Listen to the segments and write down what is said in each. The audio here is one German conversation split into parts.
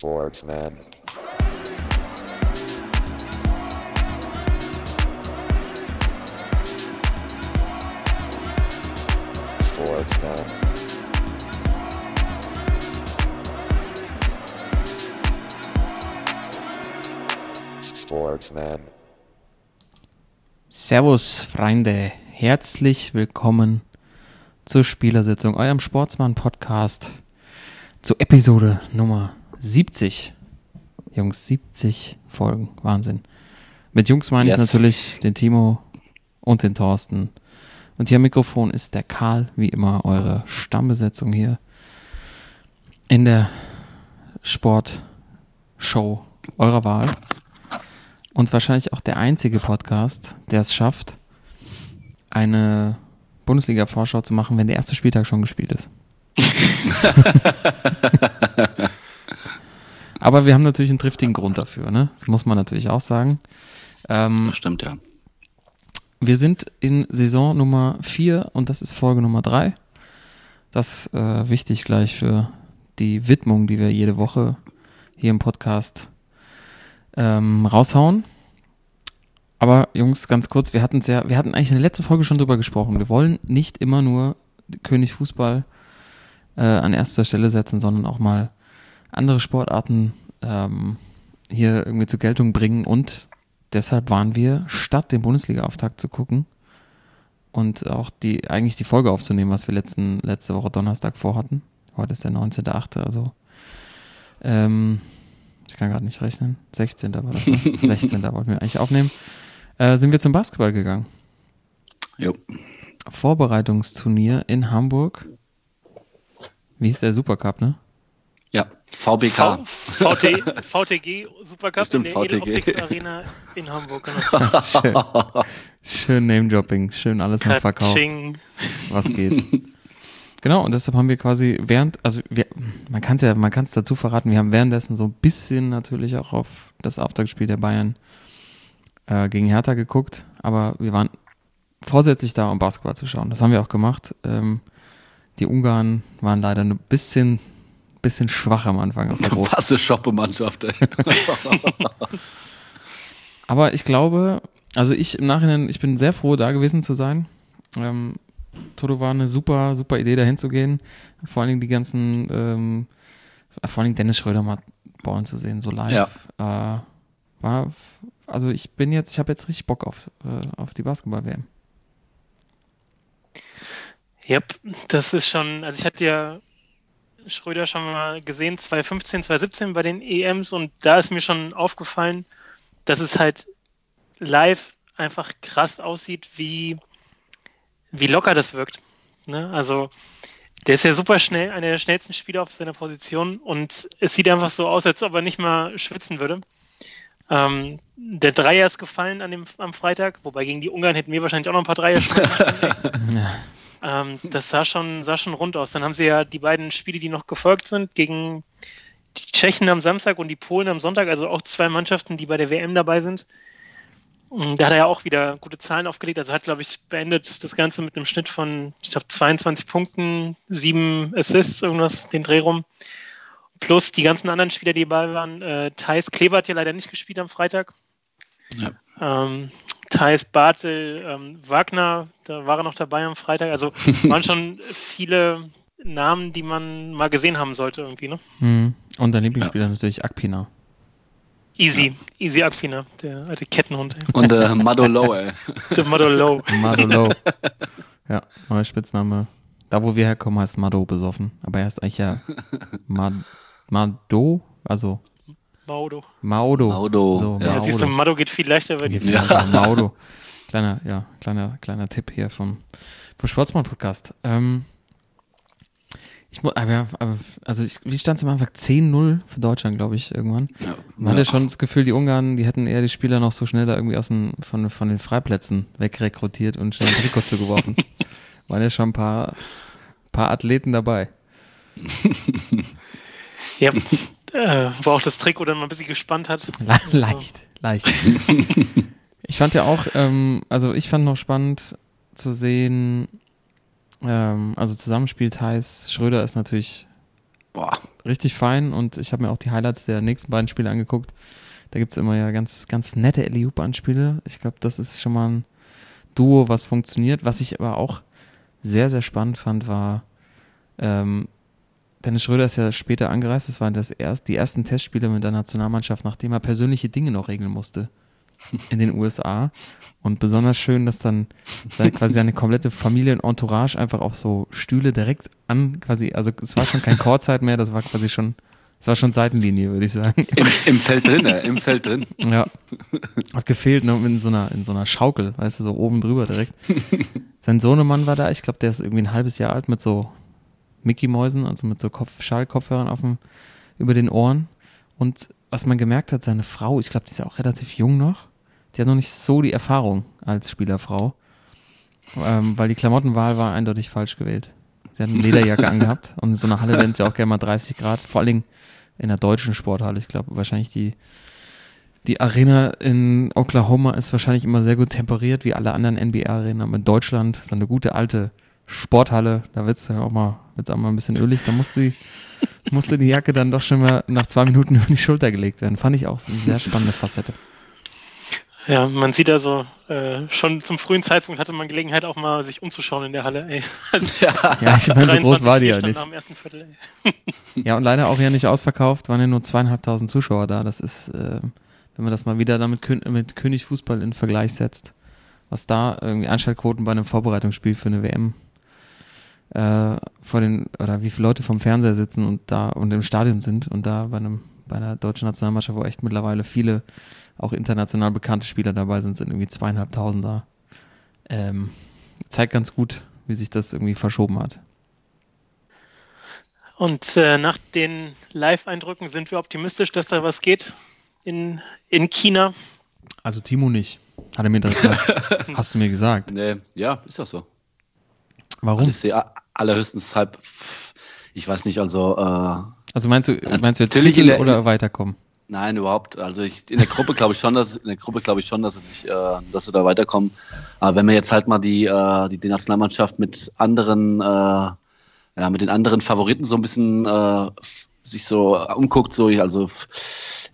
Sportsman. Sportsman. Sportsman. Servus, Freunde. Herzlich willkommen zur Spielersitzung, eurem Sportsmann-Podcast, zur Episode Nummer 70. Jungs, 70 Folgen. Wahnsinn. Mit Jungs meine Yes. ich natürlich den Timo und den Thorsten. Und hier am Mikrofon ist der Karl, wie immer, eure Stammbesetzung hier in der Sportshow eurer Wahl. Und wahrscheinlich auch der einzige Podcast, der es schafft, eine Bundesliga-Vorschau zu machen, wenn der erste Spieltag schon gespielt ist. Aber wir haben natürlich einen triftigen Grund dafür, ne? Das muss man natürlich auch sagen. Ähm, Das stimmt, ja. wir sind in Saison Nummer 4 und das ist Folge Nummer 3. Das ist äh, wichtig gleich für die Widmung, die wir jede Woche hier im Podcast ähm, raushauen. Aber Jungs, ganz kurz, wir hatten es ja, wir hatten eigentlich in der letzten Folge schon drüber gesprochen. Wir wollen nicht immer nur König Fußball äh, an erster Stelle setzen, sondern auch mal andere Sportarten ähm, hier irgendwie zur Geltung bringen und deshalb waren wir, statt den Bundesliga-Auftakt zu gucken und auch die, eigentlich die Folge aufzunehmen, was wir letzten, letzte Woche Donnerstag vorhatten. Heute ist der 19.8., also ähm, ich kann gerade nicht rechnen. 16. war das, ne? 16. wollten wir eigentlich aufnehmen. Äh, sind wir zum Basketball gegangen. Jo. Vorbereitungsturnier in Hamburg. Wie ist der Supercup, ne? Ja, VBK. V VT, VTG Supercup Stimmt, in der VTG. Arena in Hamburg. Genau. Schön, schön Name-Dropping, schön alles noch verkauft. Was geht. genau, und deshalb haben wir quasi während, also wir, man kann es ja, man kann es dazu verraten, wir haben währenddessen so ein bisschen natürlich auch auf das Auftaktspiel der Bayern äh, gegen Hertha geguckt, aber wir waren vorsätzlich da, um Basketball zu schauen. Das haben wir auch gemacht. Ähm, die Ungarn waren leider ein bisschen, bisschen schwach am Anfang auf der Brust. Passe Shoppe-Mannschaft, ey. Aber ich glaube, also ich im Nachhinein, ich bin sehr froh, da gewesen zu sein. Ähm, Toto war eine super, super Idee, dahin zu gehen. Vor allen Dingen die ganzen, ähm, vor allen Dingen Dennis Schröder mal ballen zu sehen, so live. Äh, war, also ich bin jetzt, ich habe jetzt richtig Bock auf, äh, auf die Basketball-WM. Yep, das ist schon, also ich hatte ja Schröder schon mal gesehen, 2015, 2017 bei den EMs und da ist mir schon aufgefallen, dass es halt live einfach krass aussieht, wie, wie locker das wirkt. Ne? Also der ist ja super schnell, einer der schnellsten Spieler auf seiner Position und es sieht einfach so aus, als ob er nicht mal schwitzen würde. Ähm, der Dreier ist gefallen an dem, am Freitag, wobei gegen die Ungarn hätten wir wahrscheinlich auch noch ein paar Dreier ey. Ähm, das sah schon, sah schon rund aus. Dann haben sie ja die beiden Spiele, die noch gefolgt sind, gegen die Tschechen am Samstag und die Polen am Sonntag, also auch zwei Mannschaften, die bei der WM dabei sind. Und Da hat er ja auch wieder gute Zahlen aufgelegt. Also hat, glaube ich, beendet das Ganze mit einem Schnitt von, ich glaube, 22 Punkten, sieben Assists, irgendwas, den Dreh rum. Plus die ganzen anderen Spieler, die dabei waren. Äh, Thais Kleber hat ja leider nicht gespielt am Freitag. Ja. Ähm, Thais Bartel, ähm, Wagner, da war er noch dabei am Freitag. Also waren schon viele Namen, die man mal gesehen haben sollte irgendwie, ne? Mhm. Und dein Lieblingsspieler natürlich Akpina. Easy, Easy Akfina, der alte Kettenhund. ey. Und äh, Madolo, ey. Der Motto Low. Madolo. ja, neuer Spitzname. Da, wo wir herkommen, heißt Mado besoffen. Aber er heißt eigentlich ja Mad Mado, also Maudo. Maudo. Maudo, So, ja. Ja, siehst du, Maudo. Mado geht viel leichter die. viel einfacher. Maudo. Kleiner, ja, kleiner, kleiner Tipp hier vom, vom Sportsmann-Podcast. Ähm, ich muss, aber, aber, also ich, wie stand es am Anfang? 10-0 für Deutschland, glaube ich, irgendwann. Ja. Man hatte schon das Gefühl, die Ungarn, die hätten eher die Spieler noch so schnell da irgendwie aus dem, von, von den Freiplätzen wegrekrutiert und schnell ein Trikot zugeworfen. Waren ja schon ein paar, paar Athleten dabei. Ja, äh, wo auch das Trikot dann mal ein bisschen gespannt hat. Le leicht, leicht. ich fand ja auch, ähm, also ich fand noch spannend zu sehen, ähm, also Zusammenspiel Thais, Schröder ist natürlich Boah. richtig fein und ich habe mir auch die Highlights der nächsten beiden Spiele angeguckt. Da gibt es immer ja ganz, ganz nette Eliup-Anspiele. Ich glaube, das ist schon mal ein Duo, was funktioniert. Was ich aber auch sehr, sehr spannend fand, war, ähm, Dennis Schröder ist ja später angereist. Das waren das erst, die ersten Testspiele mit der Nationalmannschaft, nachdem er persönliche Dinge noch regeln musste in den USA. Und besonders schön, dass dann quasi seine komplette Familienentourage einfach auf so Stühle direkt an, quasi, also es war schon kein Chorzeit mehr, das war quasi schon, es war schon Seitenlinie, würde ich sagen. Im, Im, Feld drin, äh, im Feld drin. Ja. Hat gefehlt, ne, in so einer, in so einer Schaukel, weißt du, so oben drüber direkt. Sein Sohnemann war da, ich glaube, der ist irgendwie ein halbes Jahr alt mit so Mickey-Mäusen, also mit so Kopf Schallkopfhörern auf dem, über den Ohren. Und was man gemerkt hat, seine Frau, ich glaube, die ist ja auch relativ jung noch, die hat noch nicht so die Erfahrung als Spielerfrau, ähm, weil die Klamottenwahl war eindeutig falsch gewählt. Sie hat eine Lederjacke angehabt und in so einer Halle werden es ja auch gerne mal 30 Grad, vor allen Dingen in der deutschen Sporthalle. Ich glaube, wahrscheinlich die, die Arena in Oklahoma ist wahrscheinlich immer sehr gut temperiert, wie alle anderen NBA-Arenen. Aber in Deutschland so eine gute alte Sporthalle, da wird es dann auch mal, wird's auch mal ein bisschen ölig. Da musste die, musste die Jacke dann doch schon mal nach zwei Minuten über die Schulter gelegt werden. Fand ich auch eine sehr spannende Facette. Ja, man sieht also, äh, schon zum frühen Zeitpunkt hatte man Gelegenheit auch mal sich umzuschauen in der Halle. Ey. ja, ja, ich meine, so groß war die ja nicht. Viertel, ja, und leider auch ja nicht ausverkauft, waren ja nur zweieinhalbtausend Zuschauer da. Das ist, äh, wenn man das mal wieder damit mit König Fußball in Vergleich setzt, was da irgendwie Einschaltquoten bei einem Vorbereitungsspiel für eine WM äh, vor den, oder wie viele Leute vom Fernseher sitzen und da und im Stadion sind und da bei einem, bei einer deutschen Nationalmannschaft, wo echt mittlerweile viele auch international bekannte Spieler dabei sind, sind irgendwie zweieinhalbtausend da. Ähm, zeigt ganz gut, wie sich das irgendwie verschoben hat. Und äh, nach den Live-Eindrücken sind wir optimistisch, dass da was geht in, in China. Also Timo nicht. Hat er mir das Hast du mir gesagt? Nee, ja, ist ja so. Warum? Ich sehe allerhöchstens halb, ich weiß nicht, also. Äh, also meinst du, meinst du jetzt Titel oder weiterkommen? Nein, überhaupt. Also ich, in der Gruppe glaube ich schon, dass in der Gruppe glaube ich schon, dass sie, äh, dass sie da weiterkommen. Aber wenn wir jetzt halt mal die, äh, die, die Nationalmannschaft mit anderen, äh, ja, mit den anderen Favoriten so ein bisschen äh, sich so umguckt, so ich, also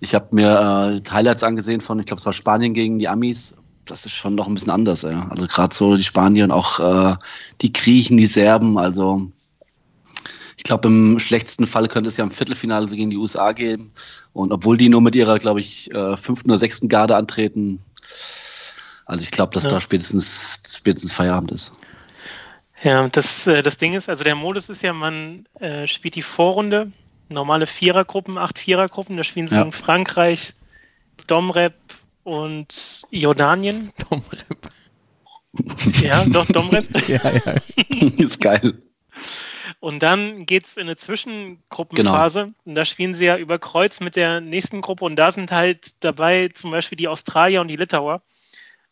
ich habe mir äh, Highlights angesehen von, ich glaube, es war Spanien gegen die Amis. Das ist schon noch ein bisschen anders. Ey. Also gerade so die Spanier und auch äh, die Griechen, die Serben. Also ich glaube, im schlechtesten Fall könnte es ja im Viertelfinale gegen die USA gehen. Und obwohl die nur mit ihrer, glaube ich, äh, fünften oder sechsten Garde antreten, also ich glaube, dass ja. da spätestens, spätestens Feierabend ist. Ja, das, äh, das Ding ist, also der Modus ist ja, man äh, spielt die Vorrunde, normale Vierergruppen, acht Vierergruppen, da spielen sie ja. gegen Frankreich, Domrep und Jordanien. Domrep. Ja, doch, Domrep. ja, ja. ist geil. Und dann geht es in eine Zwischengruppenphase. Genau. Und da spielen sie ja über Kreuz mit der nächsten Gruppe. Und da sind halt dabei zum Beispiel die Australier und die Litauer.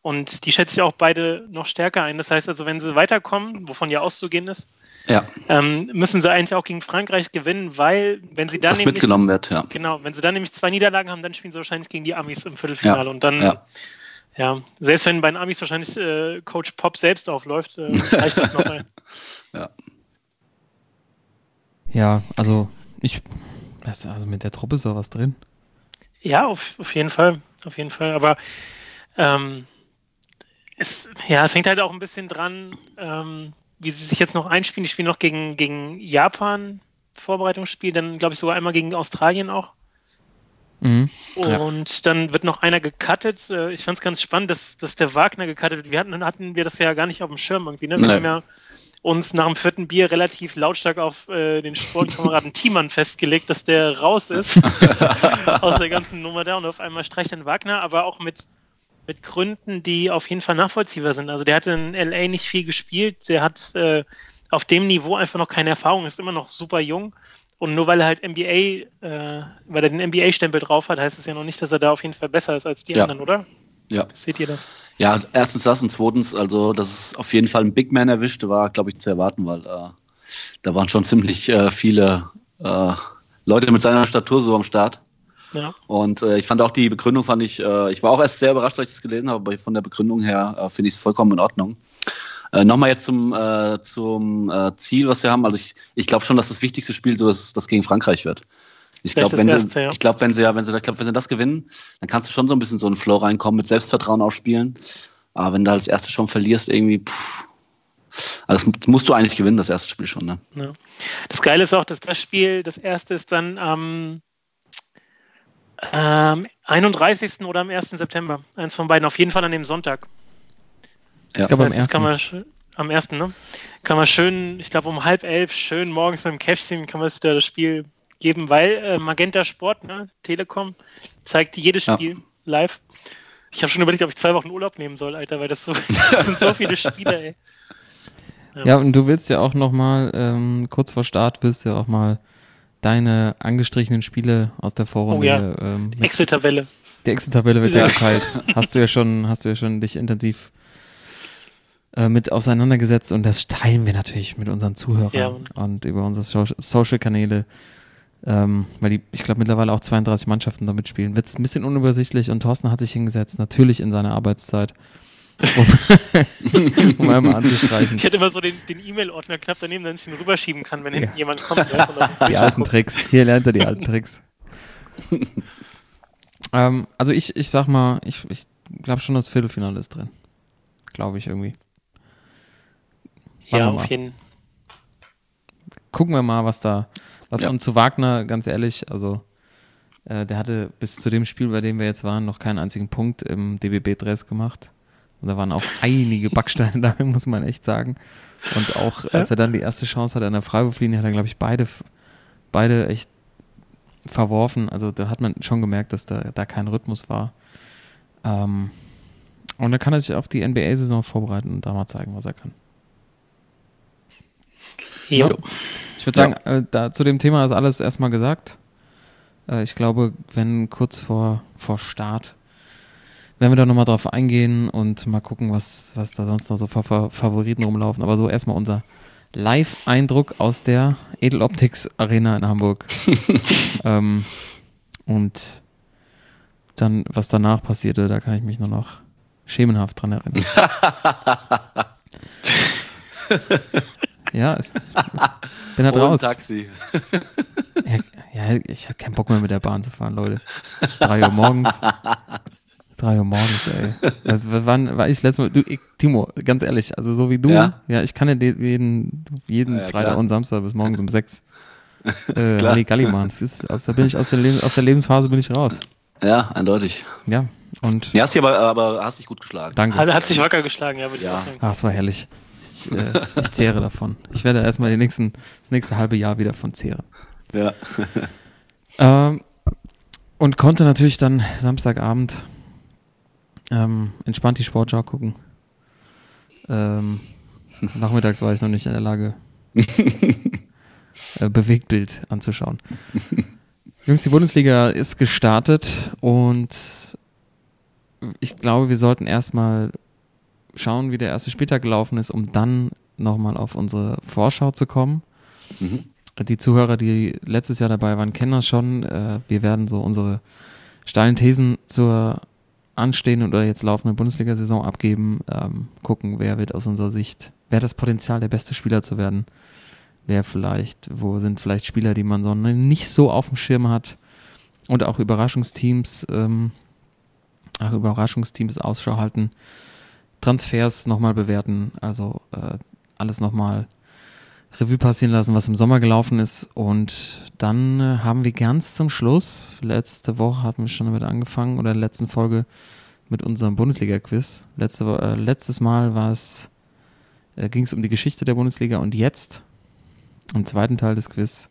Und die schätze ich auch beide noch stärker ein. Das heißt also, wenn sie weiterkommen, wovon ja auszugehen ist, ja. ähm, müssen sie eigentlich auch gegen Frankreich gewinnen, weil wenn sie dann das nämlich, mitgenommen wird, ja. Genau, wenn sie dann nämlich zwei Niederlagen haben, dann spielen sie wahrscheinlich gegen die Amis im Viertelfinale. Ja. Und dann, ja. ja. selbst wenn bei den Amis wahrscheinlich äh, Coach Pop selbst aufläuft, äh, reicht das noch ein. Ja. Ja, also ich, also mit der Truppe ist da was drin. Ja, auf, auf jeden Fall, auf jeden Fall. Aber ähm, es, ja, es hängt halt auch ein bisschen dran, ähm, wie sie sich jetzt noch einspielen. Die spielen noch gegen, gegen Japan Vorbereitungsspiel, dann glaube ich sogar einmal gegen Australien auch. Mhm. Und ja. dann wird noch einer gecuttet. Äh, ich fand es ganz spannend, dass, dass der Wagner gecuttet wird. Wir hatten, hatten wir das ja gar nicht auf dem Schirm irgendwie. Ne? Wir haben ja uns nach dem vierten Bier relativ lautstark auf äh, den Sportkameraden Thiemann festgelegt, dass der raus ist aus der ganzen Nummer da und auf einmal streicht dann Wagner, aber auch mit, mit Gründen, die auf jeden Fall nachvollziehbar sind. Also der hat in LA nicht viel gespielt, der hat äh, auf dem Niveau einfach noch keine Erfahrung, ist immer noch super jung. Und nur weil er halt NBA, äh, weil er den NBA-Stempel drauf hat, heißt es ja noch nicht, dass er da auf jeden Fall besser ist als die ja. anderen, oder? Ja. Seht ihr das? Ja, erstens das und zweitens, also, dass es auf jeden Fall einen Big Man erwischte, war, glaube ich, zu erwarten, weil äh, da waren schon ziemlich äh, viele äh, Leute mit seiner Statur so am Start. Ja. Und äh, ich fand auch die Begründung, fand ich, äh, ich war auch erst sehr überrascht, als ich das gelesen habe, aber von der Begründung her äh, finde ich es vollkommen in Ordnung. Äh, Nochmal jetzt zum, äh, zum äh, Ziel, was wir haben. Also ich, ich glaube schon, dass das wichtigste Spiel so ist, das gegen Frankreich wird. Ich glaube, wenn, sie, erste, ja. ich glaub, wenn sie ja, wenn sie, ich glaub, wenn sie das gewinnen, dann kannst du schon so ein bisschen so einen Flow reinkommen, mit Selbstvertrauen aufspielen. Aber wenn du als erstes schon verlierst, irgendwie, pff, also das musst du eigentlich gewinnen, das erste Spiel schon, ne? Ja. Das Geile ist auch, dass das Spiel, das erste ist dann am ähm, 31. oder am 1. September. Eins von beiden. Auf jeden Fall an dem Sonntag. Ja. Ich glaube am Das heißt, das kann ersten. man am 1. Ne? Kann man schön, ich glaube um halb elf, schön morgens im Käffchen kann man sich da das Spiel geben, weil äh, Magenta Sport, ne, Telekom, zeigt jedes Ja. Spiel live. Ich habe schon überlegt, ob ich zwei Wochen Urlaub nehmen soll, Alter, weil das, so, das sind so viele Spiele, ey. Ja, und du willst ja auch nochmal, ähm, kurz vor Start wirst du ja auch mal deine angestrichenen Spiele aus der Vorrunde, Oh ja. ähm, Excel-Tabelle. die Excel-Tabelle wird ja Ja. geteilt. Hast du ja schon, hast du ja schon dich intensiv äh, mit auseinandergesetzt und das teilen wir natürlich mit unseren Zuhörern Ja. und über unsere so Social-Kanäle. Ähm, weil die, ich glaube, mittlerweile auch 32 Mannschaften damit spielen. Wird es ein bisschen unübersichtlich und Thorsten hat sich hingesetzt, natürlich in seiner Arbeitszeit, um, um einmal anzustreichen. Ich hätte immer so den, den E-Mail-Ordner knapp daneben, damit ich ihn rüberschieben kann, wenn Ja. hinten jemand kommt. Die alten guckt. Tricks. Hier lernt er die alten Tricks. ähm, also ich, ich sag mal, ich, ich glaube schon, das Viertelfinale ist drin. Glaube ich irgendwie. Ja, Warten wir auf mal. jeden Gucken wir mal, was da, was Ja. und zu Wagner, ganz ehrlich, also äh, der hatte bis zu dem Spiel, bei dem wir jetzt waren, noch keinen einzigen Punkt im DBB-Dress gemacht. Und da waren auch einige Backsteine dabei, muss man echt sagen. Und auch als er dann die erste Chance hatte an der Freiwurflinie, hat er, glaube ich, beide, beide echt verworfen. Also da hat man schon gemerkt, dass da, da kein Rhythmus war. Ähm, und dann kann er sich auf die NBA-Saison vorbereiten und da mal zeigen, was er kann. Jo. Ja. Ich würde sagen, äh, da, zu dem Thema ist alles erstmal gesagt. Äh, ich glaube, wenn kurz vor, vor Start, werden wir da nochmal drauf eingehen und mal gucken, was, was da sonst noch so für Fa- Favoriten rumlaufen. Aber so erstmal unser Live-Eindruck aus der Edeloptics Arena in Hamburg. ähm, und dann, was danach passierte, da kann ich mich nur noch schemenhaft dran erinnern. ja, ich bin halt Und raus. Taxi. Ja, ja ich habe keinen Bock mehr mit der Bahn zu fahren, Leute. Drei Uhr morgens. Drei Uhr morgens, ey. Das, wann war ich letztes Mal? Du, ich, Timo, ganz ehrlich, also so wie du, ja, Ja? ich kann ja de- jeden, jeden Ja, ja, Freitag klar. und Samstag bis morgens um sechs äh, Klar. Halligalli machen. Ist, also, da bin ich aus der, aus der Lebensphase bin ich raus. Ja, eindeutig. Ja, und Ja, hast dich aber, aber hast dich gut geschlagen. danke. Hat, hat sich wacker geschlagen, ja, würde ich Ja. auch sagen. Ah, es war herrlich. Ich, äh, ich zehre davon. Ich werde erstmal die nächsten, das nächste halbe Jahr wieder von zehren. Ja. Ähm, und konnte natürlich dann Samstagabend ähm, entspannt die Sportschau gucken. Ähm, nachmittags war ich noch nicht in der Lage, äh, Bewegtbild anzuschauen. Jungs, die Bundesliga ist gestartet und ich glaube, wir sollten erstmal schauen, wie der erste Spieltag gelaufen ist, um dann nochmal auf unsere Vorschau zu kommen. Mhm. Die Zuhörer, die letztes Jahr dabei waren, kennen das schon. Äh, wir werden so unsere steilen Thesen zur anstehenden oder jetzt laufenden Bundesliga-Saison abgeben. Ähm, gucken, wer wird aus unserer Sicht, wer hat das Potenzial, der beste Spieler zu werden. Wer vielleicht, wo sind vielleicht Spieler, die man so nicht so auf dem Schirm hat. Und auch Überraschungsteams, ähm, auch Überraschungsteams Ausschau halten. Transfers nochmal bewerten. Also äh, alles nochmal Revue passieren lassen, was im Sommer gelaufen ist. Und dann äh, haben wir ganz zum Schluss, letzte Woche hatten wir schon damit angefangen, oder in der letzten Folge mit unserem Bundesliga-Quiz. Letzte, äh, letztes Mal war es, äh, ging es um die Geschichte der Bundesliga und jetzt, im zweiten Teil des Quiz,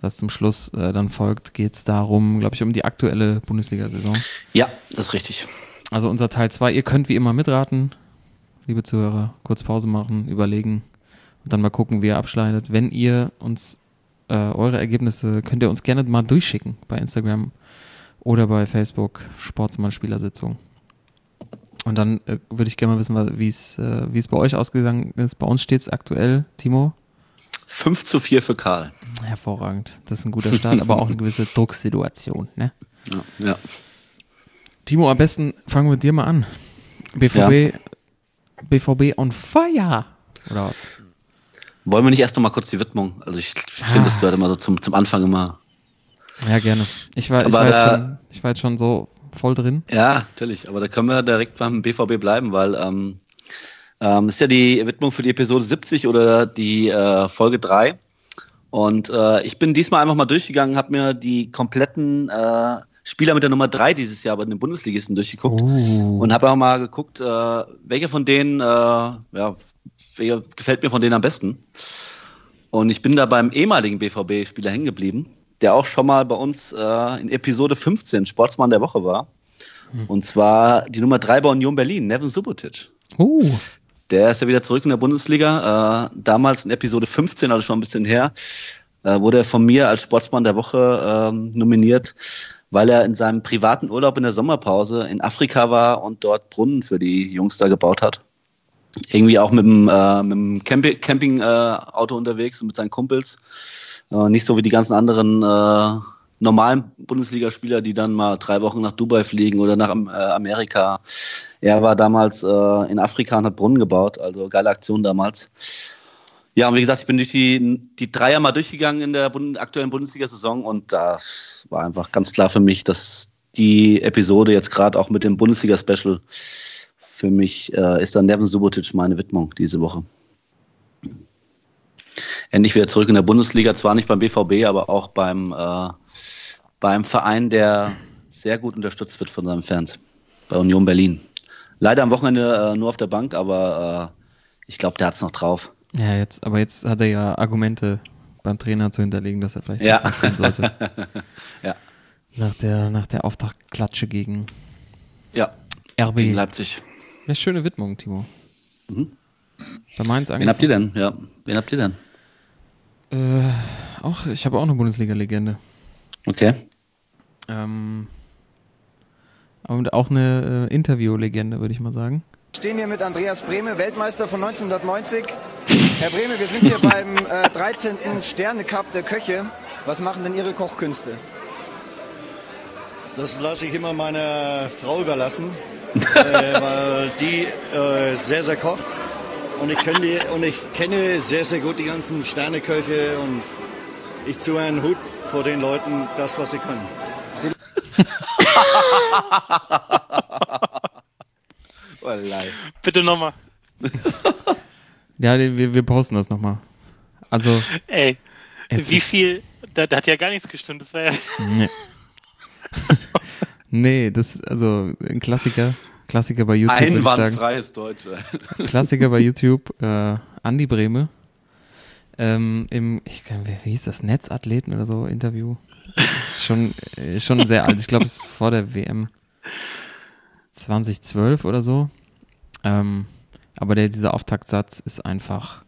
was zum Schluss äh, dann folgt, geht es darum, glaube ich, um die aktuelle Bundesliga-Saison. ja, das ist richtig. Also unser Teil 2. Ihr könnt wie immer mitraten, liebe Zuhörer. Kurz Pause machen, überlegen und dann mal gucken, wie ihr abschneidet. Wenn ihr uns äh, eure Ergebnisse, könnt ihr uns gerne mal durchschicken bei Instagram oder bei Facebook Sportsmann Spielersitzung. Und dann äh, würde ich gerne mal wissen, wie es äh, wie es bei euch ausgegangen ist. Bei uns steht es aktuell, Timo. 5 zu 4 für Karl. Hervorragend. Das ist ein guter Start, aber auch eine gewisse Drucksituation. Ne? Ja. ja. Timo, am besten fangen wir mit dir mal an. BVB BVB on fire. Oder was? Wollen wir nicht erst noch mal kurz die Widmung? Also ich finde, das gehört immer so zum, zum Anfang immer. Ja, gerne. Ich war, ich, war jetzt da- schon, ich war jetzt schon so voll drin. Ja, natürlich. Aber da können wir direkt beim BVB bleiben, weil ähm, ähm, ist ja die Widmung für die Episode 70 oder die äh, Folge 3. Und äh, ich bin diesmal einfach mal durchgegangen, habe mir die kompletten äh, Spieler mit der Nummer 3 dieses Jahr bei den Bundesligisten durchgeguckt. Oh. Und habe auch mal geguckt, äh, welcher von denen, äh, ja, welcher gefällt mir von denen am besten. Und ich bin da beim ehemaligen BVB-Spieler hängen geblieben, der auch schon mal bei uns äh, in Episode 15 Sportsmann der Woche war. Und zwar die Nummer 3 bei Union Berlin, Nevin Subotic. Oh. Der ist ja wieder zurück in der Bundesliga. Äh, damals in Episode 15, also schon ein bisschen her, äh, wurde er von mir als Sportsmann der Woche ähm, nominiert, weil er in seinem privaten Urlaub in der Sommerpause in Afrika war und dort Brunnen für die Jungs da gebaut hat. Irgendwie auch mit dem, äh, mit dem Campi Campingauto äh, unterwegs und mit seinen Kumpels. Äh, nicht so wie die ganzen anderen äh, normalen Bundesligaspieler, die dann mal drei Wochen nach Dubai fliegen oder nach äh, Amerika. Er war damals äh, in Afrika und hat Brunnen gebaut, also geile Aktion damals. Ja, und wie gesagt, ich bin durch die, die Dreier mal durchgegangen in der Bund aktuellen Bundesliga-Saison und das war einfach ganz klar für mich, dass die Episode jetzt gerade auch mit dem Bundesliga-Special für mich äh, ist dann Nevin Subotic meine Widmung diese Woche. Endlich wieder zurück in der Bundesliga, zwar nicht beim BVB, aber auch beim, äh, beim Verein, der sehr gut unterstützt wird von seinen Fans, bei Union Berlin. Leider am Wochenende äh, nur auf der Bank, aber äh, ich glaube, der hat es noch drauf. Ja, jetzt, aber jetzt hat er ja Argumente beim Trainer zu hinterlegen, dass er vielleicht Ja. sollte. Ja. Nach der, nach der Auftaktklatsche gegen Ja, RB. gegen Leipzig. Eine schöne Widmung, Timo. Mhm. Bei Mainz Wen habt ihr denn? Ja, wen habt ihr denn? Äh, auch, ich habe auch eine Bundesliga-Legende. Okay. Ähm, und auch eine äh, Interview-Legende, würde ich mal sagen. stehen hier mit Andreas Brehme, Weltmeister von 1990. Herr Brehme, wir sind hier beim äh, 13. Sterne-Cup der Köche. Was machen denn Ihre Kochkünste? Das lasse ich immer meiner Frau überlassen, äh, weil die äh, sehr, sehr kocht. Und ich, kenne die, und ich kenne sehr, sehr gut die ganzen Sterneköche und ich ziehe einen Hut vor den Leuten, das, was sie können. Wallahi. Bitte nochmal. Ja, wir, wir posten das nochmal. Also, Ey, wie viel, da, da hat ja gar nichts gestimmt. Das war ja, nee. nee, das, also, ein Klassiker. Klassiker bei YouTube. Einwandfreies Deutsch. ey. Klassiker bei YouTube, äh, Andi Brehme. Ähm, Im, ich kann, wie wie hieß das, Netzathleten oder so, Interview. schon, äh, schon sehr alt. Ich glaube, es ist vor der WM 2012 oder so. Ähm, aber der, dieser Auftaktsatz ist einfach,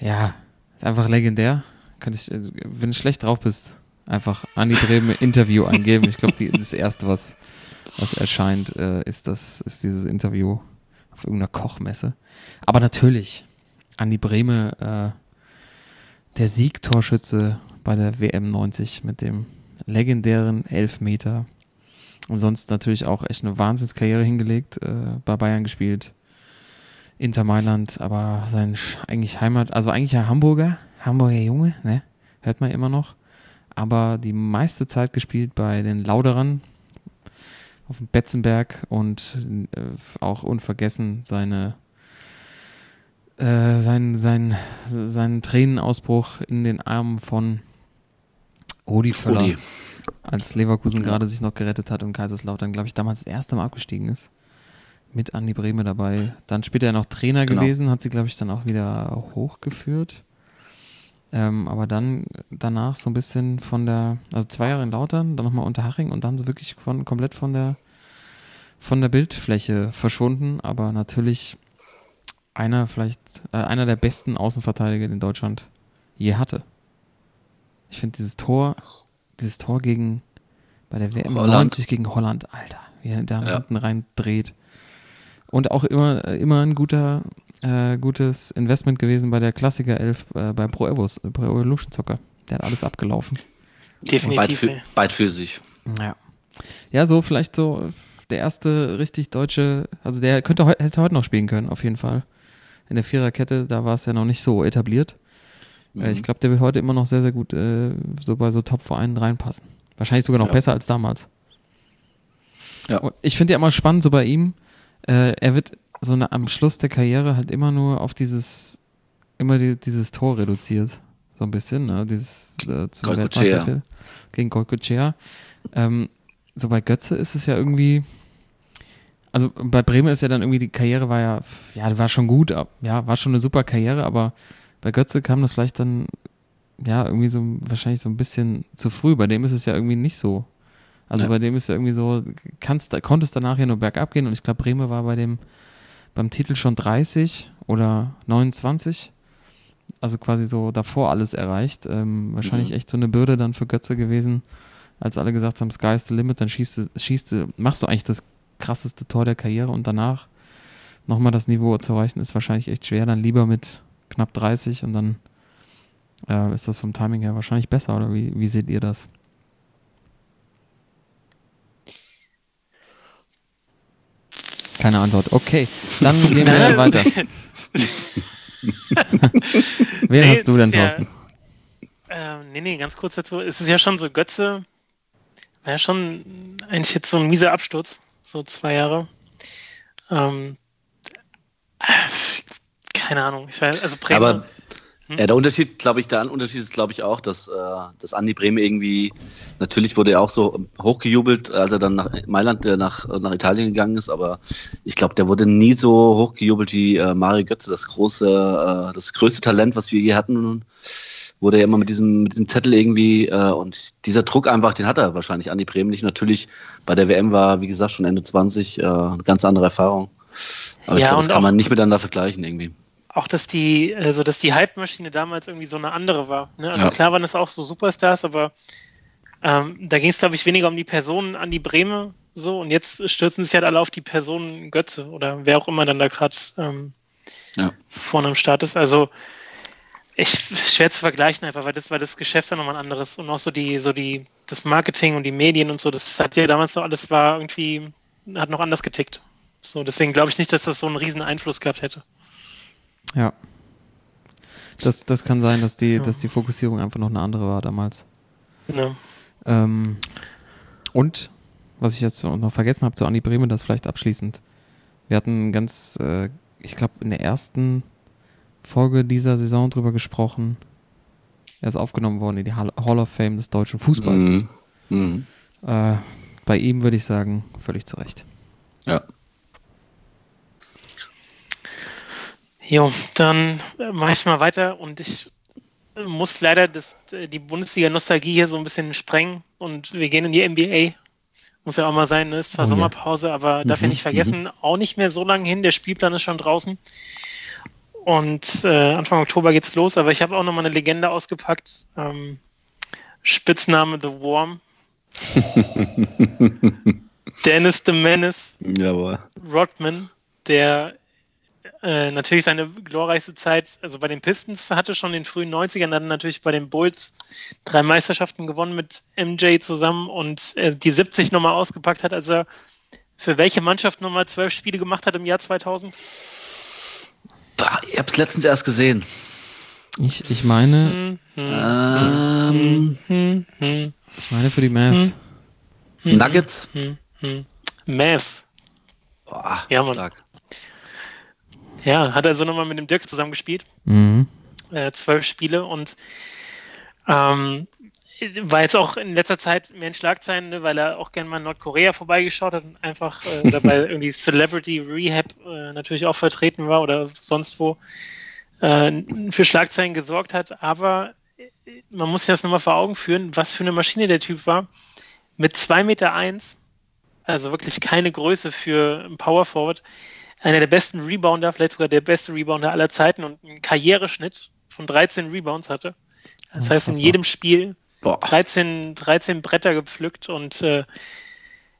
ja, ist einfach legendär. Kann ich, äh, wenn du schlecht drauf bist, einfach Andi Brehme Interview eingeben. Ich glaube, das erste, was, was erscheint, äh, ist das, ist dieses Interview auf irgendeiner Kochmesse. Aber natürlich, Andi Brehme, äh, der Siegtorschütze bei der WM 90 mit dem legendären Elfmeter. Und sonst natürlich auch echt eine Wahnsinnskarriere hingelegt, äh, bei Bayern gespielt, Inter Mailand, aber sein eigentlich Heimat, also eigentlich ein Hamburger, Hamburger Junge, ne? Hört man immer noch. Aber die meiste Zeit gespielt bei den Lauderern auf dem Betzenberg und äh, auch unvergessen seine äh, sein, sein, seinen Tränenausbruch in den Armen von Rudi Völler, Rudi. als Leverkusen gerade sich noch gerettet hat und Kaiserslautern, glaube ich, damals das erste Mal abgestiegen ist. Mit Andi Brehme dabei. Dann später noch Trainer Genau. gewesen, hat sie, glaube ich, dann auch wieder hochgeführt. Ähm, aber dann danach so ein bisschen von der, also zwei Jahre in Lautern, dann nochmal Unterhaching und dann so wirklich von, komplett von der, von der Bildfläche verschwunden. Aber natürlich einer vielleicht, äh, einer der besten Außenverteidiger, den Deutschland je hatte. Ich finde dieses Tor, dieses Tor gegen, bei der WM Holland. 90 gegen Holland, Alter, wie er da Ja. hinten rein dreht. Und auch immer, immer ein guter, äh, gutes Investment gewesen bei der Klassiker 11 äh, bei Pro Evos, äh, Pro Evolution Soccer. Der hat alles abgelaufen. Bald definitiv. für, ey. bald für sich. Ja. Ja, so vielleicht so, der erste richtig deutsche, also der könnte heu- hätte heute noch spielen können, auf jeden Fall. In der Viererkette, da war es ja noch nicht so etabliert. Äh, ich glaube, der wird heute immer noch sehr, sehr gut äh, so bei so Top-Vereinen reinpassen. Wahrscheinlich sogar noch Ja. besser als damals. Ja. Und ich finde ja immer spannend so bei ihm, äh, er wird so eine, am Schluss der Karriere halt immer nur auf dieses, immer die, dieses Tor reduziert. So ein bisschen, ne? Dieses äh, zum. Weltmeistertitel gegen Goicoechea. Ähm, so bei Götze ist es ja irgendwie, also bei Bremen ist ja dann irgendwie die Karriere war ja, ja, die war schon gut, ja, war schon eine super Karriere, aber bei Götze kam das vielleicht dann, ja, irgendwie so, wahrscheinlich so ein bisschen zu früh. Bei dem ist es ja irgendwie nicht so. Also Ja. bei dem ist ja irgendwie so, kannst, konnte es danach ja nur bergab gehen und ich glaube, Bremen war bei dem, beim Titel schon 30 oder 29. Also quasi so davor alles erreicht. Ähm, wahrscheinlich Mhm. echt so eine Bürde dann für Götze gewesen, als alle gesagt haben, Sky is the limit, dann schießt du, schießt du, machst du eigentlich das krasseste Tor der Karriere und danach nochmal das Niveau zu erreichen, ist wahrscheinlich echt schwer. Dann lieber mit knapp 30 und dann äh, ist das vom Timing her wahrscheinlich besser, oder wie, wie seht ihr das? Keine Antwort. Okay, dann gehen wir weiter. Wen Nee, hast du denn, Thorsten? Ähm, nee, nee, ganz kurz dazu. Es ist ja schon so, Götze war ja schon eigentlich jetzt so ein mieser Absturz, so zwei Jahre. Ähm, äh, keine Ahnung. Ich weiß, also Bremer, Aber ja, der Unterschied, glaube ich, der Unterschied ist, glaube ich, auch, dass, äh, dass Andi Breme irgendwie, natürlich wurde er auch so hochgejubelt, als er dann nach Mailand, äh, nach, nach Italien gegangen ist, aber ich glaube, der wurde nie so hochgejubelt wie äh, Mario Götze, das große, äh, das größte Talent, was wir je hatten, wurde ja immer mit diesem, mit diesem Zettel irgendwie, äh, und dieser Druck einfach, den hat er wahrscheinlich Andi Breme nicht. Natürlich, bei der WM war, wie gesagt, schon Ende 20, äh, eine ganz andere Erfahrung. Aber ich Ja, glaube, das kann man nicht miteinander vergleichen irgendwie. Auch, dass die, also dass die Hype-Maschine damals irgendwie so eine andere war. Ne? Also Ja. klar waren das auch so Superstars, aber ähm, da ging es, glaube ich, weniger um die Personen an die Breme so und jetzt stürzen sich halt alle auf die Personen Götze oder wer auch immer dann da gerade ähm, Ja. vorne am Start ist. Also ich schwer zu vergleichen einfach, weil das war das Geschäft ja nochmal ein anderes und auch so die, so die, das Marketing und die Medien und so, das hat ja damals noch alles war irgendwie, hat noch anders getickt. So, deswegen glaube ich nicht, dass das so einen riesen Einfluss gehabt hätte. Ja. Das, das kann sein, dass die, Ja. dass die Fokussierung einfach noch eine andere war damals. Ja. Ähm, und, was ich jetzt noch vergessen habe zu Andi Breme, das vielleicht abschließend. Wir hatten ganz, äh, ich glaube, in der ersten Folge dieser Saison drüber gesprochen. Er ist aufgenommen worden in die Hall Hall of Fame des deutschen Fußballs. Mhm. Mhm. Äh, bei ihm würde ich sagen, völlig zu Recht. Ja. Jo, dann äh, mache ich mal weiter und ich äh, muss leider das, äh, die Bundesliga-Nostalgie hier so ein bisschen sprengen und wir gehen in die NBA. Muss ja auch mal sein, ne? ist zwar Oh. Sommerpause, aber darf ja Mhm, nicht vergessen, auch nicht mehr so lange hin, der Spielplan ist schon draußen. Und äh, Anfang Oktober geht's los, aber ich habe auch nochmal eine Legende ausgepackt. Ähm, Spitzname The Worm. Dennis the Menace Jawohl. Rodman, der äh, natürlich seine glorreichste Zeit, also bei den Pistons hatte schon in den frühen 90ern, dann natürlich bei den Bulls drei Meisterschaften gewonnen mit MJ zusammen und äh, die 70 nochmal ausgepackt hat, als er für welche Mannschaft nochmal zwölf Spiele gemacht hat im Jahr 2000? Bah, ich hab's letztens erst gesehen. Ich, ich meine, Hm, hm, Ähm, hm, hm, ich meine für die Mavs. hm, Nuggets? hm, hm. Mavs. Boah, Ja, Mann. stark. Ja, hat also nochmal mit dem Dirk zusammen gespielt. Mhm. äh, zwölf Spiele und ähm, war jetzt auch in letzter Zeit mehr in Schlagzeilen, ne, weil er auch gerne mal in Nordkorea vorbeigeschaut hat und einfach äh, dabei irgendwie Celebrity Rehab äh, natürlich auch vertreten war oder sonst wo äh, für Schlagzeilen gesorgt hat. Aber äh, man muss sich das nochmal vor Augen führen, was für eine Maschine der Typ war. Mit 2,1 Meter, eins, also wirklich keine Größe für einen Power Forward, einer der besten Rebounder, vielleicht sogar der beste Rebounder aller Zeiten und einen Karriereschnitt von 13 Rebounds hatte. Das heißt, in jedem Spiel Boah. 13, 13 Bretter gepflückt und äh,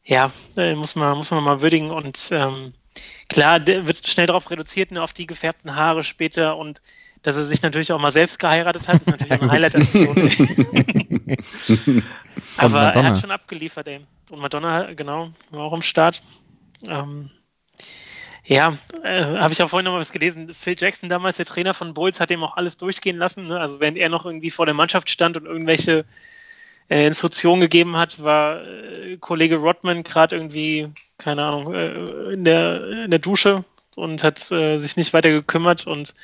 ja, äh, muss, man, muss man mal würdigen. Und ähm, klar, der wird schnell darauf reduziert, ne, auf die gefärbten Haare später und dass er sich natürlich auch mal selbst geheiratet hat, ist natürlich auch eine Highlight-Aktion. Aber er Madonna. hat schon abgeliefert, ey. Und Madonna, genau, war auch am Start. Ähm, ja, äh, habe ich auch vorhin noch mal was gelesen. Phil Jackson, damals der Trainer von Bulls, hat ihm auch alles durchgehen lassen. Ne? Also während er noch irgendwie vor der Mannschaft stand und irgendwelche äh, Instruktionen gegeben hat, war äh, Kollege Rodman gerade irgendwie, keine Ahnung, äh, in, der, in der Dusche und hat äh, sich nicht weiter gekümmert und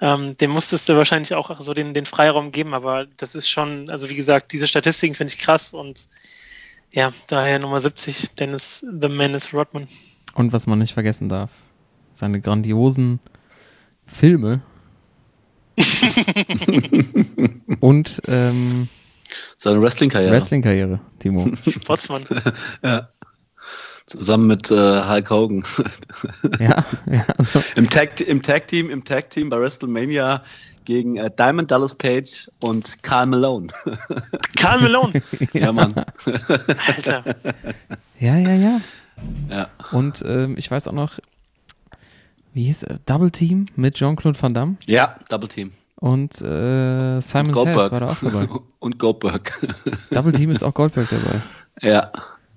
ähm, dem musstest du wahrscheinlich auch so den, den Freiraum geben, aber das ist schon, also wie gesagt, diese Statistiken finde ich krass und ja, daher Nummer 70, Dennis The Menace Rodman. Und was man nicht vergessen darf, seine grandiosen Filme und ähm, Seine Wrestling-Karriere. Wrestling-Karriere, Timo. Sportsmann. Ja. Zusammen mit äh, Hulk Hogan. ja, ja, also, Im Tag, im Tag Team, im Tag Team bei WrestleMania gegen äh, Diamond Dallas Page und Carl Malone. Karl Malone. ja, Mann. Alter. ja, ja, ja. Ja. Und ähm, ich weiß auch noch, wie hieß er? Double Team mit Jean-Claude Van Damme ja, Double Team. und äh, Simon Says war da auch dabei. und Goldberg. Double Team ist auch Goldberg dabei. ja.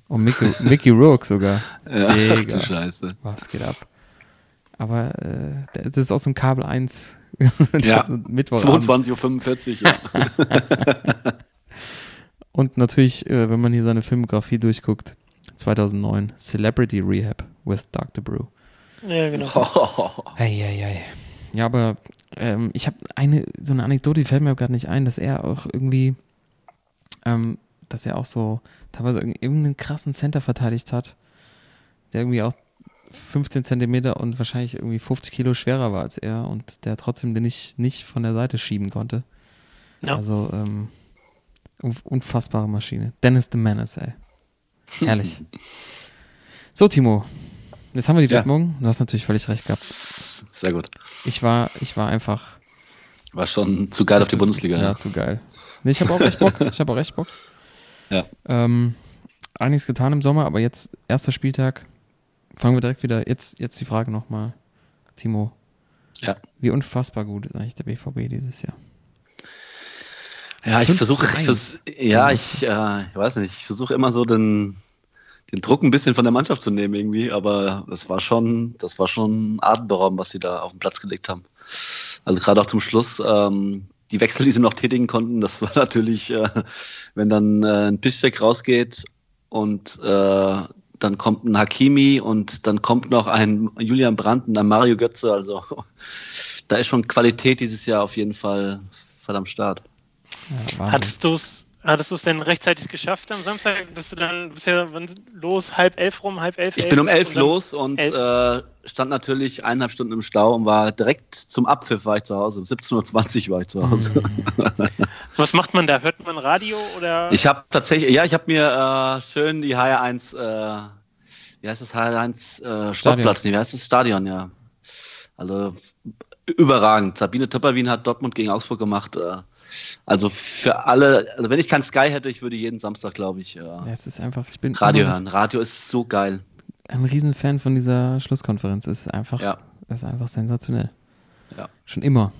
Und Mickey, Mickey Rourke sogar. ja. Ach, Digga. du Scheiße. Was geht ab? Aber äh, das ist aus dem Kabel 1. Ja. Mittwochabend. 22.45 Uhr. Ja. Und natürlich, äh, wenn man hier seine Filmografie durchguckt, 2009, Celebrity Rehab with Dr. Brew. Ja, genau. Eieiei. Ja, aber ähm, ich habe eine, so eine Anekdote, die fällt mir gerade nicht ein, dass er auch irgendwie, ähm, dass er auch so teilweise irg- irgendeinen krassen Center verteidigt hat, der irgendwie auch 15 Zentimeter und wahrscheinlich irgendwie 50 Kilo schwerer war als er und der trotzdem den nicht, nicht von der Seite schieben konnte. Ja. Also, ähm, unf- unfassbare Maschine. Dennis the Menace, ey. Herrlich. so, Timo. Jetzt haben wir die Ja. Widmung. Du hast natürlich völlig recht gehabt. Sehr gut. Ich war, ich war einfach. War schon zu geil auf die Bundesliga. Ja, Ja. zu geil. Nee, ich habe auch echt Bock. Ich habe auch echt Bock. Ja. Ähm, einiges getan im Sommer, aber jetzt, erster Spieltag, fangen wir direkt wieder. Jetzt, jetzt die Frage nochmal, Timo. Ja. Wie unfassbar gut ist eigentlich der BVB dieses Jahr? Ja, ich 5 versuche, ich 1. vers ja, ich, äh, ich weiß nicht, ich versuche immer so den, den Druck ein bisschen von der Mannschaft zu nehmen irgendwie, aber das war schon, das war schon atemberaubend, was sie da auf den Platz gelegt haben. Also gerade auch zum Schluss, ähm, die Wechsel, die sie noch tätigen konnten, das war natürlich, äh, wenn dann äh, ein Piszczek rausgeht und äh, dann kommt ein Hakimi und dann kommt noch ein Julian Brandt und ein Mario Götze, also da ist schon Qualität dieses Jahr auf jeden Fall voll am Start. Ja. Hattest du es hattest du's denn rechtzeitig geschafft am Samstag? Bist du dann bist ja los? Halb elf rum, halb elf? Ich bin um elf und los und elf. äh, stand natürlich eineinhalb Stunden im Stau und war direkt zum Abpfiff war ich zu Hause. Um 17.20 Uhr war ich zu Hause. Was macht man da? Hört man Radio oder? Ich habe tatsächlich, ja, ich habe mir äh, schön die HR1, äh, wie heißt das HR1 äh, Sportplatz, nee, wie heißt das Stadion, ja. Also überragend. Sabine Töpperwien hat Dortmund gegen Augsburg gemacht. Äh, also für alle, also wenn ich kein Sky hätte, ich würde jeden Samstag, glaube ich, äh, Ja, es ist einfach, ich bin Radio hören. Radio ist so geil. ein Riesenfan von dieser Schlusskonferenz. Ist einfach, Ja. ist einfach sensationell. Ja. Schon immer.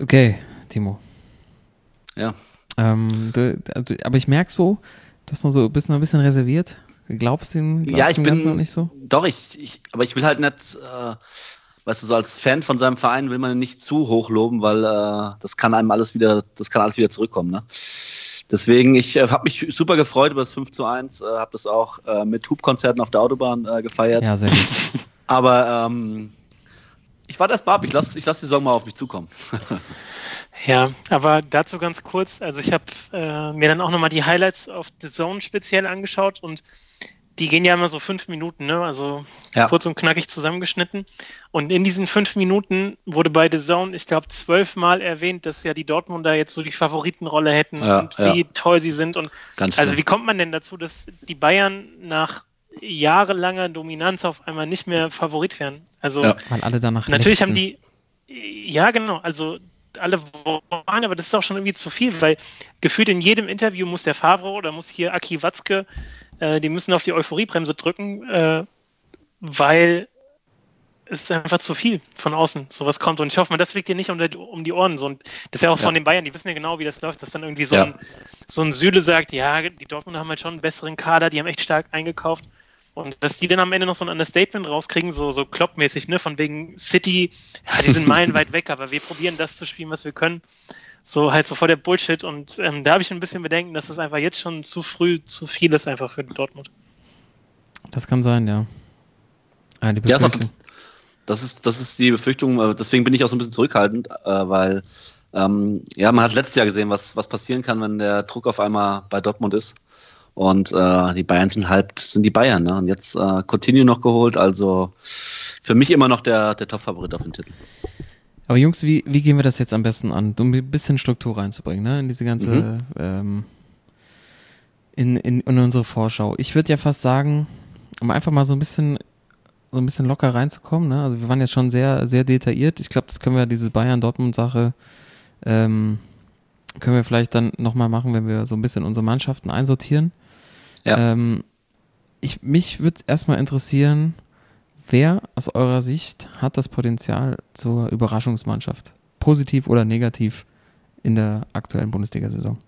Okay, Timo. Ja. Ähm, du, also, aber ich merke so, du hast noch so, bist noch ein bisschen reserviert. Du glaubst dem, glaubst Ja, ich bin noch nicht so? Doch, ich, ich, aber ich will halt nicht, äh, weißt du, so als Fan von seinem Verein will man ihn nicht zu hoch loben, weil äh, das kann einem alles wieder, das kann alles wieder zurückkommen. Ne? Deswegen, ich äh, habe mich super gefreut über das 5 zu 1, äh, habe das auch äh, mit Hubkonzerten auf der Autobahn äh, gefeiert. Ja, sehr gut. Aber ähm, ich warte erst mal ab, ich lasse ich lass die Saison mal auf mich zukommen. Ja, aber dazu ganz kurz, also ich habe äh, mir dann auch nochmal die Highlights auf The Zone speziell angeschaut und die gehen ja immer so fünf Minuten, ne? Also Ja. kurz und knackig zusammengeschnitten. Und in diesen fünf Minuten wurde bei The Zone, ich glaube, zwölfmal erwähnt, dass ja die Dortmunder jetzt so die Favoritenrolle hätten Ja, und ja. wie toll sie sind. Und Ganz also wie kommt man denn dazu, dass die Bayern nach jahrelanger Dominanz auf einmal nicht mehr Favorit werden? Also Ja. Weil alle danach Natürlich haben die, ja genau, also alle wollen, aber das ist auch schon irgendwie zu viel, weil gefühlt in jedem Interview muss der Favre oder muss hier Aki Watzke, äh, die müssen auf die Euphoriebremse drücken, äh, weil ist einfach zu viel von außen, sowas kommt. Und ich hoffe mal, das fliegt dir nicht um die, um die Ohren. So, und das ist ja auch Ja. von den Bayern, die wissen ja genau, wie das läuft, dass dann irgendwie so, Ja. ein, so ein Süle sagt, ja, die Dortmunder haben halt schon einen besseren Kader, die haben echt stark eingekauft. Und dass die dann am Ende noch so ein Understatement rauskriegen, so, so kloppmäßig, ne, von wegen City, ja, die sind meilenweit weg, aber wir probieren das zu spielen, was wir können. So halt so voll der Bullshit. Und ähm, da habe ich ein bisschen Bedenken, dass das einfach jetzt schon zu früh zu viel ist einfach für Dortmund. Das kann sein, ja. Ah, die Ja, das ist, das ist die Befürchtung, deswegen bin ich auch so ein bisschen zurückhaltend, äh, weil ähm, ja, man hat letztes Jahr gesehen, was, was passieren kann, wenn der Druck auf einmal bei Dortmund ist. Und äh, die Bayern sind halt, sind die Bayern, ne? Und jetzt äh, Coutinho noch geholt, also für mich immer noch der, der Top-Favorit auf den Titel. Aber Jungs, wie, wie gehen wir das jetzt am besten an, um ein bisschen Struktur reinzubringen, ne? In diese ganze, Mhm. ähm, in, in, in unsere Vorschau. Ich würde ja fast sagen, um einfach mal so ein bisschen, so ein bisschen locker reinzukommen, ne? Also wir waren jetzt schon sehr, sehr detailliert. Ich glaube, das können wir, diese Bayern-Dortmund-Sache, ähm, können wir vielleicht dann nochmal machen, wenn wir so ein bisschen unsere Mannschaften einsortieren. Ja. Ähm, ich, mich würde erstmal interessieren, wer aus eurer Sicht hat das Potenzial zur Überraschungsmannschaft? Positiv oder negativ in der aktuellen Bundesliga-Saison?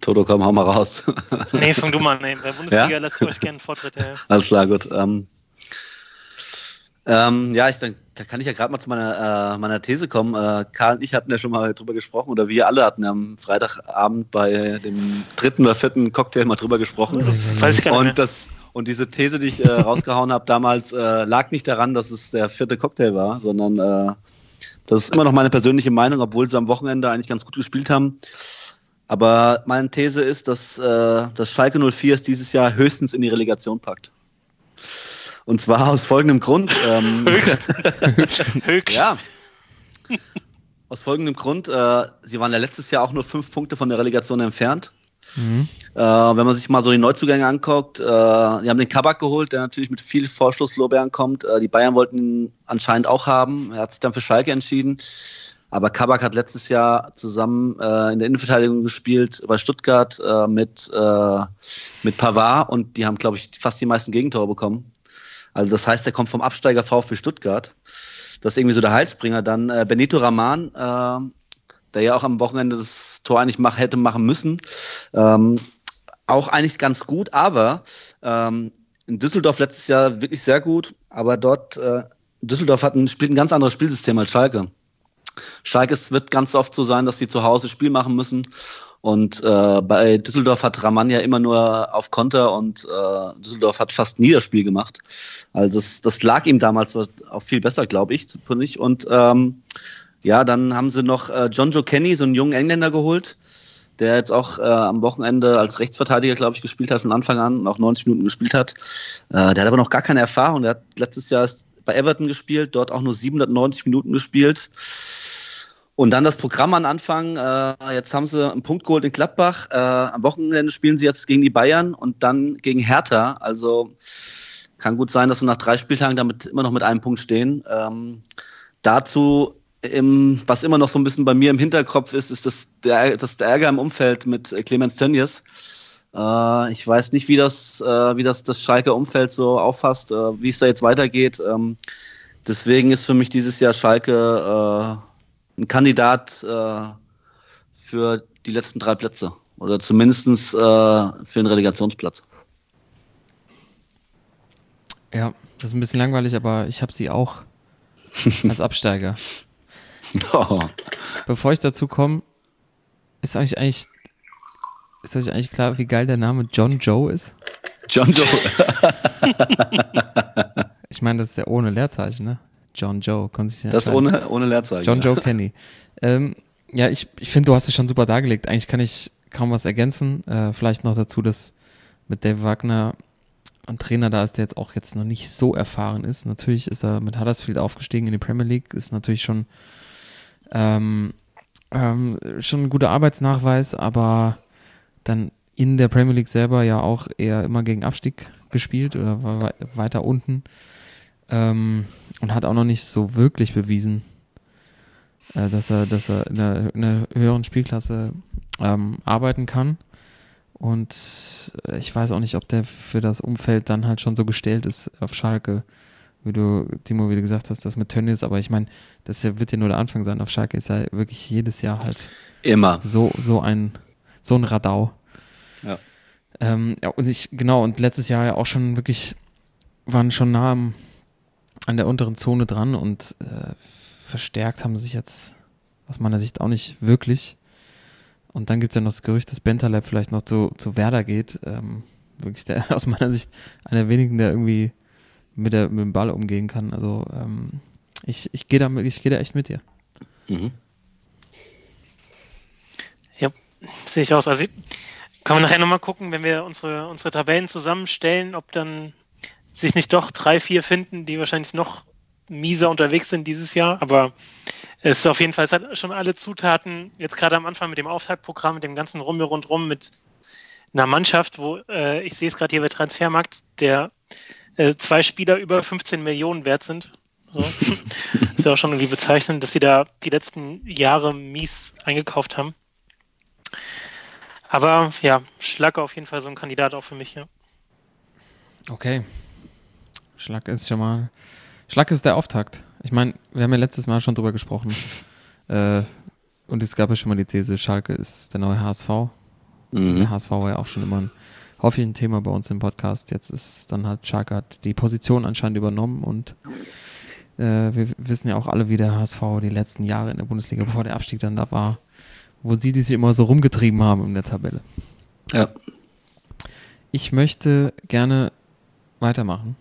Toto, komm, hau mal raus. Nee, fang du mal an. Nee. Bei Bundesliga Ja? lasst ihr euch gerne einen Vortritt. Ja. Alles klar, gut. Ähm, ähm, ja, ich, dann da kann ich ja gerade mal zu meiner, äh, meiner These kommen. Äh, Karl und ich hatten ja schon mal drüber gesprochen, oder wir alle hatten ja am Freitagabend bei dem dritten oder vierten Cocktail mal drüber gesprochen. Weiß ich gar nicht mehr. Und, das, und diese These, die ich äh, rausgehauen habe damals, äh, lag nicht daran, dass es der vierte Cocktail war, sondern äh, das ist immer noch meine persönliche Meinung, obwohl sie am Wochenende eigentlich ganz gut gespielt haben. Aber meine These ist, dass, äh, dass Schalke 04 es dieses Jahr höchstens in die Relegation packt. Und zwar aus folgendem Grund. Ähm, Höchst. ja. Aus folgendem Grund, äh, sie waren ja letztes Jahr auch nur fünf Punkte von der Relegation entfernt. Mhm. Äh, wenn man sich mal so die Neuzugänge anguckt, äh, die haben den Kabak geholt, der natürlich mit viel Vorschusslorbeeren kommt. Äh, die Bayern wollten ihn anscheinend auch haben. Er hat sich dann für Schalke entschieden. Aber Kabak hat letztes Jahr zusammen äh, in der Innenverteidigung gespielt bei Stuttgart äh, mit, äh, mit Pavard und die haben, glaube ich, fast die meisten Gegentore bekommen. Also das heißt, er kommt vom Absteiger VfB Stuttgart. Das ist irgendwie so der Heilsbringer. Dann äh, Benito Raman, äh, der ja auch am Wochenende das Tor eigentlich mach, hätte machen müssen. Ähm, auch eigentlich ganz gut, aber ähm, in Düsseldorf letztes Jahr wirklich sehr gut, aber dort, äh, Düsseldorf hat ein, spielt ein ganz anderes Spielsystem als Schalke. Schalke es wird ganz oft so sein, dass sie zu Hause Spiel machen müssen. Und äh, bei Düsseldorf hat Raman ja immer nur auf Konter und äh, Düsseldorf hat fast nie das Spiel gemacht. Also das, das lag ihm damals auch viel besser, glaube ich. Und ähm, ja, dann haben sie noch äh, John Joe Kenny, so einen jungen Engländer geholt, der jetzt auch äh, am Wochenende als Rechtsverteidiger, glaube ich, gespielt hat von Anfang an und auch 90 Minuten gespielt hat. Äh, der hat aber noch gar keine Erfahrung. Der hat letztes Jahr bei Everton gespielt, dort auch nur 790 Minuten gespielt. Und dann das Programm an Anfang. Äh, jetzt haben sie einen Punkt geholt in Gladbach. Äh, am Wochenende spielen sie jetzt gegen die Bayern und dann gegen Hertha. Also kann gut sein, dass sie nach drei Spieltagen damit immer noch mit einem Punkt stehen. Ähm, dazu, im, was immer noch so ein bisschen bei mir im Hinterkopf ist, ist das der, das der Ärger im Umfeld mit Clemens Tönnies. Äh, ich weiß nicht, wie das, äh, wie das das Schalker Umfeld so auffasst, äh, wie es da jetzt weitergeht. Ähm, deswegen ist für mich dieses Jahr Schalke äh, ein Kandidat äh, für die letzten drei Plätze oder zumindestens äh, für den Relegationsplatz. Ja, das ist ein bisschen langweilig, aber ich habe sie auch als Absteiger. Oh. Bevor ich dazu komme, ist euch eigentlich, ist euch eigentlich klar, wie geil der Name John Joe ist? John Joe. Ich meine, das ist ja ohne Leerzeichen, ne? John Joe, konnte sich ja Das ohne, ohne Leerzeichen. John Joe Kenny. ähm, ja, ich, ich finde, du hast es schon super dargelegt. Eigentlich kann ich kaum was ergänzen. Äh, vielleicht noch dazu, dass mit Dave Wagner ein Trainer da ist, der jetzt auch jetzt noch nicht so erfahren ist. Natürlich ist er mit Huddersfield aufgestiegen in die Premier League, ist natürlich schon, ähm, ähm, schon ein guter Arbeitsnachweis, aber dann in der Premier League selber ja auch eher immer gegen Abstieg gespielt oder war wei- weiter unten ähm, und hat auch noch nicht so wirklich bewiesen, äh, dass er, dass er in einer, in einer höheren Spielklasse ähm, arbeiten kann. Und äh, ich weiß auch nicht, ob der für das Umfeld dann halt schon so gestellt ist auf Schalke, wie du, Timo, wie du gesagt hast, das mit Tönnies. Aber ich meine, das wird ja nur der Anfang sein. Auf Schalke ist ja wirklich jedes Jahr halt Immer. so, so ein, so ein Radau. Ja. Ähm, ja, und ich, genau, und letztes Jahr ja auch schon wirklich, waren schon nah am, an der unteren Zone dran und äh, verstärkt haben sie sich jetzt aus meiner Sicht auch nicht wirklich. Und dann gibt es ja noch das Gerücht, dass Bentaleb vielleicht noch zu, zu Werder geht. Ähm, wirklich der, aus meiner Sicht einer der wenigen, der irgendwie mit, der, mit dem Ball umgehen kann. Also ähm, ich, ich gehe da, ich geh da echt mit dir. Mhm. Ja, sehe ich aus. Also ich- kann man nachher nochmal gucken, wenn wir unsere, unsere Tabellen zusammenstellen, ob dann sich nicht doch drei, vier finden, die wahrscheinlich noch mieser unterwegs sind dieses Jahr. Aber es ist auf jeden Fall, es hat schon alle Zutaten, jetzt gerade am Anfang mit dem Auftaktprogramm, mit dem ganzen Rummel rundrum, mit einer Mannschaft, wo äh, ich sehe es gerade hier bei Transfermarkt, der äh, zwei Spieler über 15 Millionen wert sind. So. ist ja auch schon irgendwie bezeichnend, dass sie da die letzten Jahre mies eingekauft haben. Aber ja, Schlacke auf jeden Fall so ein Kandidat auch für mich, ja. Okay. Schlag ist schon mal. Schlag ist der Auftakt. Ich meine, wir haben ja letztes Mal schon drüber gesprochen. äh, und es gab ja schon mal die These, Schalke ist der neue HSV. Der Mhm. HSV war ja auch schon immer ein häufig ein Thema bei uns im Podcast. Jetzt ist dann halt Schalke hat die Position anscheinend übernommen und äh, wir wissen ja auch alle, wie der HSV die letzten Jahre in der Bundesliga, bevor der Abstieg dann da war, wo sie die sich immer so rumgetrieben haben in der Tabelle. Ja. Ich möchte gerne weitermachen.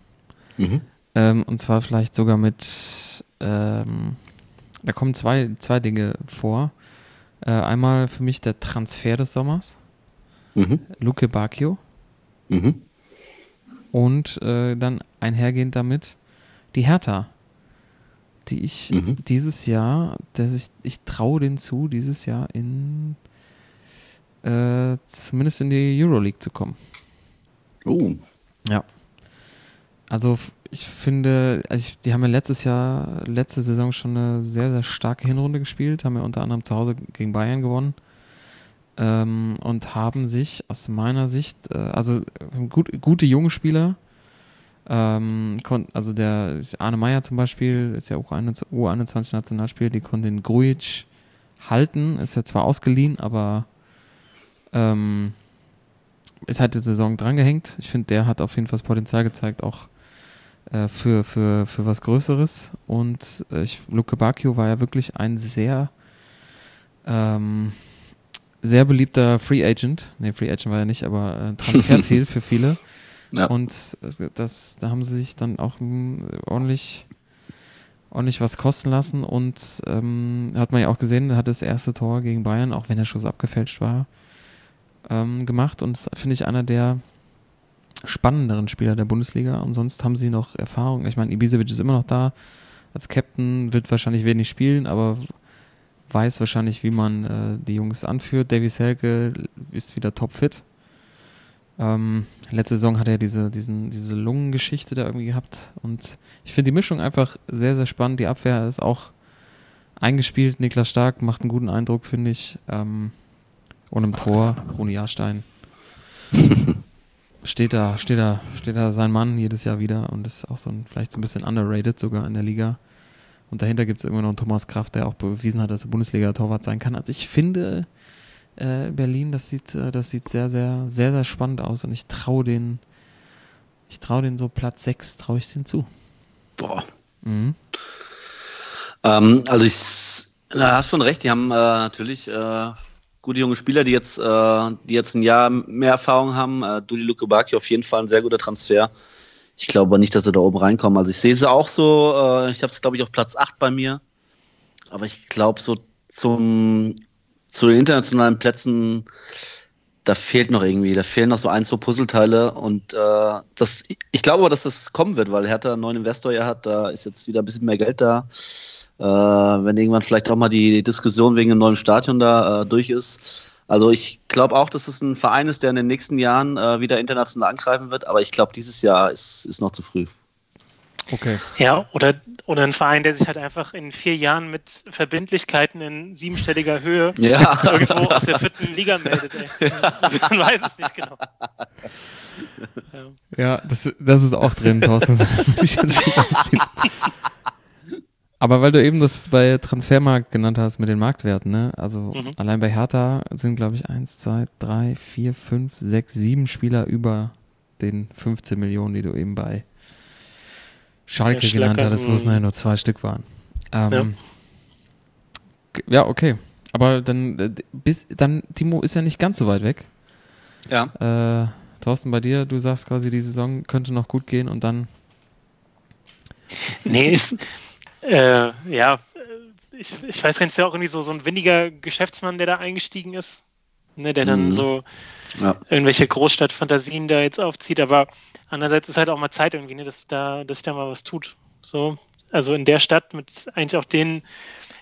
Mhm. Ähm, und zwar vielleicht sogar mit, ähm, da kommen zwei, zwei Dinge vor. Äh, einmal für mich der Transfer des Sommers, Mhm. Luke Bacchio. Mhm. Und äh, dann einhergehend damit die Hertha, die ich Mhm. dieses Jahr, dass ich, ich traue denen zu, dieses Jahr in äh, zumindest in die Euroleague zu kommen. Oh. Ja. Also ich finde, also ich, die haben ja letztes Jahr, letzte Saison schon eine sehr, sehr starke Hinrunde gespielt, haben ja unter anderem zu Hause gegen Bayern gewonnen ähm, und haben sich aus meiner Sicht, äh, also äh, gut, gute junge Spieler, ähm, also der Arne Meyer zum Beispiel, ist ja auch U21-Nationalspieler, die konnten den Grujic halten, ist ja zwar ausgeliehen, aber ähm, ist halt die Saison drangehängt. Ich finde, der hat auf jeden Fall das Potenzial gezeigt, auch äh, für, für, für was Größeres. Und äh, ich, Luke Bacchio war ja wirklich ein sehr, ähm, sehr beliebter Free Agent. Ne, Free Agent war er nicht, aber äh, Transferziel für viele. Ja. Und äh, das, da haben sie sich dann auch mh, ordentlich, ordentlich was kosten lassen. Und ähm, hat man ja auch gesehen, er hat das erste Tor gegen Bayern, auch wenn der Schuss abgefälscht war, ähm, gemacht. Und das finde ich einer der spannenderen Spieler der Bundesliga. Und sonst haben sie noch Erfahrung. Ich meine, Ibisevic ist immer noch da. Als Captain wird wahrscheinlich wenig spielen, aber weiß wahrscheinlich, wie man äh, die Jungs anführt. Davy Selke ist wieder topfit. Ähm, letzte Saison hat er diese, diesen, diese Lungengeschichte da irgendwie gehabt. Und ich finde die Mischung einfach sehr, sehr spannend. Die Abwehr ist auch eingespielt. Niklas Stark macht einen guten Eindruck, finde ich. Ähm, und im Tor, Rune Jahrstein. steht da, steht da, steht da sein Mann jedes Jahr wieder und ist auch so ein, vielleicht so ein bisschen underrated sogar in der Liga. Und dahinter gibt es immer noch einen Thomas Kraft, der auch bewiesen hat, dass er Bundesliga-Torwart sein kann. Also ich finde äh, Berlin, das sieht, äh, das sieht sehr, sehr, sehr, sehr spannend aus und ich traue den, ich traue den so Platz 6, traue ich den zu. Boah. Mhm. Ähm, also ich, na, hast schon recht, die haben äh, natürlich äh, gute junge Spieler, die jetzt, äh, die jetzt ein Jahr mehr Erfahrung haben. Äh, Dudi Lukebaki auf jeden Fall ein sehr guter Transfer. Ich glaube aber nicht, dass sie da oben reinkommen. Also ich sehe sie auch so, äh, ich habe es glaube ich auf Platz 8 bei mir. Aber ich glaube so zum zu den internationalen Plätzen, da fehlt noch irgendwie, da fehlen noch so ein, zwei Puzzleteile und äh, das, ich glaube aber, dass das kommen wird, weil Hertha einen neuen Investor ja hat, da ist jetzt wieder ein bisschen mehr Geld da. Äh, wenn irgendwann vielleicht auch mal die Diskussion wegen einem neuen Stadion da äh, durch ist. Also ich glaube auch, dass es ein Verein ist, der in den nächsten Jahren äh, wieder international angreifen wird, aber ich glaube, dieses Jahr ist, ist noch zu früh. Okay. Ja, oder, oder ein Verein, der sich halt einfach in vier Jahren mit Verbindlichkeiten in siebenstelliger Höhe Ja. irgendwo aus der vierten Liga meldet. Ey. Man weiß es nicht genau. Ja. Ja, das, das ist auch drin, Thorsten. Ich kann das nicht ausschließen. Aber weil du eben das bei Transfermarkt genannt hast mit den Marktwerten, ne? Also Mhm. allein bei Hertha sind, glaube ich, eins, zwei, drei, vier, fünf, sechs, sieben Spieler über den 15 Millionen, die du eben bei Schalke Ja, genannt hattest, wo es mhm. nur zwei Stück waren. Ähm, ja. ja, okay. Aber dann, äh, bis, dann, Timo ist ja nicht ganz so weit weg. Ja. Äh, Thorsten, bei dir, du sagst quasi, die Saison könnte noch gut gehen und dann. Nee, ist, äh, ja, äh, ich, ich weiß gar nicht, ist ja auch irgendwie so, so ein windiger Geschäftsmann, der da eingestiegen ist, ne, der dann Mhm. so Ja. irgendwelche Großstadtfantasien da jetzt aufzieht, aber andererseits ist halt auch mal Zeit irgendwie, ne, dass da, dass sich da mal was tut. So, also in der Stadt mit eigentlich auch den,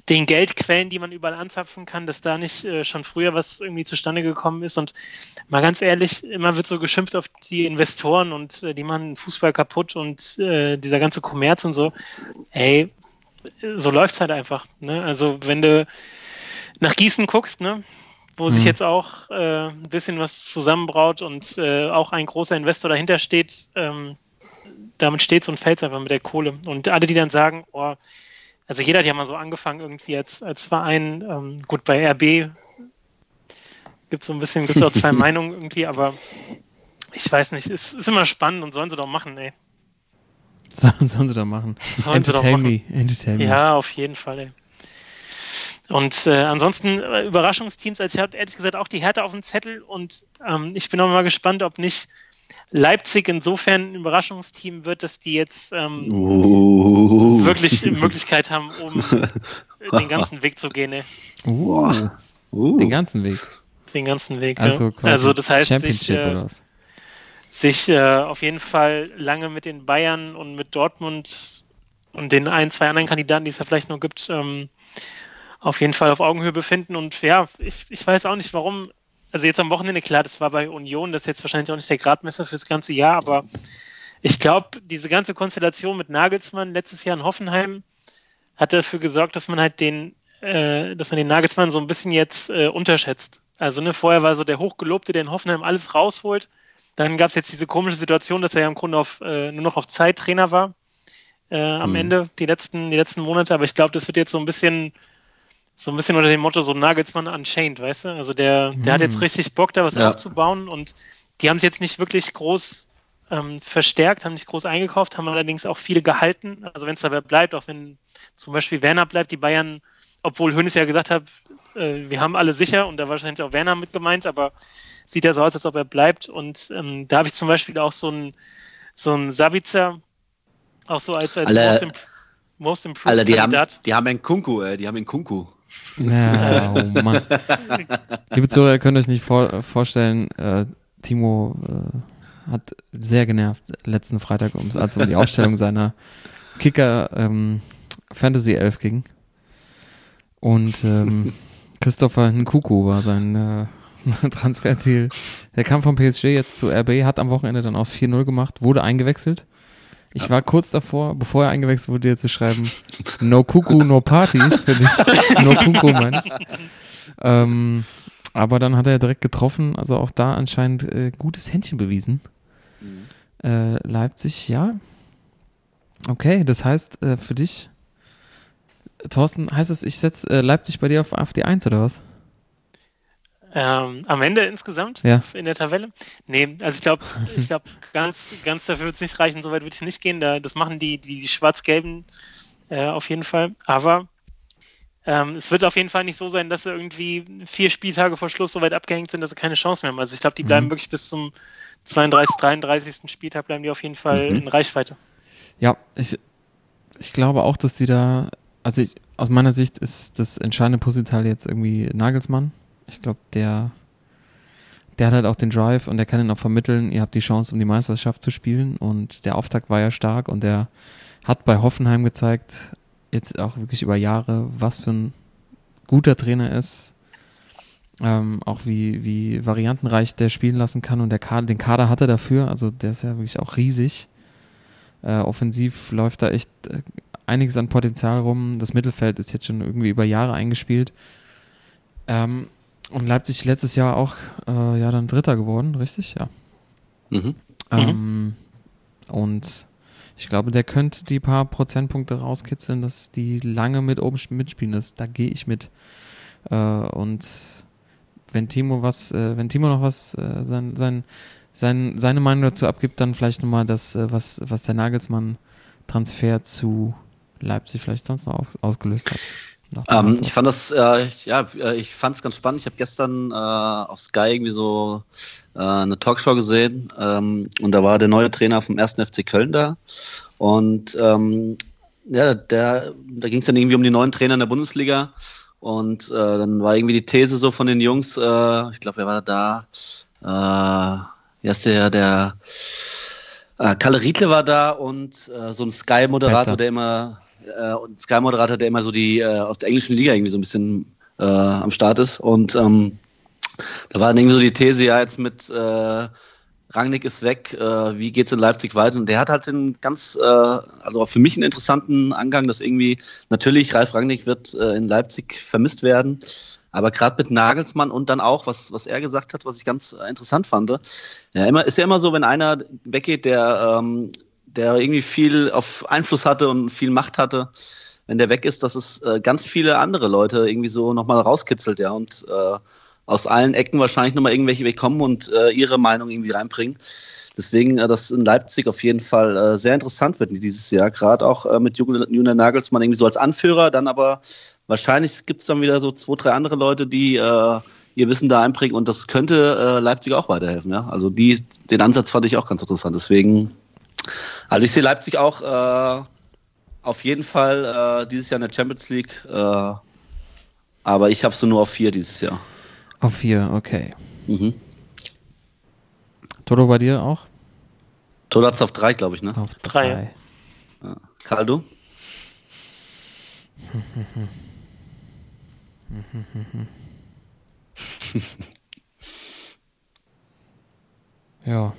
den Geldquellen, die man überall anzapfen kann, dass da nicht äh, schon früher was irgendwie zustande gekommen ist. Und mal ganz ehrlich, immer wird so geschimpft auf die Investoren und äh, die machen Fußball kaputt und äh, dieser ganze Kommerz und so. Ey, so läuft's halt einfach. Ne? Also wenn du nach Gießen guckst, ne, wo sich Mhm. jetzt auch äh, ein bisschen was zusammenbraut und äh, auch ein großer Investor dahinter steht, ähm, damit steht und fällt einfach mit der Kohle. Und alle, die dann sagen, oh, also jeder hat ja mal so angefangen irgendwie als, als Verein, ähm, gut, bei RB gibt es so ein bisschen, gibt es auch zwei Meinungen irgendwie, aber ich weiß nicht, es ist immer spannend und sollen sie doch machen, ey. Sollen sollen sie da machen? Sollen Entertain machen. me. Entertain me. Ja, auf jeden Fall. Ey. Und äh, ansonsten äh, Überraschungsteams, also ich habe ehrlich gesagt auch die Härte auf dem Zettel und ähm, ich bin auch mal gespannt, ob nicht Leipzig insofern ein Überraschungsteam wird, dass die jetzt ähm, Uh. wirklich die Möglichkeit haben, um den ganzen Weg zu gehen, ey. Uh, Uh. den ganzen Weg. den ganzen Weg. Also ja. also das heißt, sich, Championship äh, oder was? Sich äh, auf jeden Fall lange mit den Bayern und mit Dortmund und den ein, zwei anderen Kandidaten, die es ja vielleicht noch gibt, ähm, auf jeden Fall auf Augenhöhe befinden. Und ja, ich, ich weiß auch nicht, warum. Also jetzt am Wochenende, klar, das war bei Union, das ist jetzt wahrscheinlich auch nicht der Gradmesser fürs ganze Jahr, aber ich glaube, diese ganze Konstellation mit Nagelsmann letztes Jahr in Hoffenheim hat dafür gesorgt, dass man halt den, äh, dass man den Nagelsmann so ein bisschen jetzt äh, unterschätzt. Also ne, vorher war so der Hochgelobte, der in Hoffenheim alles rausholt. Dann gab es jetzt diese komische Situation, dass er ja im Grunde auf, äh, nur noch auf Zeit Trainer war äh, am Mhm. Ende, die letzten, die letzten Monate. Aber ich glaube, das wird jetzt so ein bisschen, so ein bisschen unter dem Motto so Nagelsmann Unchained, weißt du? Also der, der hat jetzt Mhm. richtig Bock, da was Ja. aufzubauen und die haben es jetzt nicht wirklich groß ähm, verstärkt, haben nicht groß eingekauft, haben allerdings auch viele gehalten. Also wenn es dabei bleibt, auch wenn zum Beispiel Werner bleibt, die Bayern, obwohl Hönes ja gesagt hat, äh, wir haben alle sicher und da war wahrscheinlich auch Werner mit gemeint, aber sieht ja so aus, als ob er bleibt. Und ähm, da habe ich zum Beispiel auch so ein so ein Sabitzer, auch so als, als Alle- Most, Imp Most Improved Alter, die haben, Kandidat. die haben einen Kunku, ey. Die haben einen Kunku. Ja, oh Mann. Liebe Zuhörer, ihr könnt euch nicht vor, vorstellen, äh, Timo äh, hat sehr genervt letzten Freitag, um, als es um die Aufstellung seiner Kicker ähm, Fantasy 11 ging. Und ähm, Christopher Nkuku war sein äh, Transferziel. Der kam vom PSG jetzt zu RB, hat am Wochenende dann aus 4-0 gemacht, wurde eingewechselt. Ich war kurz davor, bevor er eingewechselt wurde, dir zu schreiben, no Kuku, no Party, für dich. No Kuku, meine ich. Ähm, aber dann hat er direkt getroffen, also auch da anscheinend äh, gutes Händchen bewiesen. Äh, Leipzig, ja. Okay, das heißt äh, für dich, Thorsten, heißt es, ich setze äh, Leipzig bei dir auf, auf die 1 oder was? Ähm, am Ende insgesamt Ja. in der Tabelle? Nee, also ich glaube, ich glaube, ganz, ganz dafür wird es nicht reichen, soweit würde ich nicht gehen. Da, das machen die, die Schwarz-Gelben äh, auf jeden Fall. Aber ähm, es wird auf jeden Fall nicht so sein, dass sie irgendwie vier Spieltage vor Schluss so weit abgehängt sind, dass sie keine Chance mehr haben. Also ich glaube, die bleiben Mhm. wirklich bis zum 32, 33. Spieltag bleiben die auf jeden Fall Mhm. in Reichweite. Ja, ich, ich glaube auch, dass sie da, also ich, aus meiner Sicht ist das entscheidende Puzzleteil jetzt irgendwie Nagelsmann. Ich glaube, der, der hat halt auch den Drive und der kann ihn auch vermitteln, ihr habt die Chance, um die Meisterschaft zu spielen und der Auftakt war ja stark und der hat bei Hoffenheim gezeigt, jetzt auch wirklich über Jahre, was für ein guter Trainer ist, ähm, auch wie, wie variantenreich der spielen lassen kann und der Kader, den Kader hat er dafür, also der ist ja wirklich auch riesig. Äh, offensiv läuft da echt äh, einiges an Potenzial rum. Das Mittelfeld ist jetzt schon irgendwie über Jahre eingespielt. Ähm, und Leipzig letztes Jahr auch äh, ja dann Dritter geworden, richtig? Ja. Mhm. Ähm, und ich glaube, der könnte die paar Prozentpunkte rauskitzeln, dass die lange mit oben mitspielen. Das, da gehe ich mit. Äh, und wenn Timo was, äh, wenn Timo noch was, äh, sein, sein, sein, seine Meinung dazu abgibt, dann vielleicht nochmal das, äh, was, was der Nagelsmann-Transfer zu Leipzig vielleicht sonst noch auf, ausgelöst hat. Ähm, ich fand das, äh, ich- ja, äh, ich fand es ganz spannend. Ich habe gestern äh, auf Sky irgendwie so äh, eine Talkshow gesehen ähm, und da war der neue Trainer vom 1. FC Köln da und ähm, ja, der, da ging es dann irgendwie um die neuen Trainer in der Bundesliga und äh, dann war irgendwie die These so von den Jungs, äh, ich glaube, wer war da? Äh, heißt der, der Kalle Riedle war da und so ein Sky-Moderator, der immer äh, und Sky-Moderator, der immer so die äh, aus der englischen Liga irgendwie so ein bisschen äh, am Start ist. Und ähm, da war dann irgendwie so die These, ja, jetzt mit äh, Rangnick ist weg, äh, wie geht's in Leipzig weiter? Und der hat halt einen ganz, äh, also für mich einen interessanten Angang, dass irgendwie, natürlich, Ralf Rangnick wird äh, in Leipzig vermisst werden, aber gerade mit Nagelsmann und dann auch, was, was er gesagt hat, was ich ganz äh, interessant fand, ja, immer, ist ja immer so, wenn einer weggeht, der, ähm, der irgendwie viel auf Einfluss hatte und viel Macht hatte, wenn der weg ist, dass es äh, ganz viele andere Leute irgendwie so nochmal rauskitzelt, ja, und äh, aus allen Ecken wahrscheinlich nochmal irgendwelche wegkommen und äh, ihre Meinung irgendwie reinbringen. Deswegen, äh, dass in Leipzig auf jeden Fall äh, sehr interessant wird dieses Jahr, gerade auch äh, mit Julian Nagelsmann irgendwie so als Anführer, dann aber wahrscheinlich gibt es dann wieder so zwei, drei andere Leute, die äh, ihr Wissen da einbringen und das könnte äh, Leipzig auch weiterhelfen. Ja? Also die, den Ansatz fand ich auch ganz interessant. Deswegen, also ich sehe Leipzig auch äh, auf jeden Fall äh, dieses Jahr in der Champions League, äh, aber ich habe so nur auf vier dieses Jahr. Auf vier, okay. Mhm. Toto bei dir auch? Toll hat's auf drei, glaube ich, ne? Auf Drei. drei. Karl, du? Ja.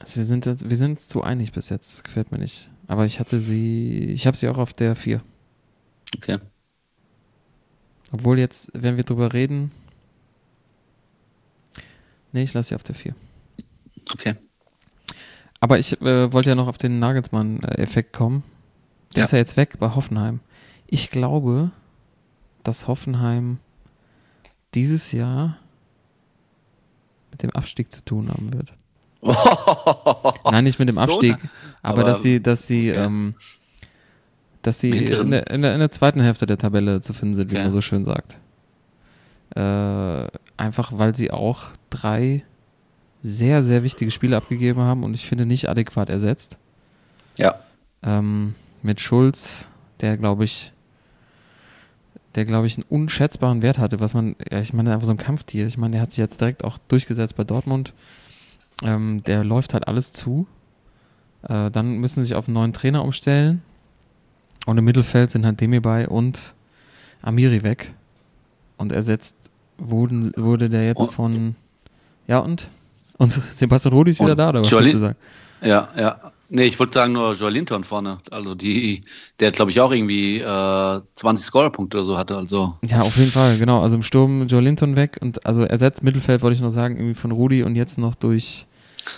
Also wir sind jetzt, wir sind zu einig bis jetzt, gefällt mir nicht. Aber ich hatte sie, ich habe sie auch auf der 4. Okay. Obwohl jetzt, wenn wir drüber reden. Nee, ich lasse sie auf der 4. Okay. Aber ich äh, wollte ja noch auf den Nagelsmann-Effekt kommen. Der Ja. ist ja jetzt weg bei Hoffenheim. Ich glaube, dass Hoffenheim dieses Jahr mit dem Abstieg zu tun haben wird. Nein, nicht mit dem So Abstieg, na- aber, aber- dass sie, dass sie, okay. ähm, dass sie in der, in, der, in der zweiten Hälfte der Tabelle zu finden sind, wie Okay. man so schön sagt. Äh, einfach weil sie auch drei sehr, sehr wichtige Spiele abgegeben haben und ich finde nicht adäquat ersetzt. Ja. Ähm, mit Schulz, der glaube ich, der glaube ich einen unschätzbaren Wert hatte, was man, ja, ich meine, einfach so ein Kampftier. Ich meine, der hat sich jetzt direkt auch durchgesetzt bei Dortmund. Ähm, der läuft halt alles zu. Äh, dann müssen sie sich auf einen neuen Trainer umstellen. Und im Mittelfeld sind halt Demirbay und Amiri weg. Und ersetzt wurden, wurde der jetzt Und- von. Ja, und? Und Sebastian Rudi ist wieder da, oder was willst du sagen? Ja, ja. Nee, ich wollte sagen nur Joel Linton vorne. Also die, der glaube ich auch irgendwie äh, 20 Scorerpunkte oder so hatte. Also Ja, auf jeden Fall, genau. Also im Sturm Joe Linton weg und also ersetzt Mittelfeld, wollte ich noch sagen, irgendwie von Rudi und jetzt noch durch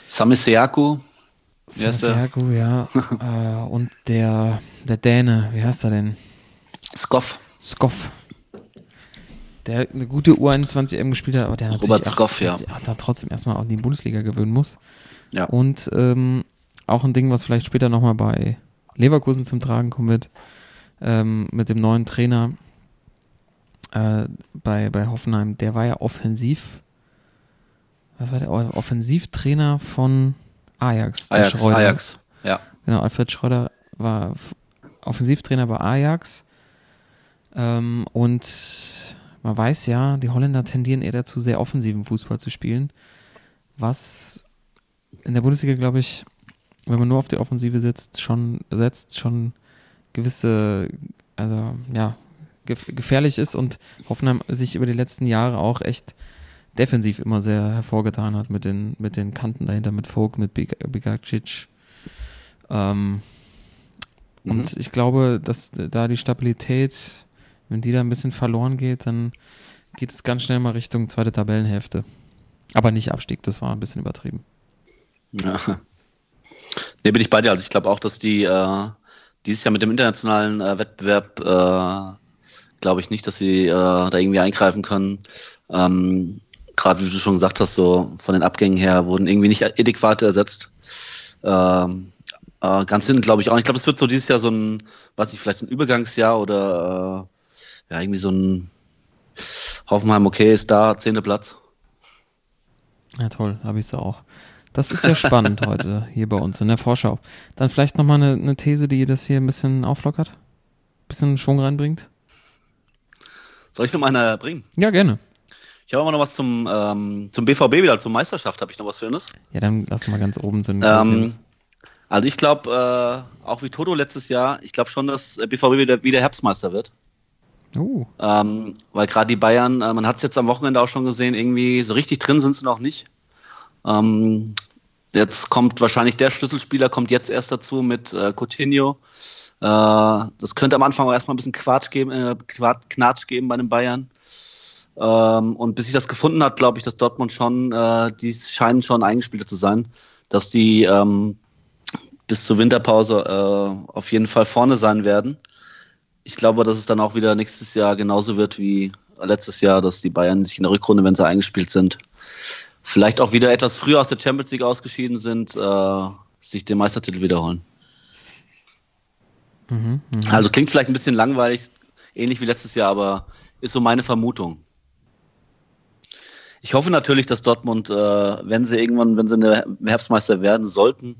Sami Seaku. Santiago, ja. äh, und der, der Däne, wie heißt er denn? Skoff. Skoff. Der eine gute U21 M gespielt hat, aber der natürlich Robert auch, Skoff, ja. da trotzdem erstmal auch in die Bundesliga gewöhnen muss. Ja. Und ähm, auch ein Ding, was vielleicht später nochmal bei Leverkusen zum Tragen kommen wird, ähm, mit dem neuen Trainer äh, bei, bei Hoffenheim, der war ja offensiv, was war der Offensivtrainer von Ajax? Ajax. Ajax. Ja. Genau, Alfred Schröder war Offensivtrainer bei Ajax. Ähm, und man weiß ja, die Holländer tendieren eher dazu, sehr offensiven Fußball zu spielen. Was in der Bundesliga, glaube ich, wenn man nur auf die Offensive sitzt, schon setzt, schon gewisse, also ja, gef gefährlich ist und Hoffenheim sich über die letzten Jahre auch echt defensiv immer sehr hervorgetan hat mit den, mit den Kanten dahinter, mit Vogt, mit Big- Bigacic, Ähm, und ich glaube, dass da die Stabilität, wenn die da ein bisschen verloren geht, dann geht es ganz schnell mal Richtung zweite Tabellenhälfte. Aber nicht Abstieg, das war ein bisschen übertrieben. Ja. Nee, bin ich bei dir. Also ich glaube auch, dass die äh, dieses Jahr mit dem internationalen äh, Wettbewerb äh, glaube ich nicht, dass sie äh, da irgendwie eingreifen können. Ähm, Gerade wie du schon gesagt hast, so von den Abgängen her wurden irgendwie nicht adäquate ersetzt. Ähm, äh, ganz hin, glaube ich auch. Ich glaube, es wird so dieses Jahr so ein, weiß ich, vielleicht so ein Übergangsjahr oder äh, ja, irgendwie so ein Hoffenheim, okay, ist da, zehnte Platz. Ja, toll, habe ich es auch. Das ist ja spannend heute hier bei uns in der Vorschau. Dann vielleicht nochmal eine, eine These, die das hier ein bisschen auflockert? Ein bisschen Schwung reinbringt? Soll ich noch mal eine bringen? Ja, gerne. Ich habe aber noch was zum, ähm, zum BVB wieder, zur Meisterschaft, habe ich noch was Schönes. Ja, dann lass mal ganz oben so einen ähm, Also ich glaube, äh, auch wie Toto letztes Jahr, ich glaube schon, dass BVB wieder, wieder Herbstmeister wird. Uh. Ähm, weil gerade die Bayern, äh, man hat es jetzt am Wochenende auch schon gesehen, irgendwie so richtig drin sind sie noch nicht. Ähm, jetzt kommt wahrscheinlich der Schlüsselspieler, kommt jetzt erst dazu mit äh, Coutinho. Äh, das könnte am Anfang auch erstmal ein bisschen Quatsch geben, äh, Knatsch geben bei den Bayern. Ähm, und bis sich das gefunden hat, glaube ich, dass Dortmund schon, äh, die scheinen schon eingespielt zu sein, dass die ähm, bis zur Winterpause äh, auf jeden Fall vorne sein werden. Ich glaube, dass es dann auch wieder nächstes Jahr genauso wird wie letztes Jahr, dass die Bayern sich in der Rückrunde, wenn sie eingespielt sind, vielleicht auch wieder etwas früher aus der Champions League ausgeschieden sind, äh, sich den Meistertitel wiederholen. Mhm, mh. Also klingt vielleicht ein bisschen langweilig, ähnlich wie letztes Jahr, aber ist so meine Vermutung. Ich hoffe natürlich, dass Dortmund, äh, wenn sie irgendwann, wenn sie eine Herbstmeister werden sollten,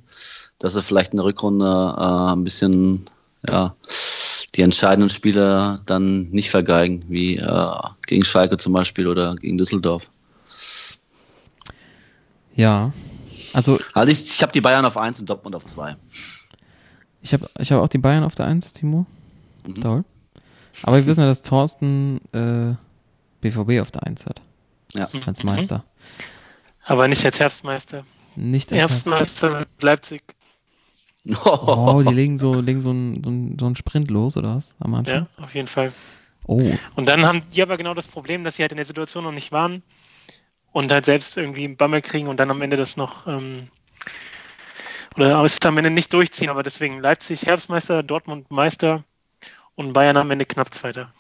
dass sie vielleicht in der Rückrunde äh, ein bisschen ja, die entscheidenden Spiele dann nicht vergeigen, wie äh, gegen Schalke zum Beispiel oder gegen Düsseldorf. Ja, also. Also ich, ich habe die Bayern auf 1 und Dortmund auf 2. Ich habe ich hab auch die Bayern auf der 1, Timo. Mhm. Toll. Aber wir wissen ja, dass Thorsten äh, BVB auf der 1 hat. Ja. Als Meister. Mhm. Aber nicht als Herbstmeister. Nicht als Herbstmeister mit Leipzig. Oh, die legen so, legen so einen so Sprint los, oder was? Am Anfang? Ja, auf jeden Fall. Oh. Und dann haben die aber genau das Problem, dass sie halt in der Situation noch nicht waren und halt selbst irgendwie einen Bammel kriegen und dann am Ende das noch ähm, oder es am Ende nicht durchziehen, aber deswegen Leipzig Herbstmeister, Dortmund Meister und Bayern am Ende knapp Zweiter.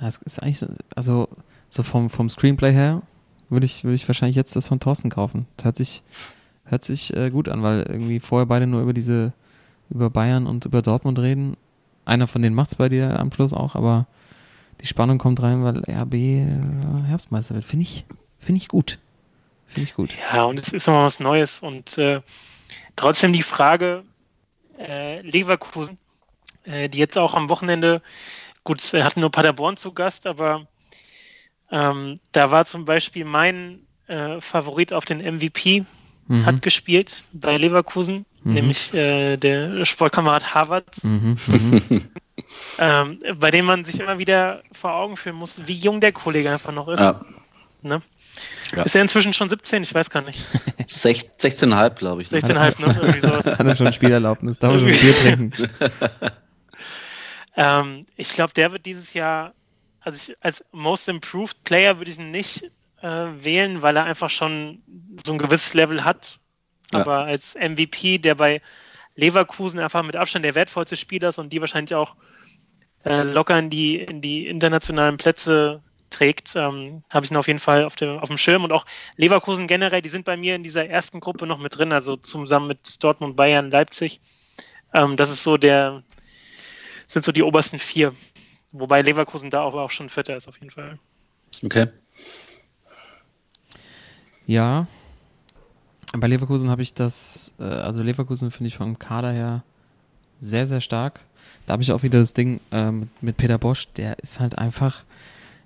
Ja, es ist eigentlich so, also so vom, vom Screenplay her würde ich, würde ich wahrscheinlich jetzt das von Thorsten kaufen. Das hört sich, hört sich äh, gut an, weil irgendwie vorher beide nur über diese, über Bayern und über Dortmund reden. Einer von denen macht es bei dir am Schluss auch, aber die Spannung kommt rein, weil RB äh, Herbstmeister wird. Finde ich, finde ich gut. Finde ich gut. Ja, und es ist nochmal was Neues. Und äh, trotzdem die Frage, äh, Leverkusen, äh, die jetzt auch am Wochenende, gut, hatten nur Paderborn zu Gast, aber ähm, da war zum Beispiel mein äh, Favorit auf den MVP, mhm. hat gespielt bei Leverkusen, mhm. nämlich äh, der Sportkamerad Harvard. Mhm, mhm. ähm, bei dem man sich immer wieder vor Augen führen muss, wie jung der Kollege einfach noch ist. Ja. Ne? Ja. Ist er inzwischen schon 17? Ich weiß gar nicht. 16,5 glaube ich. 16,5, ne? Irgendwie sowas. Hat er schon Spielerlaubnis, darf er schon Bier trinken. ähm, ich glaube, der wird dieses Jahr, also ich, als Most Improved Player würde ich ihn nicht äh, wählen, weil er einfach schon so ein gewisses Level hat. Ja. Aber als MVP, der bei Leverkusen einfach mit Abstand der wertvollste Spieler ist und die wahrscheinlich auch äh, locker in die, in die internationalen Plätze trägt, ähm, habe ich ihn auf jeden Fall auf, der, auf dem Schirm. Und auch Leverkusen generell, die sind bei mir in dieser ersten Gruppe noch mit drin, also zusammen mit Dortmund, Bayern, Leipzig. Ähm, das ist so der, sind so die obersten vier. Wobei Leverkusen da auch, auch schon Vierter ist, auf jeden Fall. Okay. Ja. Bei Leverkusen habe ich das, äh, also Leverkusen finde ich vom Kader her sehr, sehr stark. Da habe ich auch wieder das Ding äh, mit, mit Peter Bosch, der ist halt einfach,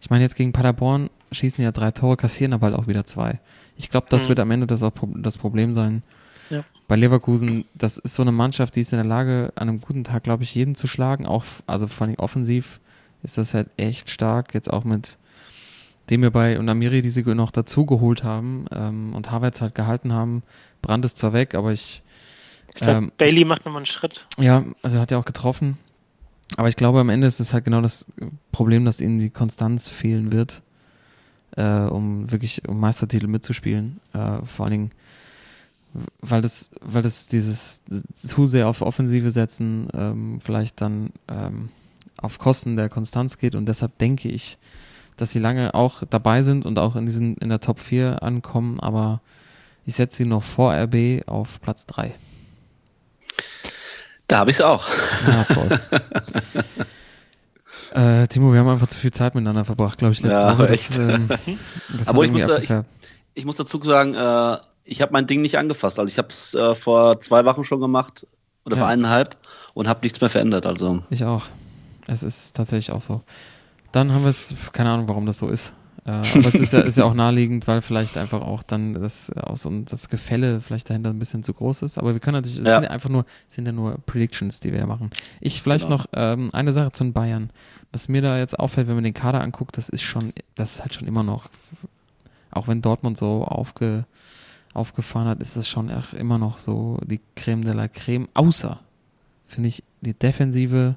ich meine, jetzt gegen Paderborn schießen ja drei Tore, kassieren aber halt auch wieder zwei. Ich glaube, das mhm. wird am Ende das auch das Problem sein. Ja. Bei Leverkusen, das ist so eine Mannschaft, die ist in der Lage, an einem guten Tag, glaube ich, jeden zu schlagen. Auch, also vor allem offensiv ist das halt echt stark. Jetzt auch mit dem wir bei und Amiri, die sie noch dazu geholt haben ähm, und Havertz halt gehalten haben. Brand ist zwar weg, aber ich Ich glaube, Ähm, Bailey macht nochmal einen Schritt. Ja, also hat er auch getroffen. Aber ich glaube, am Ende ist es halt genau das Problem, dass ihnen die Konstanz fehlen wird, äh, um wirklich um Meistertitel mitzuspielen. Äh, vor allen Dingen, weil das, weil das dieses zu sehr auf Offensive setzen, ähm, vielleicht dann ähm, auf Kosten der Konstanz geht. Und deshalb denke ich, dass sie lange auch dabei sind und auch in diesen in der Top 4 ankommen, aber ich setze sie noch vor RB auf Platz 3. Da habe ich es auch. Ja, toll. äh, Timo, wir haben einfach zu viel Zeit miteinander verbracht, glaube ich, letzte Ja, Woche. echt. ähm, das Aber ich muss, abgefärbt. Ich muss dazu sagen, äh, ich habe mein Ding nicht angefasst. Also ich habe es äh, vor zwei Wochen schon gemacht oder Ja. vor eineinhalb und habe nichts mehr verändert. Also Ich auch. Es ist tatsächlich auch so. Dann haben wir es, keine Ahnung, warum das so ist. Äh, aber es ist ja, ist ja auch naheliegend, weil vielleicht einfach auch dann das, aus und das Gefälle vielleicht dahinter ein bisschen zu groß ist. Aber wir können natürlich, es Ja. sind ja einfach nur, sind ja nur Predictions, die wir ja machen. Ich vielleicht Genau. noch ähm, eine Sache zu den Bayern. Was mir da jetzt auffällt, wenn man den Kader anguckt, das ist schon, das ist halt schon immer noch, auch wenn Dortmund so aufge, aufgefahren hat, ist das schon immer noch so die Creme de la Creme. Außer, finde ich, die Defensive,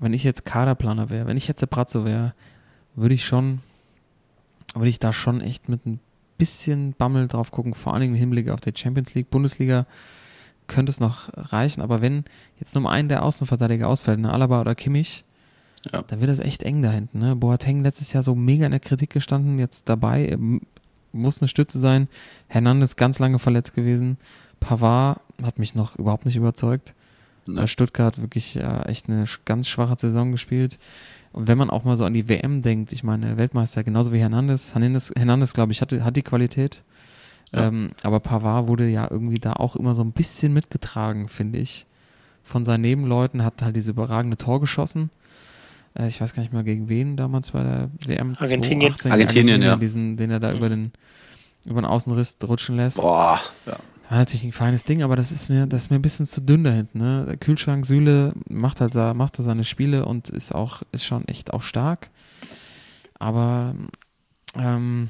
wenn ich jetzt Kaderplaner wäre, wenn ich jetzt der Bratzo wäre, würde ich schon, würde ich da schon echt mit ein bisschen Bammel drauf gucken, vor allen Dingen im Hinblick auf die Champions League, Bundesliga könnte es noch reichen, aber wenn jetzt nur ein der Außenverteidiger ausfällt, ne, Alaba oder Kimmich, Ja. dann wird das echt eng da hinten. Ne? Boateng letztes Jahr so mega in der Kritik gestanden, jetzt dabei, ähm, muss eine Stütze sein. Hernandez ganz lange verletzt gewesen. Pavard hat mich noch überhaupt nicht überzeugt. Bei Stuttgart wirklich äh, echt eine ganz schwache Saison gespielt. Und wenn man auch mal so an die WM denkt, ich meine, Weltmeister, genauso wie Hernandez, Hernandez, Hernandez glaube ich, hatte, hat die Qualität. Ja. Ähm, aber Pavard wurde ja irgendwie da auch immer so ein bisschen mitgetragen, finde ich. Von seinen Nebenleuten hat halt diese überragende Tor geschossen. Äh, ich weiß gar nicht mal gegen wen damals bei der WM. Argentinien. 2018, Argentinien, ja. Diesen, den er da über den, über den Außenriss rutschen lässt. boah, ja. War natürlich ein feines Ding, aber das ist mir, das ist mir ein bisschen zu dünn da hinten. Ne? Der Kühlschrank Süle macht halt da, macht da seine Spiele und ist auch, ist schon echt auch stark. Aber ähm,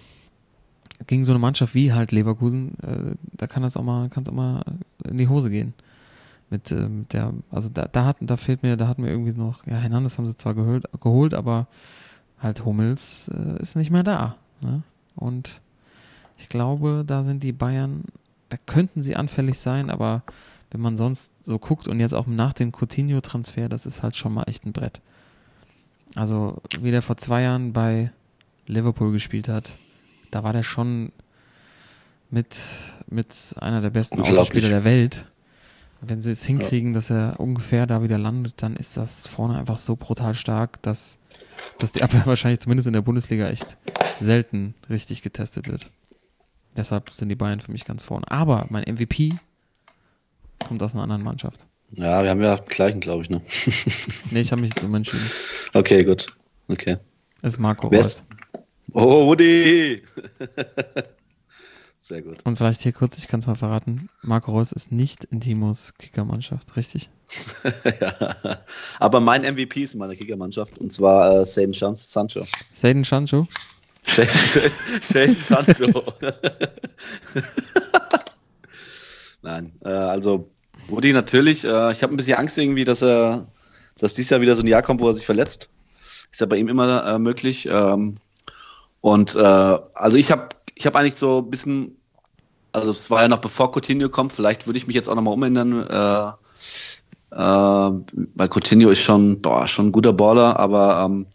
gegen so eine Mannschaft wie halt Leverkusen, äh, da kann das auch mal, kann es auch mal in die Hose gehen. Mit, äh, mit der, also da, da hat, da fehlt mir, da hatten wir irgendwie noch, ja, Hernandez haben sie zwar geholt, geholt aber halt Hummels äh, ist nicht mehr da. Ne? Und ich glaube, da sind die Bayern, da könnten sie anfällig sein, aber wenn man sonst so guckt und jetzt auch nach dem Coutinho-Transfer, das ist halt schon mal echt ein Brett. Also, wie der vor zwei Jahren bei Liverpool gespielt hat, da war der schon mit, mit einer der besten. Außenspieler der Welt. Wenn sie es hinkriegen, dass er ungefähr da wieder landet, dann ist das vorne einfach so brutal stark, dass, dass die Abwehr wahrscheinlich zumindest in der Bundesliga echt selten richtig getestet wird. Deshalb sind die Bayern für mich ganz vorne. Aber mein MVP kommt aus einer anderen Mannschaft. ja, wir haben ja gleichen, glaube ich. Ne? Nee, ich habe mich jetzt umentschieden. Okay, gut. Okay. Es ist Marco Wer Reus. Oh, Woody! Sehr gut. Und vielleicht hier kurz, ich kann es mal verraten, Marco Reus ist nicht in Timos Kickermannschaft, richtig? ja. Aber mein MVP ist in meiner Kickermannschaft und zwar äh, Saden Sancho. Seiden Sancho? Saden Sancho. Nein, äh, also Woody natürlich. Äh, ich habe ein bisschen Angst irgendwie, dass er, dass dieses Jahr wieder so ein Jahr kommt, wo er sich verletzt. Ist ja bei ihm immer äh, möglich. Ähm, und äh, also ich habe, ich habe eigentlich so ein bisschen, also es war ja noch bevor Coutinho kommt. Vielleicht würde ich mich jetzt auch nochmal umändern. Äh, äh, weil Coutinho ist schon, boah, schon ein guter Baller, aber ähm,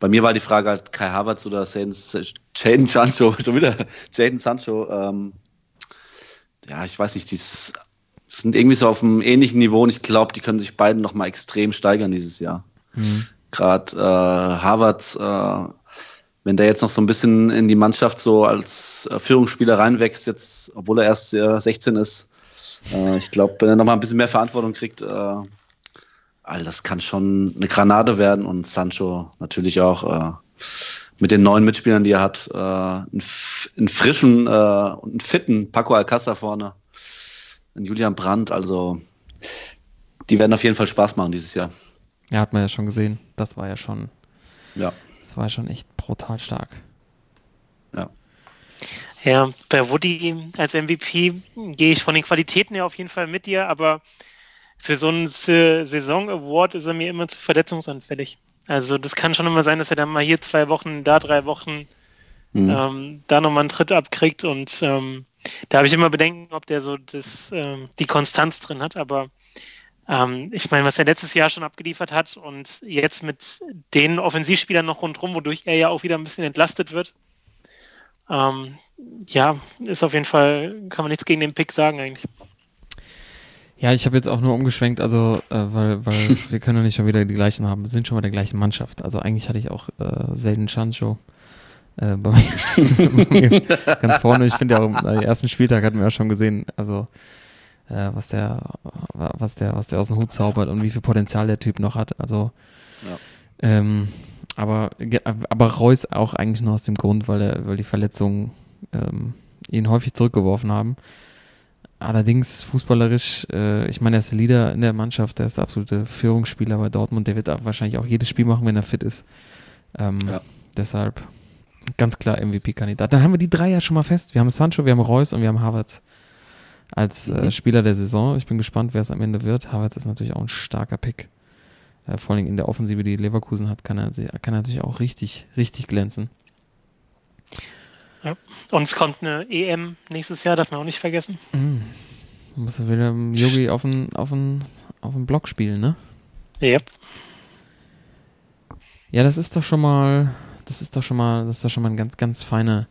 bei mir war die Frage halt Kai Havertz oder Jaden Sancho, schon wieder Jaden Sancho. Ähm, ja, ich weiß nicht, die sind irgendwie so auf einem ähnlichen Niveau und ich glaube, die können sich beiden nochmal extrem steigern dieses Jahr. Mhm. Gerade äh, Havertz, äh, wenn der jetzt noch so ein bisschen in die Mannschaft so als äh, Führungsspieler reinwächst, jetzt, obwohl er erst äh, 16 ist, äh, ich glaube, wenn er nochmal ein bisschen mehr Verantwortung kriegt, äh, all das kann schon eine Granate werden und Sancho natürlich auch äh, mit den neuen Mitspielern, die er hat, äh, einen, einen frischen äh, und einen fitten Paco Alcázar vorne, einen Julian Brandt, also die werden auf jeden Fall Spaß machen dieses Jahr. Ja, hat man ja schon gesehen. Das war ja schon, Ja, das war ja schon echt brutal stark. ja. Ja, bei Woody als MVP gehe ich von den Qualitäten her auf jeden Fall mit dir, aber für so einen Saison-Award ist er mir immer zu verletzungsanfällig. Also das kann schon immer sein, dass er dann mal hier zwei Wochen, da drei Wochen, mhm. ähm, da nochmal einen Tritt abkriegt und ähm, da habe ich immer Bedenken, ob der so das, ähm, die Konstanz drin hat, aber ähm, ich meine, was er letztes Jahr schon abgeliefert hat und jetzt mit den Offensivspielern noch rundherum, wodurch er ja auch wieder ein bisschen entlastet wird, ähm, ja, ist auf jeden Fall, kann man nichts gegen den Pick sagen eigentlich. Ja, ich habe jetzt auch nur umgeschwenkt, also äh, weil, weil wir können ja nicht schon wieder die gleichen haben. Wir sind schon mal der gleichen Mannschaft. Also eigentlich hatte ich auch äh, selten Chancho äh, bei mir ganz vorne. Ich finde ja auch am ersten Spieltag hatten wir ja schon gesehen, also äh, was der, was der, was der aus dem Hut zaubert und wie viel Potenzial der Typ noch hat. Also ja. ähm, aber, aber Reus auch eigentlich nur aus dem Grund, weil, er, weil die Verletzungen ähm, ihn häufig zurückgeworfen haben. Allerdings fußballerisch, äh, ich meine, er ist der Leader in der Mannschaft, der ist der absolute Führungsspieler bei Dortmund, der wird wahrscheinlich auch jedes Spiel machen, wenn er fit ist. Ähm, ja. Deshalb ganz klar MVP-Kandidat. Dann haben wir die drei ja schon mal fest. Wir haben Sancho, wir haben Reus und wir haben Havertz als äh, mhm. Spieler der Saison. Ich bin gespannt, wer es am Ende wird. Havertz ist natürlich auch ein starker Pick äh, vor allem in der Offensive, die Leverkusen hat, kann er, kann er natürlich auch richtig, richtig glänzen. Ja. Und es kommt eine EM nächstes Jahr, darf man auch nicht vergessen. Mhm. Muss er wieder Yogi auf den, auf, den, auf den Block spielen, ne? Yep. Ja, das ist doch schon mal, das ist doch schon mal, das ist doch schon mal eine ganz, ganz feine,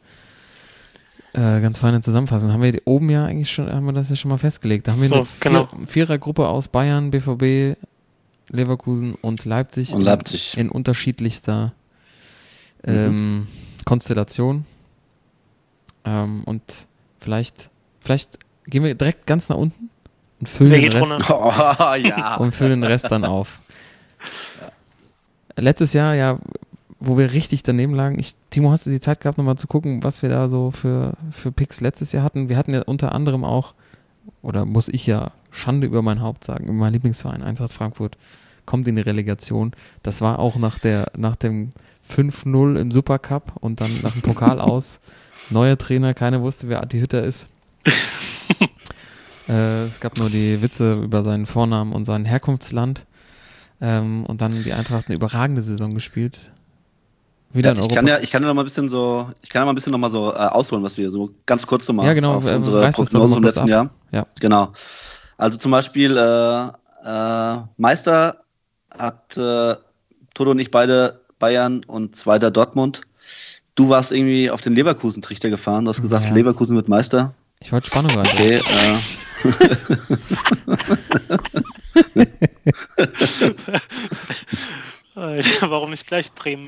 äh, ganz feine Zusammenfassung. Haben wir oben ja eigentlich schon, haben wir das ja schon mal festgelegt. Da haben wir so, eine Vier, genau. Vierergruppe aus Bayern, BVB, Leverkusen und Leipzig, und Leipzig. In, in unterschiedlichster ähm, mhm. Konstellation. Ähm, und vielleicht, vielleicht gehen wir direkt ganz nach unten und füllen, den Rest, oh, ja. und füllen den Rest dann auf. Letztes Jahr, ja, wo wir richtig daneben lagen. Ich, Timo, hast du die Zeit gehabt, nochmal zu gucken, was wir da so für, für Picks letztes Jahr hatten? Wir hatten ja unter anderem auch, oder muss ich ja Schande über mein Haupt sagen, über meinen Lieblingsverein Eintracht Frankfurt kommt in die Relegation. Das war auch nach, der, nach dem 5-0 im Supercup und dann nach dem Pokal aus. Neuer Trainer, keiner wusste, wer Adi Hütter ist. äh, es gab nur die Witze über seinen Vornamen und sein Herkunftsland. Ähm, und dann die Eintracht eine überragende Saison gespielt. Wieder ja, in Europa. Ich kann ja, ich kann ja noch mal ein bisschen so, ich kann ja mal ein bisschen noch mal so äh, ausholen, was wir so ganz kurz nochmal ja, genau, auf äh, unsere Prognosen vom letzten ab. Jahr. Ja. Genau. Also zum Beispiel äh, äh, Meister hat äh, Toto und ich beide Bayern und zweiter Dortmund. Du warst irgendwie auf den Leverkusen-Trichter gefahren. Du hast gesagt, ja. Leverkusen wird Meister. Ich wollte Spannung rein. Okay, äh. Alter, warum nicht gleich Bremen?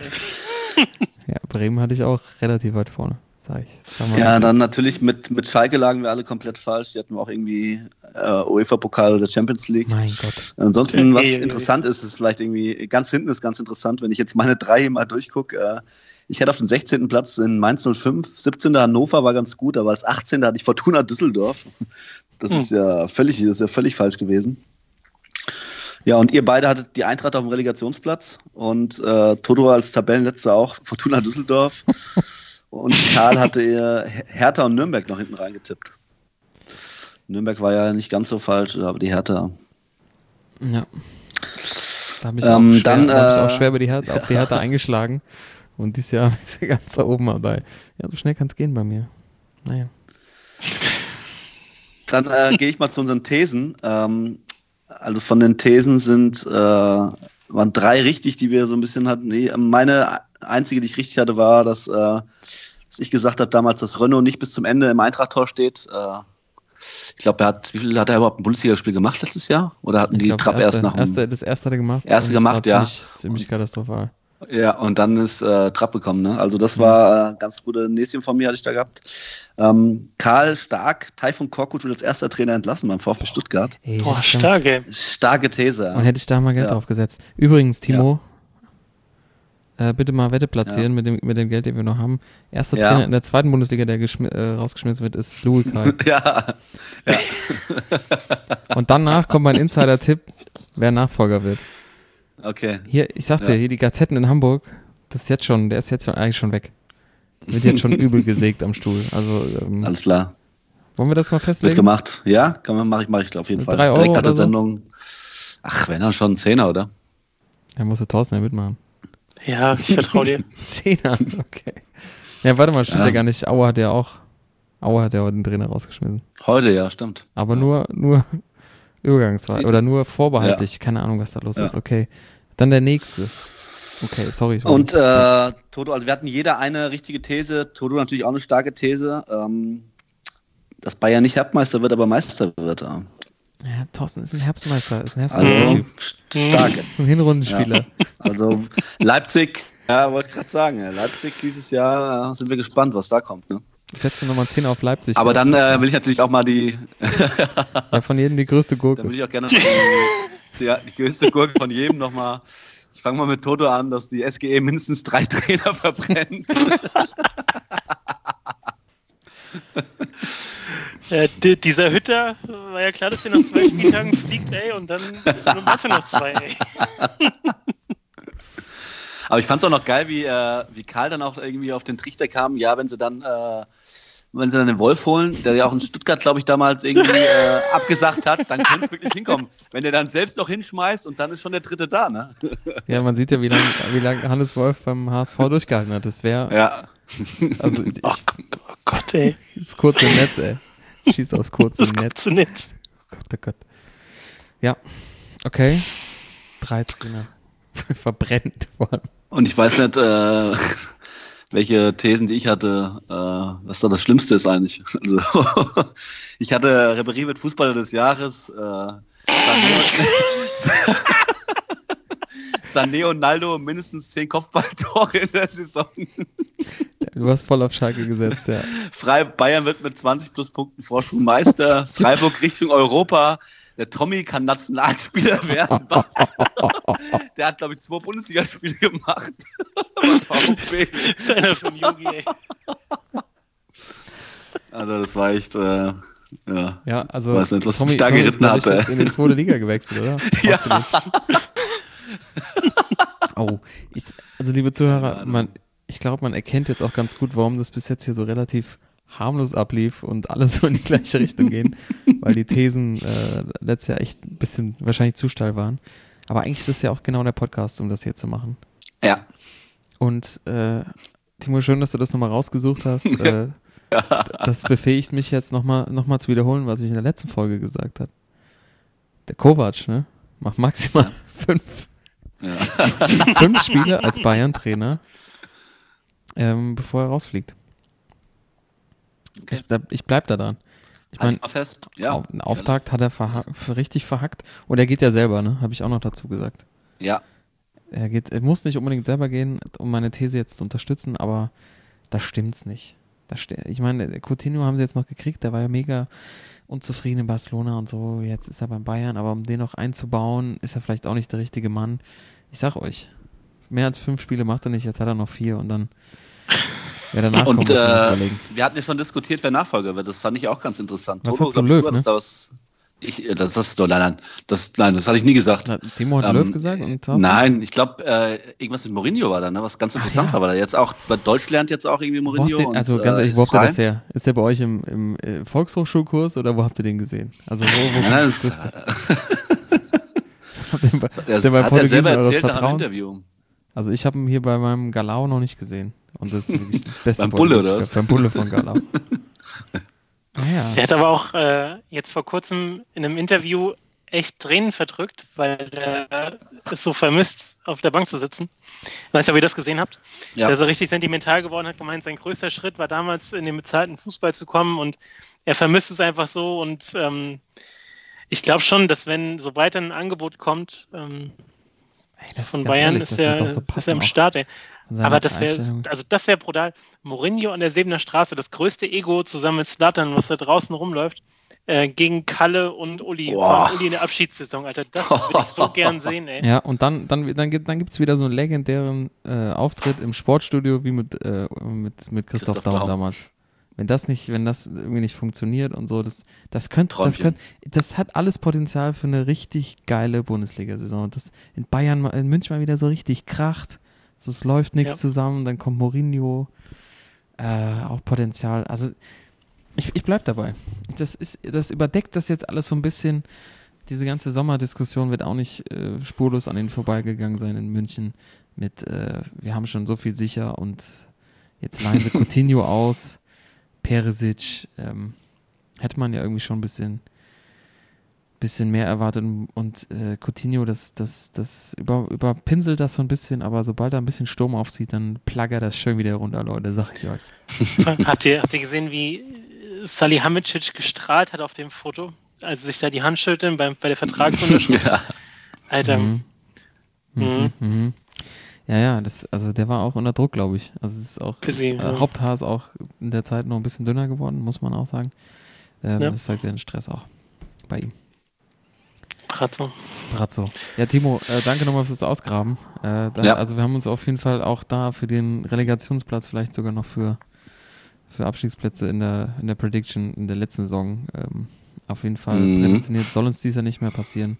ja, Bremen hatte ich auch relativ weit vorne. Sag ich. Sag ja, dann natürlich mit, mit Schalke lagen wir alle komplett falsch. Die hatten wir auch irgendwie äh, UEFA-Pokal oder Champions League. Mein Gott. Ansonsten, was interessant ist, ist vielleicht irgendwie, ganz hinten ist ganz interessant, wenn ich jetzt meine drei mal durchgucke. Äh, ich hätte auf den 16. Platz in Mainz 05, 17. Hannover war ganz gut, aber als 18. hatte ich Fortuna Düsseldorf. Das hm. ist ja völlig, das ist ja völlig falsch gewesen. Ja, und ihr beide hattet die Eintracht auf dem Relegationsplatz und äh, Toto als Tabellenletzter auch Fortuna Düsseldorf. Und Karl hatte ihr Hertha und Nürnberg noch hinten reingetippt. Nürnberg war ja nicht ganz so falsch, aber die Hertha. Ja. Da habe ich, ähm, schwer, dann, hab ich auch äh, schwer über die Hertha, auf die Hertha eingeschlagen. Und dieses Jahr ist er ganz da oben dabei. Ja, so schnell kann es gehen bei mir. Naja. Dann äh, gehe ich mal zu unseren Thesen. Ähm, also von den Thesen sind äh, waren drei richtig, die wir so ein bisschen hatten. Nee, meine einzige, die ich richtig hatte, war, dass, äh, dass ich gesagt habe damals, dass Renault nicht bis zum Ende im Eintracht-Tor steht. Äh, ich glaube, er hat, wie viel hat er überhaupt ein Bundesligaspiel gemacht letztes Jahr? Oder hatten ich die glaub, Trapp erst nach dem. Erste, das erste hat er gemacht. Erste gemacht, ja. Ziemlich, ziemlich katastrophal. Ja, und dann ist äh, Trapp gekommen. Ne? Also das war äh, ganz gute Näschen von mir, hatte ich da gehabt. Ähm, Karl Stark, Taifun Korkut wird als erster Trainer entlassen beim VfB Stuttgart. Hey, Boah, starke. Starke These. Und hätte ich da mal Geld ja. drauf gesetzt. Übrigens, Timo, äh, bitte mal Wette platzieren ja. mit, dem, mit dem Geld, den wir noch haben. Erster ja. Trainer in der zweiten Bundesliga, der äh, rausgeschmissen wird, ist Louis Kai. ja. ja. Und danach kommt mein Insider-Tipp, wer Nachfolger wird. Okay. Hier, ich sagte, ja. hier die Gazetten in Hamburg, das ist jetzt schon, der ist jetzt eigentlich schon weg. Wird jetzt schon übel gesägt am Stuhl. Also, ähm, Alles klar. wollen wir das mal Wird festlegen? gemacht. Ja, kann man, mach ich, mach ich auf jeden Mit Fall. drei Euro Direkt oder so? Sendung. Ach, wenn dann schon ein Zehner, oder? Da musste Thorsten ja mitmachen. Ja, ich vertraue dir. Zehner, okay. Ja, warte mal, stimmt ja, Ja. gar nicht. Aue hat ja auch, Aue hat ja auch den Trainer rausgeschmissen. Heute, ja, stimmt. Aber nur, nur übergangsweise oder nur vorbehaltlich. Keine Ahnung, was da los Ja. ist. Okay. Dann der nächste. Okay, sorry. ich war Und äh, Toto, also wir hatten jeder eine richtige These. Toto natürlich auch eine starke These. Ähm, dass Bayern nicht Herbstmeister wird, aber Meister wird. Ja. ja, Thorsten ist ein Herbstmeister. Ist ein Herbstmeister. Also Typ. st- stark. Ist ein Hinrundenspieler. Also Leipzig, ja, wollte gerade sagen, ja, Leipzig dieses Jahr äh, sind wir gespannt, was da kommt. Ne? Ich setze nochmal 10 auf Leipzig. Aber Ja, dann äh, will ich natürlich auch mal die, ja, von jedem die größte dann Gurke. will ich auch gerne die, die, größte Gurke von jedem nochmal. Ich fange mal mit Toto an, dass die SGE mindestens drei Trainer verbrennt. Äh, di- dieser Hütter war ja klar, dass der nach zwei Spieltagen fliegt, ey, und dann warte noch zwei, ey. Aber ich fand es auch noch geil, wie, äh, wie Karl dann auch irgendwie auf den Trichter kam. Ja, wenn sie dann, äh, wenn sie dann den Wolf holen, der ja auch in Stuttgart, glaube ich, damals irgendwie äh, abgesagt hat, dann könnte es wirklich hinkommen. Wenn der dann selbst noch hinschmeißt und dann ist schon der dritte da, ne? Ja, man sieht ja, wie lange wie lang Hannes Wolf beim HSV durchgehalten hat. Das wäre, Ja. also ich, Oh Gott, ey. ist kurz im Netz, ey. Schießt aus kurzem Netz. Zu nett. Oh Gott, oh Gott. Ja, okay. Drei Trainer. Verbrennt vor allem. Und ich weiß nicht, äh, welche Thesen, die ich hatte, äh, was da das Schlimmste ist eigentlich. Also, ich hatte Ribéry wird Fußballer des Jahres. Äh, Sané und Naldo mindestens zehn Kopfballtore in der Saison. Du hast voll auf Schalke gesetzt, ja. Frei, Bayern wird mit 20 plus Punkten Vorsprung Meister. Freiburg Richtung Europa. Der Tommy kann Nationalspieler werden. Was? Der hat, glaube ich, zwei Bundesligaspiele gemacht. VfB. Das ist einer von Yogi. Also das war echt, äh, ja. Ja, also Weiß nicht, was Tommy, mich da Tommy ist, geritten hat, in die zweite Liga gewechselt, oder? Ja. Oh, ich, also liebe Zuhörer, man, ich glaube, man erkennt jetzt auch ganz gut, warum das bis jetzt hier so relativ harmlos ablief und alles so in die gleiche Richtung gehen, weil die Thesen äh, letztes Jahr echt ein bisschen wahrscheinlich zu steil waren. Aber eigentlich ist das ja auch genau der Podcast, um das hier zu machen. Ja. Und äh, Timo, schön, dass du das nochmal rausgesucht hast. Äh, das befähigt mich jetzt nochmal noch mal zu wiederholen, was ich in der letzten Folge gesagt habe. Der Kovac, ne? Macht maximal fünf, ja. fünf Spiele als Bayern-Trainer, ähm, bevor er rausfliegt. Okay. Ich, bleib- ich bleib da dran. Ich Halt meine, fest. Ja. auf, einen Auftakt hat er verha richtig verhackt. Und er geht ja selber, ne? Habe ich auch noch dazu gesagt. Ja. Er geht, er muss nicht unbedingt selber gehen, um meine These jetzt zu unterstützen, aber da stimmt's nicht. Da sti ich meine, Coutinho haben sie jetzt noch gekriegt, der war ja mega unzufrieden in Barcelona und so. Jetzt ist er beim Bayern, aber um den noch einzubauen, ist er vielleicht auch nicht der richtige Mann. Ich sag euch, mehr als fünf Spiele macht er nicht, jetzt hat er noch vier und dann wer danach Und äh, wir hatten ja schon diskutiert, wer Nachfolger wird. Das fand ich auch ganz interessant. Was Toto, du, Löw, ich, hattest ne? da was, ich, äh, das, das ist doch, nein, nein, das, nein, das hatte ich nie gesagt. Na, Timo hat ähm, Löw gesagt und Thorsten? Nein, ich glaube, äh, irgendwas mit Mourinho war da, ne? was ganz Ach, interessant ja. war, weil er jetzt auch bei Deutsch lernt jetzt auch irgendwie Mourinho. und, also ganz äh, ehrlich, wo ist habt ihr das her? Ist der bei euch im, im äh, Volkshochschulkurs oder wo habt ihr den gesehen? Also wo, wo Nein, das, das bei, der, hat er selber erzählt nach dem? Interview. Also ich habe ihn hier bei meinem Galao noch nicht gesehen. Und das ist wirklich das beste Beim Bulle, oder? Beim Bulle von Galao. naja. Der hat aber auch äh, jetzt vor kurzem in einem Interview echt Tränen verdrückt, weil der es so vermisst, auf der Bank zu sitzen. Ich weiß nicht, ob ihr das gesehen habt. Ja. Der ist so richtig sentimental geworden, hat gemeint, sein größter Schritt war damals in den bezahlten Fußball zu kommen und er vermisst es einfach so und ähm, ich glaube schon, dass wenn sobald ein Angebot kommt ähm, Ey, das von Bayern, ehrlich, ist, das er, so ist er im Start. Ey. Aber das wäre, also das wäre brutal. Mourinho an der Sebener Straße, das größte Ego zusammen mit Slattern, was da draußen rumläuft, äh, gegen Kalle und Uli. Boah. Uli in der Abschiedssaison, Alter. Das würde ich so gern sehen, ey. Ja, und dann, dann, dann, gibt, dann gibt's wieder so einen legendären äh, Auftritt im Sportstudio wie mit, äh, mit, mit Christoph, Christoph Daum. damals. Wenn das nicht, wenn das irgendwie nicht funktioniert und so, das, das könnte, das könnte, das hat alles Potenzial für eine richtig geile Bundesliga-Saison. Und Das in Bayern, in München mal wieder so richtig kracht. So, es läuft nichts Ja. zusammen, dann kommt Mourinho. äh, auch Potenzial. Also ich, ich bleib dabei. Das ist, das überdeckt das jetzt alles so ein bisschen. Diese ganze Sommerdiskussion wird auch nicht äh, spurlos an ihnen vorbeigegangen sein in München. Mit, äh, wir haben schon so viel sicher und jetzt leihen sie Coutinho aus, Peresic. Ähm, hätte man ja irgendwie schon ein bisschen, bisschen mehr erwartet und äh, Coutinho, das, das, das über, überpinselt das so ein bisschen, aber sobald er ein bisschen Sturm aufzieht, dann plaggert das schön wieder runter, Leute, sag ich euch. habt, ihr, habt ihr gesehen, wie Salihamidzic gestrahlt hat auf dem Foto, als sich da die Hand schütteln bei, bei der Vertragsunterschrift? ja. Alter. Mhm. Mhm. Mhm. Ja, ja, das, also der war auch unter Druck, glaube ich. Also es ist auch Bisschen, das, äh, Haupthaar ist auch in der Zeit noch ein bisschen dünner geworden, muss man auch sagen. Ähm, ja. Das zeigt ja den Stress auch bei ihm. Brazzo. Brazzo. Ja, Timo, äh, danke nochmal fürs Ausgraben. Äh, da, ja. Also wir haben uns auf jeden Fall auch da für den Relegationsplatz, vielleicht sogar noch für, für Abstiegsplätze in der, in der Prediction in der letzten Saison ähm, auf jeden Fall mhm. prädestiniert. Soll uns dieser nicht mehr passieren.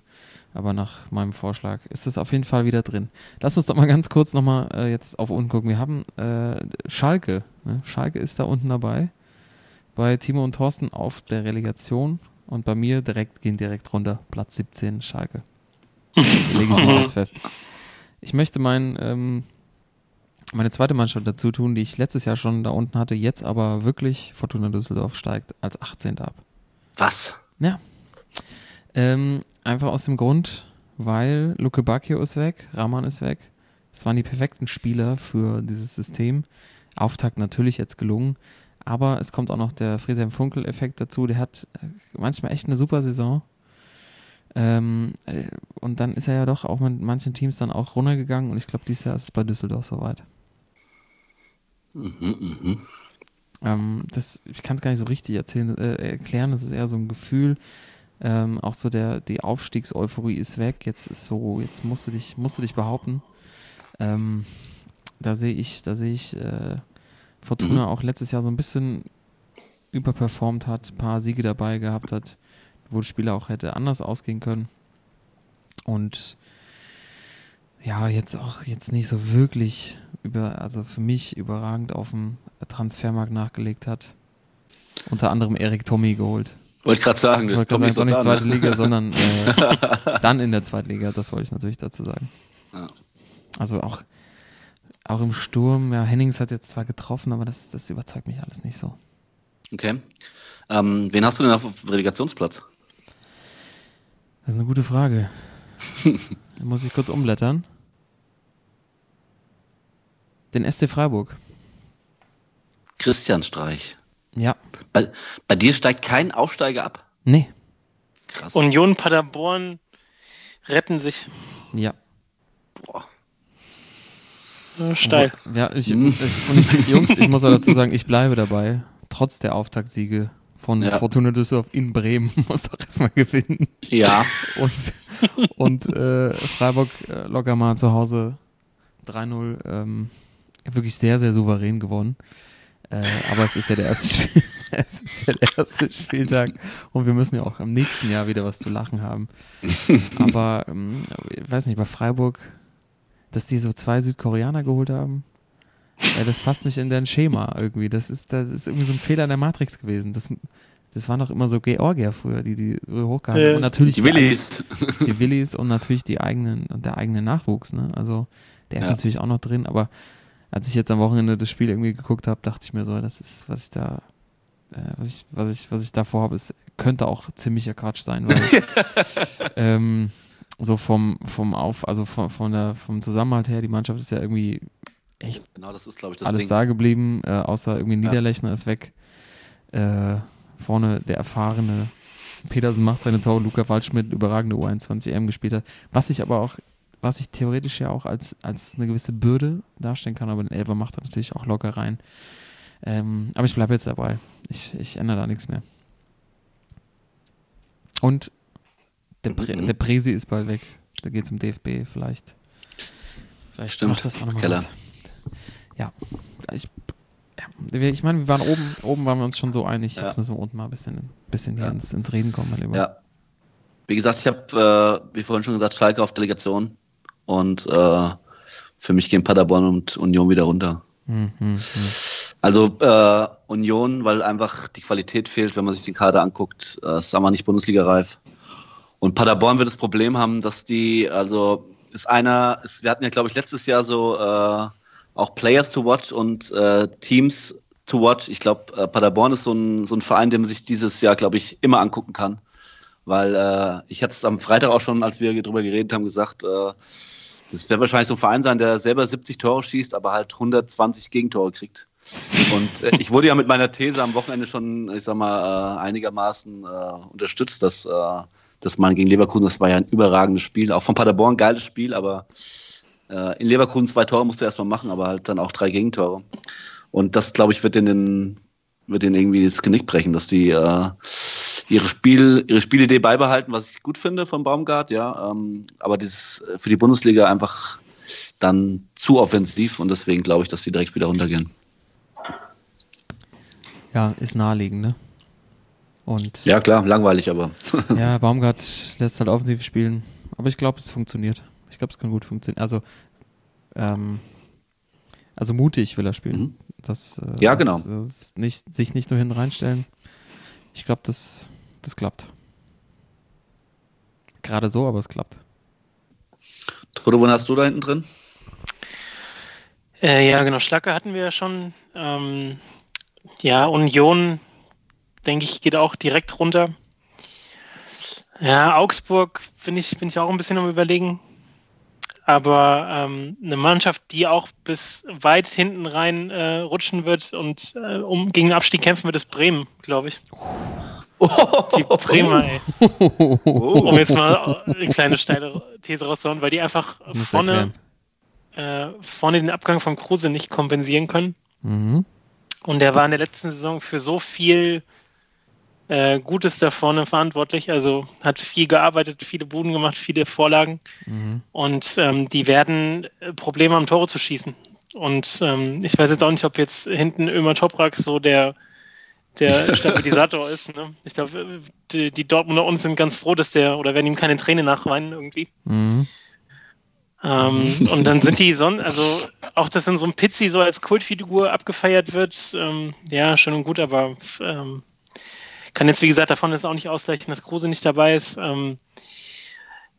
Aber nach meinem Vorschlag ist es auf jeden Fall wieder drin. Lass uns doch mal ganz kurz nochmal äh, jetzt auf unten gucken. Wir haben äh, Schalke. Ne? Schalke ist da unten dabei. Bei Timo und Thorsten auf der Relegation. Und bei mir direkt gehen direkt runter. Platz 17, Schalke. lege ich mal jetzt fest. Ich möchte mein, ähm, meine zweite Mannschaft dazu tun, die ich letztes Jahr schon da unten hatte, jetzt aber wirklich Fortuna Düsseldorf steigt als 18. ab. Was? Ja. Ähm, einfach aus dem Grund, weil Luke Bacchio ist weg, Rahman ist weg. Das waren die perfekten Spieler für dieses System. Auftakt natürlich jetzt gelungen. Aber es kommt auch noch der Friedhelm Funkel-Effekt dazu. Der hat äh, manchmal echt eine super Saison. Ähm, äh, und dann ist er ja doch auch mit manchen Teams dann auch runtergegangen. Und ich glaube, dieses Jahr ist es bei Düsseldorf soweit. Mhm, mh. ähm, das, ich kann es gar nicht so richtig erzählen, äh, erklären. Das ist eher so ein Gefühl. Ähm, auch so der, die Aufstiegseuphorie ist weg. Jetzt ist so, jetzt musst du dich, musst du dich behaupten. Ähm, da sehe ich, da sehe ich äh, Fortuna mhm. auch letztes Jahr so ein bisschen überperformt hat, ein paar Siege dabei gehabt hat, wo das Spiel auch hätte anders ausgehen können. Und ja, jetzt auch jetzt nicht so wirklich über, also für mich überragend auf dem Transfermarkt nachgelegt hat. Unter anderem Erik Tommy geholt. Wollte ich gerade sagen, wollte gerade sagen, doch nicht zweite ne? Liga, sondern äh, dann in der zweiten Liga, das wollte ich natürlich dazu sagen. Ja. Also auch auch im Sturm, ja, Hennings hat jetzt zwar getroffen, aber das, das überzeugt mich alles nicht so. Okay. Ähm, wen hast du denn auf Relegationsplatz? Das ist eine gute Frage. da muss ich kurz umblättern. Den SC Freiburg. Christian Streich. Ja. Bei, bei dir steigt kein Aufsteiger ab? Nee. Krass. Union Paderborn retten sich. Ja. Boah. Steil. Ja, ich, ich, und ich, Jungs, ich muss auch dazu sagen, ich bleibe dabei. Trotz der Auftaktsiege von ja. Fortuna Düsseldorf in Bremen muss doch erstmal gewinnen. Ja. Und, und äh, Freiburg äh, locker mal zu Hause 3-0 ähm, wirklich sehr, sehr souverän gewonnen. Äh, aber es ist ja der erste Spiel, es ist ja der erste Spieltag und wir müssen ja auch im nächsten Jahr wieder was zu lachen haben. Aber ähm, ich weiß nicht, bei Freiburg dass die so zwei Südkoreaner geholt haben. Ja, das passt nicht in deren Schema irgendwie. Das ist, das ist irgendwie so ein Fehler in der Matrix gewesen. Das, das waren doch immer so Georgier früher, die die hochgehalten haben. Und natürlich die, Willis. Die Willis und natürlich die eigenen und der eigene Nachwuchs. Ne? Also der ist ja. natürlich auch noch drin. Aber als ich jetzt am Wochenende das Spiel irgendwie geguckt habe, dachte ich mir so, das ist, was ich da, äh, was ich, was ich, was ich da vorhabe, es könnte auch ziemlicher Quatsch sein, weil ähm, so vom, vom Auf, also von, von der, vom Zusammenhalt her, die Mannschaft ist ja irgendwie echt genau, das ist, ich, das alles Ding. da geblieben, äh, außer irgendwie Niederlechner ja. ist weg. Äh, vorne der erfahrene Petersen macht seine Tore, Luca Waldschmidt überragende U21 EM gespielt hat. Was ich aber auch, was ich theoretisch ja auch als, als eine gewisse Bürde darstellen kann, aber den Elfer macht er natürlich auch locker rein. Ähm, aber ich bleibe jetzt dabei. Ich, ich ändere da nichts mehr. Und der, Pre mhm. der Presi ist bald weg. Da geht es um DFB vielleicht. Vielleicht Stimmt. macht das auch nochmal was. Ja. Ich, ja. ich meine, wir waren oben, oben waren wir uns schon so einig. Ja. Jetzt müssen wir unten mal ein bisschen, bisschen hier ja. ins, ins Reden kommen, mein Lieber. Ja. Wie gesagt, ich habe, äh, wie vorhin schon gesagt, Schalke auf Delegation. Und äh, für mich gehen Paderborn und Union wieder runter. Mhm, mh. Also äh, Union, weil einfach die Qualität fehlt, wenn man sich den Kader anguckt, äh, ist einfach nicht Bundesliga-reif. Und Paderborn wird das Problem haben, dass die, also ist einer, ist, wir hatten ja, glaube ich, letztes Jahr so äh, auch Players to watch und äh, Teams to watch. Ich glaube, äh, Paderborn ist so ein, so ein Verein, den man sich dieses Jahr, glaube ich, immer angucken kann. Weil äh, ich hatte es am Freitag auch schon, als wir darüber geredet haben, gesagt, äh, das wird wahrscheinlich so ein Verein sein, der selber 70 Tore schießt, aber halt 120 Gegentore kriegt. Und äh, ich wurde ja mit meiner These am Wochenende schon, ich sag mal, äh, einigermaßen äh, unterstützt, dass, äh, dass man gegen Leverkusen, das war ja ein überragendes Spiel, auch von Paderborn geiles Spiel, aber in Leverkusen zwei Tore musst du erstmal machen, aber halt dann auch drei Gegentore. Und das, glaube ich, wird in den wird ihnen irgendwie das Genick brechen, dass sie äh, ihre Spiel, ihre Spielidee beibehalten, was ich gut finde von Baumgart, ja. Ähm, aber dieses für die Bundesliga einfach dann zu offensiv und deswegen glaube ich, dass sie direkt wieder runtergehen. Ja, ist naheliegend, ne? Und Ja, klar, langweilig, aber. ja, Baumgart lässt halt offensiv spielen. Aber ich glaube, es funktioniert. Ich glaube, es kann gut funktionieren. Also, ähm, also mutig will er spielen. Mhm. Das, äh, Ja, genau. Das, das nicht, sich nicht nur hinten reinstellen. Ich glaube, das, das klappt. Gerade so, aber es klappt. Toto, wann hast du da hinten drin? Äh, ja, genau. Schlacke hatten wir ja schon. Ähm, ja, Union, denke ich, geht auch direkt runter. Ja, Augsburg bin ich, bin ich auch ein bisschen am Überlegen. Aber ähm, eine Mannschaft, die auch bis weit hinten rein äh, rutschen wird und äh, um gegen den Abstieg kämpfen wird, ist Bremen, glaube ich. Die Bremer, ey. Um jetzt mal eine kleine steile These rauszuhauen, weil die einfach vorne, äh, vorne den Abgang von Kruse nicht kompensieren können. Mhm. Und der war in der letzten Saison für so viel äh, Gutes da vorne verantwortlich. Also hat viel gearbeitet, viele Buden gemacht, viele Vorlagen. Mhm. Und ähm, die werden äh, Probleme am Tore zu schießen. Und ähm, ich weiß jetzt auch nicht, ob jetzt hinten Ömer Toprak so der, der Stabilisator ist. Ne? Ich glaube, die, die Dortmunder uns sind ganz froh, dass der, oder werden ihm keine Tränen nachweinen irgendwie. Mhm. Ähm, und dann sind die Son also auch, dass dann so ein Pizzi so als Kultfigur abgefeiert wird, ähm, ja, schön und gut, aber ähm, kann jetzt, wie gesagt, davon ist auch nicht ausgleichen, dass Kruse nicht dabei ist. Ähm,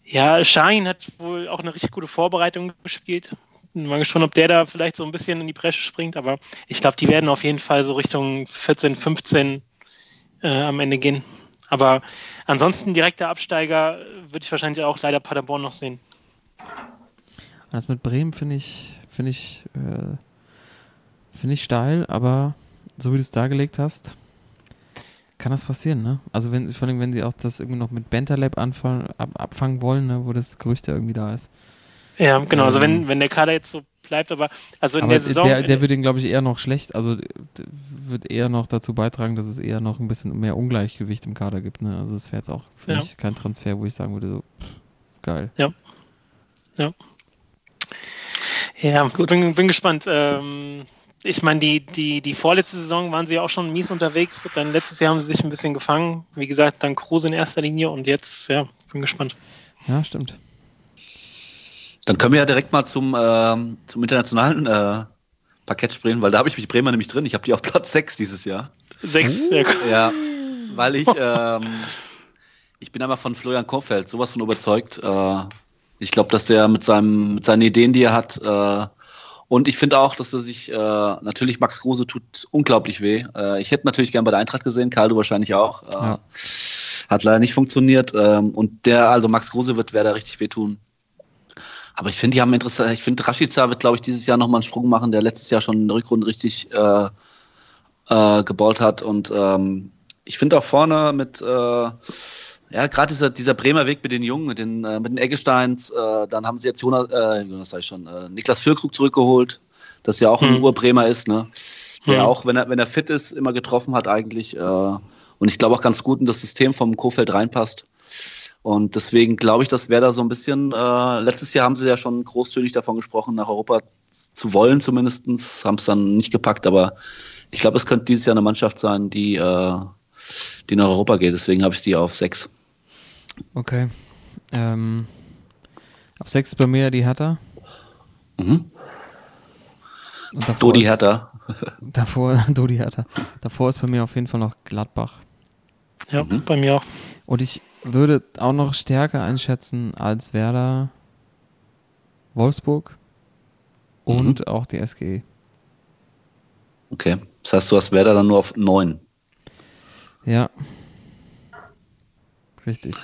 ja, Schein hat wohl auch eine richtig gute Vorbereitung gespielt. Bin Mal gespannt, ob der da vielleicht so ein bisschen in die Bresche springt, aber ich glaube, die werden auf jeden Fall so Richtung 14, 15 äh, am Ende gehen. Aber ansonsten direkter Absteiger äh, würde ich wahrscheinlich auch leider Paderborn noch sehen. Das mit Bremen finde ich, finde ich, äh, finde ich steil, aber so wie du es dargelegt hast, kann das passieren, ne? Also wenn, vor allem, wenn sie auch das irgendwie noch mit Bentalab anfangen, ab, abfangen wollen, ne, wo das Gerücht ja irgendwie da ist. Ja, genau. Also Ähm, wenn, wenn der Kader jetzt so bleibt, aber also in Aber der Saison. der, der wird ihn, glaube ich, eher noch schlecht, also wird eher noch dazu beitragen, dass es eher noch ein bisschen mehr Ungleichgewicht im Kader gibt, ne? Also es wäre jetzt auch für Ja. mich kein Transfer, wo ich sagen würde, so, pff, geil. ja, gut, bin, bin gespannt. Ähm, ich meine, die, die, die vorletzte Saison waren sie ja auch schon mies unterwegs. Dann letztes Jahr haben sie sich ein bisschen gefangen. Wie gesagt, dann Kruse in erster Linie und jetzt, ja, bin gespannt. Ja, stimmt. Dann können wir ja direkt mal zum, ähm, zum internationalen äh, Parkett springen, weil da habe ich mich Bremer nämlich drin. Ich habe die auf Platz 6 dieses Jahr. Sechs, ja, gut. Ja, weil ich, ähm, ich bin einmal von Florian Kofeld sowas von überzeugt. Äh, ich glaube, dass der mit, seinem, mit seinen Ideen, die er hat, äh, und ich finde auch, dass er sich, äh, natürlich Max Kruse tut unglaublich weh. Äh, ich hätte natürlich gern bei der Eintracht gesehen, Karl, du wahrscheinlich auch. Äh, Ja. Hat leider nicht funktioniert. Ähm, und der, also Max Kruse wird Werder richtig wehtun. Aber ich finde, die haben interessant, ich finde, Rashica wird, glaube ich, dieses Jahr nochmal einen Sprung machen, der letztes Jahr schon in der Rückrunde richtig äh, äh, geballt hat. Und ähm, ich finde auch vorne mit, äh, ja, gerade dieser, dieser Bremer Weg mit den Jungen, mit den, äh, mit den Eggesteins, äh, dann haben sie jetzt Jonas, äh, Jonas sag ich schon, äh, Niklas Füllkrug zurückgeholt, das ja auch ein Hm. Urbremer ist, ne? Der Hm. auch, wenn er, wenn er fit ist, immer getroffen hat eigentlich. Äh, und ich glaube auch ganz gut in das System vom Kofeld reinpasst. Und deswegen glaube ich, dass Werder so ein bisschen, äh, letztes Jahr haben sie ja schon großzügig davon gesprochen, nach Europa zu wollen zumindestens, haben es dann nicht gepackt, aber ich glaube, es könnte dieses Jahr eine Mannschaft sein, die, äh, die nach Europa geht. Deswegen habe ich die auf sechs. Okay. Ähm, auf sechs ist bei mir die Hertha. Mhm. Und davor Dodi ist- Hertha. Davor, Dodi Hertha. Davor ist bei mir auf jeden Fall noch Gladbach. Ja, bei mir auch. Und ich würde auch noch stärker einschätzen als Werder Wolfsburg und auch die SGE. Okay. Das heißt, du hast Werder dann nur auf 9. Ja. Richtig.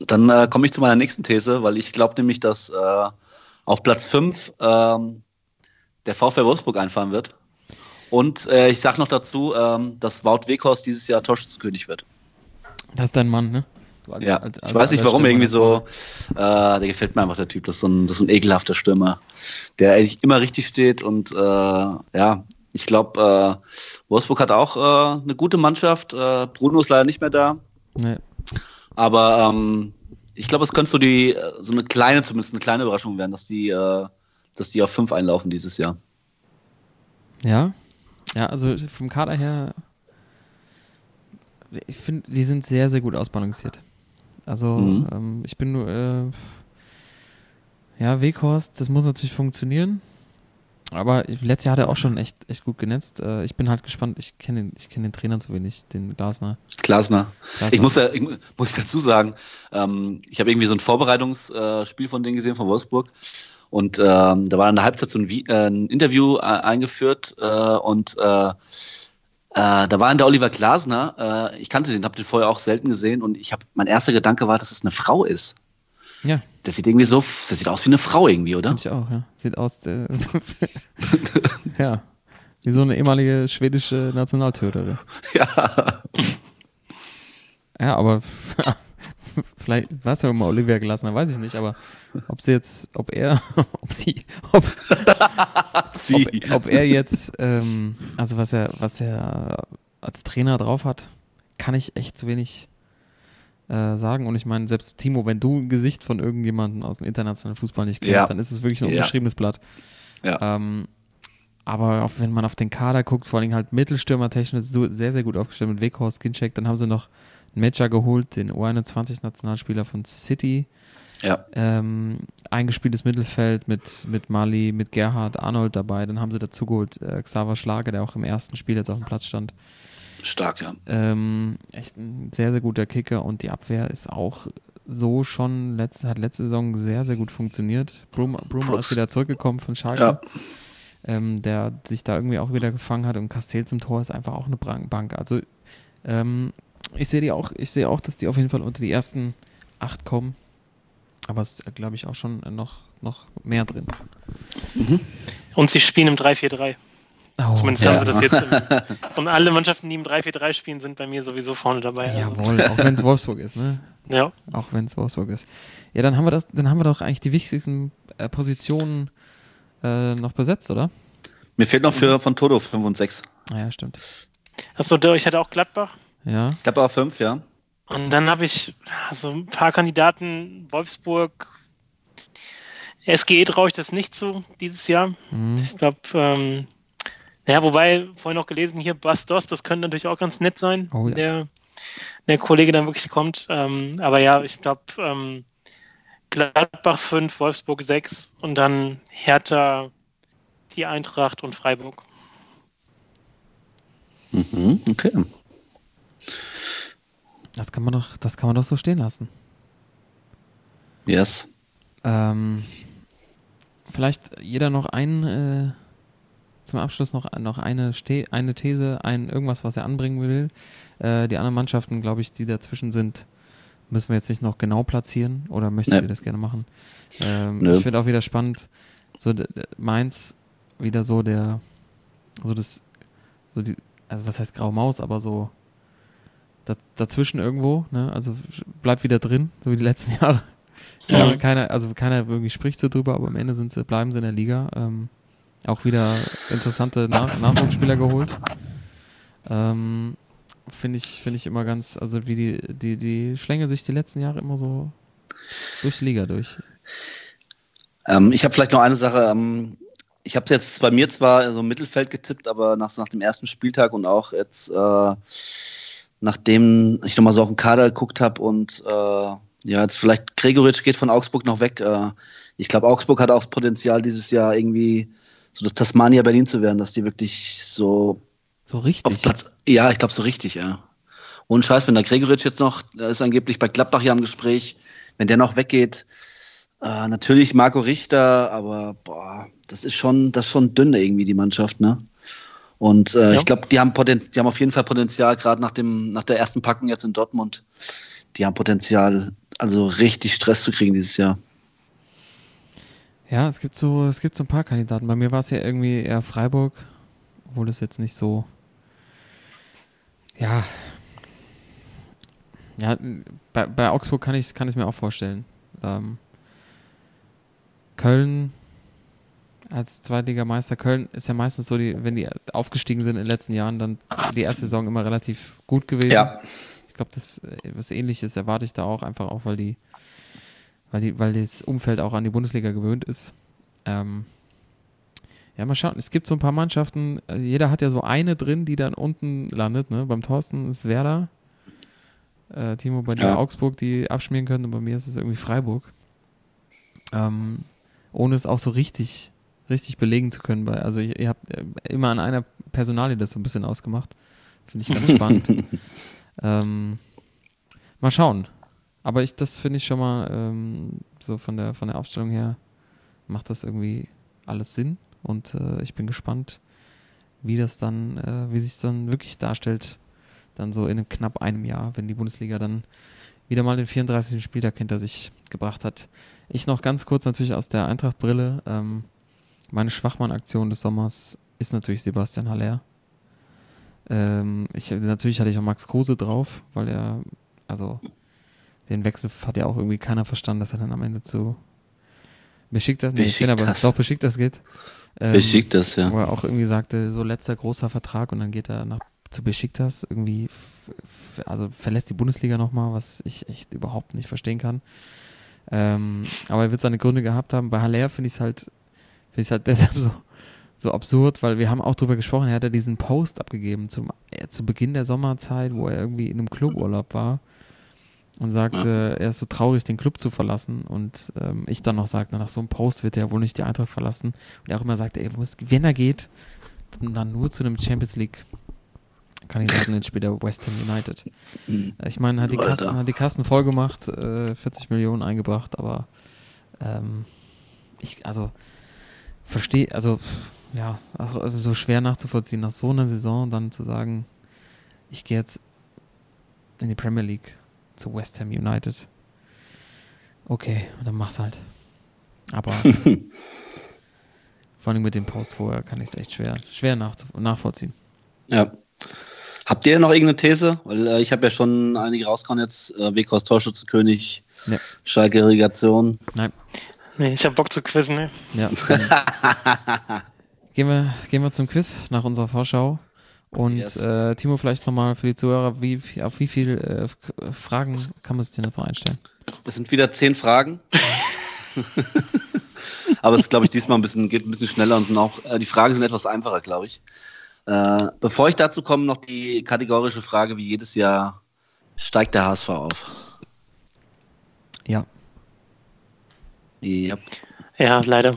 Dann äh, komme ich zu meiner nächsten These, weil ich glaube nämlich, dass äh, auf Platz 5 ähm, der VfL Wolfsburg einfahren wird. Und äh, ich sage noch dazu, ähm, dass Wout Weghorst dieses Jahr Torschützenkönig wird. Das ist dein Mann, ne? Als- Ja, als- ich als weiß nicht, warum Stürmer irgendwie so. Äh, der gefällt mir einfach der Typ. Das ist so ein, das ist so ein ekelhafter Stürmer, der eigentlich immer richtig steht. Und äh, ja, ich glaube, äh, Wolfsburg hat auch äh, eine gute Mannschaft. Äh, Bruno ist leider nicht mehr da. Nee. Aber ähm, ich glaube, es könnte so die so eine kleine, zumindest eine kleine Überraschung werden, dass die, äh, dass die auf fünf einlaufen dieses Jahr. Ja. Ja, also vom Kader her, ich finde, die sind sehr, sehr gut ausbalanciert. Also, Mhm. ähm, ich bin nur, äh, ja, Weghorst, das muss natürlich funktionieren. Aber letztes Jahr hat er auch schon echt, echt gut genetzt. Äh, ich bin halt gespannt. Ich kenne den, ich kenn den Trainer zu wenig, den Glasner. Glasner. Glasner. Ich muss, ja, ich mu- muss dazu sagen, ähm, ich habe irgendwie so ein Vorbereitungsspiel von denen gesehen, von Wolfsburg. Und ähm, da war in der Halbzeit so ein, Vi- äh, ein Interview äh, eingeführt äh, und äh, äh, da war dann der Oliver Glasner. Ich kannte den, habe den vorher auch selten gesehen und ich habe mein erster Gedanke war, dass es eine Frau ist. Ja, Der sieht irgendwie so, das sieht aus wie eine Frau irgendwie, oder? finde ich auch, ja. Sieht aus, äh, ja, wie so eine ehemalige schwedische Nationaltöterin. Ja. Ja, aber vielleicht war es ja immer Olivia Glasner, weiß ich nicht, aber ob sie jetzt, ob er, ob sie, ob, Sie. ob, ob er jetzt, ähm, also was er, was er als Trainer drauf hat, kann ich echt zu wenig äh, sagen. Und ich meine, selbst Timo, wenn du ein Gesicht von irgendjemandem aus dem internationalen Fußball nicht kennst, Ja. dann ist es wirklich ein Ja. unbeschriebenes Blatt. Ja. Ähm, aber auch wenn man auf den Kader guckt, vor allem halt Mittelstürmertechnisch so sehr, sehr gut aufgestellt mit Weghorst, Skincheck, dann haben sie noch einen Matcher geholt, den U21-Nationalspieler von City, ja. ähm, eingespieltes Mittelfeld mit, mit Mali, mit Gerhard, Arnold dabei. Dann haben sie dazu geholt äh, Xaver Schlager, der auch im ersten Spiel jetzt auf dem Platz stand. Stark, ja. Ähm, echt ein sehr, sehr guter Kicker und die Abwehr ist auch so schon, letzte, hat letzte Saison sehr, sehr gut funktioniert. Bruma, ist wieder zurückgekommen von Schalke, Ja. ähm, der sich da irgendwie auch wieder gefangen hat und Castell zum Tor ist einfach auch eine Bank. Also ähm, ich sehe die auch, ich sehe auch, dass die auf jeden Fall unter die ersten acht kommen. Aber es ist, glaube ich, auch schon noch, noch mehr drin. Und sie spielen im 3-4-3. Oh, Zumindest ja. haben sie das jetzt. Und alle Mannschaften, die im 3-4-3 spielen, sind bei mir sowieso vorne dabei. Also, Jawohl, auch wenn es Wolfsburg ist, ne? ja. Auch wenn es Wolfsburg ist. Ja, dann haben wir das, dann haben wir doch eigentlich die wichtigsten äh, Positionen äh, noch besetzt, oder? Mir fehlt noch für von Toto 5 und 6. Ah, Ja, stimmt. Achso, ich hatte auch Gladbach. Ja. Aber 5, ja. Und dann habe ich so ein paar Kandidaten, Wolfsburg, SGE traue ich das nicht zu dieses Jahr. Mhm. Ich glaube, ähm, naja, wobei, vorhin noch gelesen, hier Bastos, das könnte natürlich auch ganz nett sein, Oh ja. der, der Kollege dann wirklich kommt. Ähm, aber ja, ich glaube, ähm, Gladbach 5, Wolfsburg 6 und dann Hertha, die Eintracht und Freiburg. Mhm, okay. Das kann man doch, das kann man doch so stehen lassen. Yes. Ähm, vielleicht jeder noch ein, äh, zum Abschluss noch, noch eine, Ste eine These, ein irgendwas, was er anbringen will. Äh, die anderen Mannschaften, glaube ich, die dazwischen sind, müssen wir jetzt nicht noch genau platzieren oder möchtet Nee. ihr das gerne machen? Ähm, Nö. ich finde auch wieder spannend, so Mainz wieder so der, so das, so die, also was heißt Graue Maus, aber so da, dazwischen irgendwo, ne? Also bleibt wieder drin, so wie die letzten Jahre. Ja. Keiner, also keiner irgendwie spricht so drüber, aber am Ende sind sie, bleiben sie in der Liga. Ähm, auch wieder interessante Nach Nachwuchsspieler geholt. Ähm, Finde ich, finde ich immer ganz, also wie die, die, die schlänge sich die letzten Jahre immer so durch die Liga durch. Ähm, ich habe vielleicht noch eine Sache. Ähm, ich habe es jetzt bei mir zwar so im Mittelfeld getippt, aber nach, nach dem ersten Spieltag und auch jetzt, äh, nachdem ich nochmal so auf den Kader geguckt habe und äh, ja, jetzt vielleicht Gregoritsch geht von Augsburg noch weg. Äh, ich glaube, Augsburg hat auch das Potenzial, dieses Jahr irgendwie so das Tasmania Berlin zu werden, dass die wirklich so So richtig. Platz, ja, ich glaube so richtig, ja. Und Scheiß, wenn der Gregoritsch jetzt noch, der ist angeblich bei Gladbach hier am Gespräch, wenn der noch weggeht, äh, natürlich Marco Richter, aber boah, das ist schon, das ist schon dünn irgendwie die Mannschaft, ne? Und äh, Ja. ich glaube, die haben Poten die haben auf jeden Fall Potenzial, gerade nach dem, nach der ersten Packung jetzt in Dortmund, die haben Potenzial, also richtig Stress zu kriegen dieses Jahr. Ja, es gibt so, es gibt so ein paar Kandidaten. Bei mir war es ja irgendwie eher Freiburg, obwohl es jetzt nicht so. Ja. Ja, bei, bei Augsburg kann ich kann ich mir auch vorstellen. Ähm, Köln als Zweitligameister. Köln ist ja meistens so, die, wenn die aufgestiegen sind in den letzten Jahren, dann die erste Saison immer relativ gut gewesen. Ich glaube, das äh, was ähnliches erwarte ich da auch, einfach auch, weil die, weil die, weil das Umfeld auch an die Bundesliga gewöhnt ist. Ähm, ja, mal schauen. Es gibt so ein paar Mannschaften, äh, jeder hat ja so eine drin, die dann unten landet, ne? Beim Thorsten ist Werder. Äh, Timo, bei dir Ja. Augsburg, die abschmieren können, und bei mir ist es irgendwie Freiburg. Ähm, ohne es auch so richtig, richtig belegen zu können. Also ihr, ihr habt äh, immer an einer Personalie das so ein bisschen ausgemacht. Finde ich ganz spannend. Ähm, mal schauen. Aber ich, das finde ich schon mal ähm, so von der von der Aufstellung her macht das irgendwie alles Sinn und äh, ich bin gespannt, wie das dann, äh, wie sich dann wirklich darstellt, dann so in knapp einem Jahr, wenn die Bundesliga dann wieder mal den 34. Spieltag hinter sich gebracht hat. Ich noch ganz kurz natürlich aus der Eintracht-Brille. Ähm, meine Schwachmann-Aktion des Sommers ist natürlich Sebastian Haller. Ähm, ich, natürlich hatte ich auch Max Kruse drauf, weil er, also den Wechsel hat ja auch irgendwie keiner verstanden, dass er dann am Ende zu Besiktas, nee, ich aber doch Besiktas geht. Ähm, Besiktas, ja. Wo er auch irgendwie sagte, so letzter großer Vertrag und dann geht er nach, zu Besiktas irgendwie, also verlässt die Bundesliga nochmal, was ich echt überhaupt nicht verstehen kann. Ähm, aber er wird seine Gründe gehabt haben. Bei Haller finde ich es halt, finde ich halt deshalb so, so absurd, weil wir haben auch drüber gesprochen, er hat ja diesen Post abgegeben zum, äh, zu Beginn der Sommerzeit, wo er irgendwie in einem Cluburlaub war und sagte, er ist so traurig, den Club zu verlassen. Und ähm, ich dann noch sagte, nach so einem Post wird er wohl nicht die Eintracht verlassen. Und er auch immer sagte, ey, wenn er geht, dann, nur zu einem Champions League Kandidaten in später West Ham United. Äh, Ich meine, hat die. Kassen, hat die Kassen voll gemacht, äh, 40 Millionen eingebracht, aber ähm, ich, also verstehe, also ja, also so schwer nachzuvollziehen, nach so einer Saison dann zu sagen, ich gehe jetzt in die Premier League zu West Ham United. Okay, dann mach's halt. Aber vor allem mit dem Post vorher kann ich es echt schwer, schwer nachvollziehen. Ja. Habt ihr noch irgendeine These? Weil äh, ich habe ja schon einige rausgehauen jetzt. Äh, Weghorst Torschützenkönig, Ja. Schalke Irrigation. Nein, Nee, ich habe Bock zu quizzen, ne? ja. Gehen, wir, gehen wir zum Quiz nach unserer Vorschau. Und Yes. äh, Timo, vielleicht nochmal für die Zuhörer, wie, auf wie viele äh, Fragen kann man sich denn jetzt noch einstellen? Es sind wieder zehn Fragen. Aber es ist, glaube ich, diesmal ein bisschen, geht ein bisschen schneller und sind auch, äh, die Fragen sind etwas einfacher, glaube ich. Äh, bevor ich dazu komme, noch die kategorische Frage, wie jedes Jahr steigt der HSV auf? Ja, Ja, Ja, leider.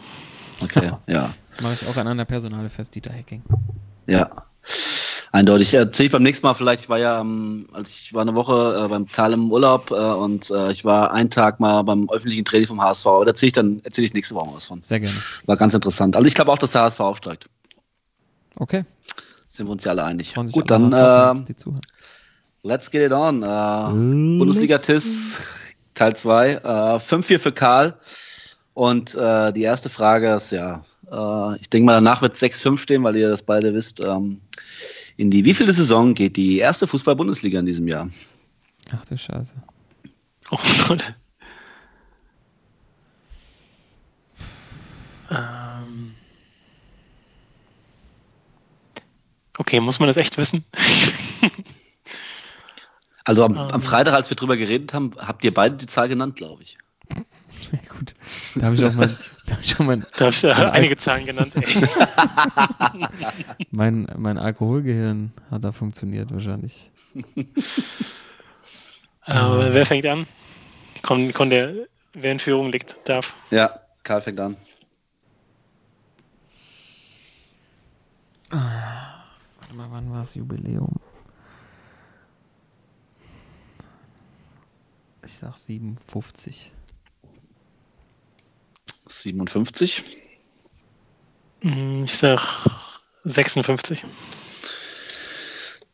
okay, ja. mache ich auch an einer Personale fest, Dieter Hacking. Ja, eindeutig. Erzähle ich beim nächsten Mal vielleicht. Ich war ja, ähm, als ich war eine Woche äh, beim Karl im Urlaub äh, und äh, ich war einen Tag mal beim öffentlichen Training vom HSV. Aber da erzähle ich dann erzähle ich nächste Woche mal was von. Sehr gerne. War ganz interessant. Also ich glaube auch, dass der HSV aufsteigt. Okay. Sind wir uns ja alle einig. Gut, alle dann HSV-Fans, äh, let's get it on. Äh, Bundesliga TIS Teil 2. Äh, 5-4 für Karl. Und äh, die erste Frage ist ja, äh, ich denke mal, danach wird 6-5 stehen, weil ihr das beide wisst. Ähm, in die wievielte Saison geht die erste Fußball-Bundesliga in diesem Jahr? Ach du Scheiße. Oh Gott. Ähm. Okay, muss man das echt wissen? Also am, Ähm. am Freitag, als wir drüber geredet haben, habt ihr beide die Zahl genannt, glaube ich. Ja, gut. Da habe ich auch mein, da hab ich auch mein, Da habe ich äh, Mein einige Zahlen genannt. Ey. mein, mein Alkoholgehirn hat da funktioniert wahrscheinlich. Aber wer fängt an? Komm, komm, der, wer in Führung liegt, darf. Ja, Karl fängt an. Warte mal, wann war das Jubiläum? Ich sag 57. 57. Hm, Ich sag 56.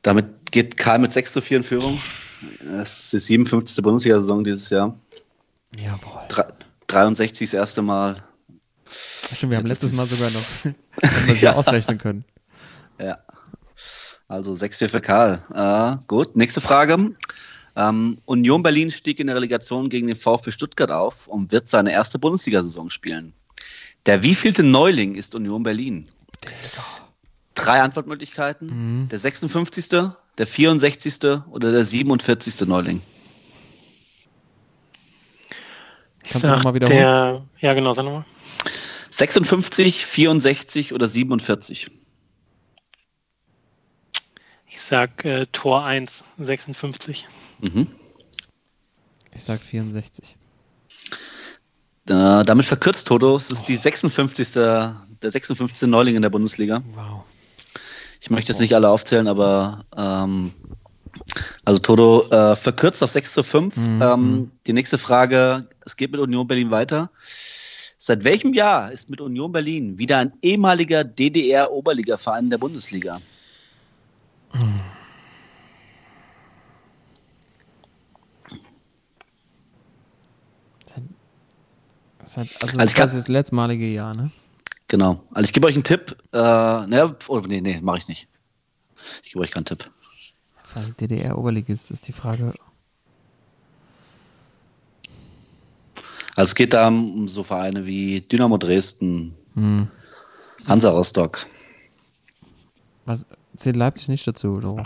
Damit geht Karl mit 6 zu 4 in Führung. Es ist die 57. Bundesliga-Saison dieses Jahr. Jawohl. Dre- 63 das erste Mal. Stimmt, wir haben Jetzt letztes Mal sogar noch haben wir ja ausrechnen können. Ja. Also 6-4 für Karl. Äh, gut, nächste Frage. Ähm, Union Berlin stieg in der Relegation gegen den VfB Stuttgart auf und wird seine erste Bundesliga-Saison spielen. Der wievielte Neuling ist Union Berlin? Drei Antwortmöglichkeiten. Mhm. Der 56., der 64. oder der 47. Neuling? Ich Kannst du noch sag mal wiederholen? Der, ja, genau, sag nochmal. 56, 64 oder 47? Ich sag äh, Tor 1, 56. Mhm. Ich sag 64. Äh, damit verkürzt Toto. Es ist die 56. Der 56. Neuling in der Bundesliga. Wow. Ich möchte jetzt nicht alle aufzählen, aber ähm, also Toto äh, verkürzt auf 6 zu 5. Mhm. Ähm, die nächste Frage, es geht mit Union Berlin weiter. Seit welchem Jahr ist mit Union Berlin wieder ein ehemaliger DDR-Oberligaverein in der Bundesliga? Das hat, also Also das ist das letztmalige Jahr, ne? Genau. Also ich gebe euch einen Tipp. Äh, ne, oh, nee, nee, mache ich nicht. Ich gebe euch keinen Tipp. DDR-Oberligist ist die Frage. Also es geht da um so Vereine wie Dynamo Dresden, Hm. Hansa Rostock. Was zählt Leipzig nicht dazu, oder?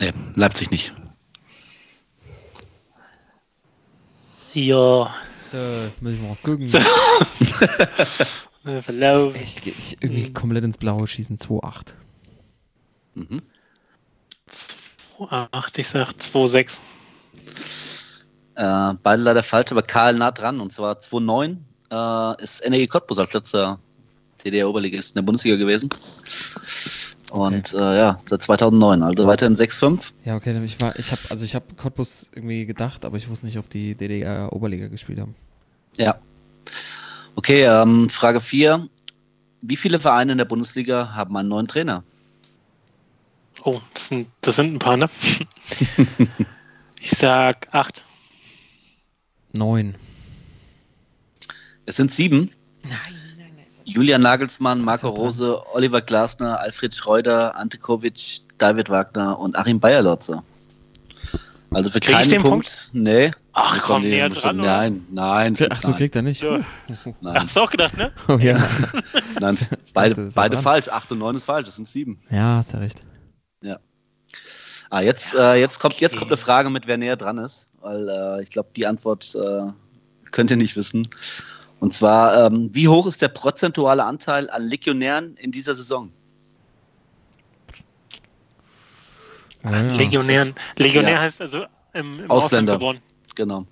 Nee, Leipzig nicht. Ja, So, muss ich mal gucken. Verlauf. Ich, ich irgendwie komplett ins Blaue schießen, 2-8. Mhm. 8, ich sag 2,6. Äh, beide leider falsch, aber Karl nah dran. Und zwar 2-9 äh, ist NRG Cottbus als letzter DDR-Oberligist in der Bundesliga gewesen. Und äh, ja, seit 2009, also weiterhin 6-5. Ja, okay, ich war, ich habe, also ich habe Cottbus irgendwie gedacht, aber ich wusste nicht, ob die DDR-Oberliga gespielt haben. Ja. Okay, ähm, Frage 4. Wie viele Vereine in der Bundesliga haben einen neuen Trainer? Oh, das sind, das sind ein paar, ne? ich sag 8. Neun. Es sind sieben. Julian Nagelsmann, Marco Rose, Oliver Glasner, Alfred Schreuder, Ante Kovic, David Wagner und Achim Bayerlotzer. Also für Krieg keinen den Punkt. Nee. Ach, komm, die näher dran? Nein, nein. Ach so, nein, kriegt er nicht. Ja. nein, Hast du auch gedacht, ne? Oh ja. nein, beide, ja beide falsch. 8 und 9 ist falsch, das sind sieben. Ja, hast ja recht. Ah, jetzt, äh, jetzt, kommt, jetzt kommt eine Frage mit, wer näher dran ist, weil äh, ich glaube, die Antwort äh, könnt ihr nicht wissen. Und zwar, ähm, wie hoch ist der prozentuale Anteil an Legionären in dieser Saison? Ja, ja. Legionären. Legionär ja. heißt also im, im Ausländer. Ausland geboren. Genau.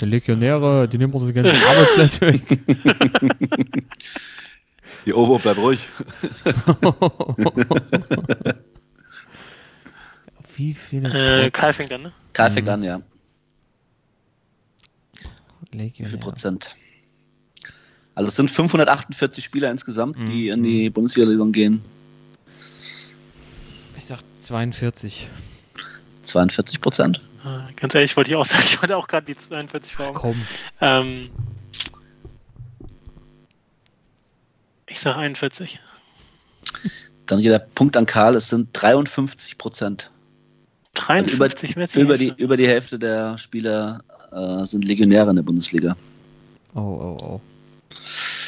Die Legionäre, die nehmen uns die ganzen Arbeitsplätze weg. Die Ovo, bleib ruhig. Wie viele Äh, Karl fängt an, ne? Karl fängt an, ja. Wie viel? Prozent? Also es sind 548 Spieler insgesamt, die Mhm. in die Bundesliga-Saison gehen. Ich sag 42. 42 Prozent. Äh, Ganz ehrlich, wollte ich auch sagen, ich wollte auch gerade die 42 vor Augen. Komm. Ähm, ich sag 41. Dann geht der Punkt an Karl, es sind 53 Prozent. Also über, 53 über, die, über die Hälfte der Spieler äh, sind Legionäre in der Bundesliga. Oh, oh, oh.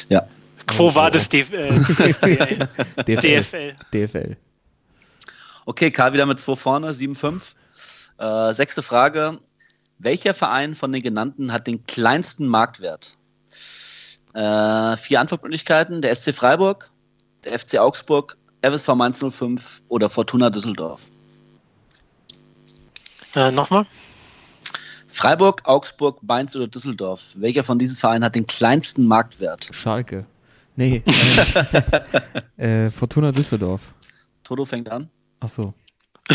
Ja. Quo Oh, war das DFL? DFL. DFL. DFL. Okay, Karl wieder mit 2 vorne, 7-5. Äh, sechste Frage. Welcher Verein von den genannten hat den kleinsten Marktwert? Äh, vier Antwortmöglichkeiten. Der SC Freiburg, der FC Augsburg, FSV Mainz 05 oder Fortuna Düsseldorf. Äh, Nochmal? Freiburg, Augsburg, Mainz oder Düsseldorf. Welcher von diesen Vereinen hat den kleinsten Marktwert? Schalke. Nee. Äh, äh, Fortuna Düsseldorf. Toto fängt an. Ach so.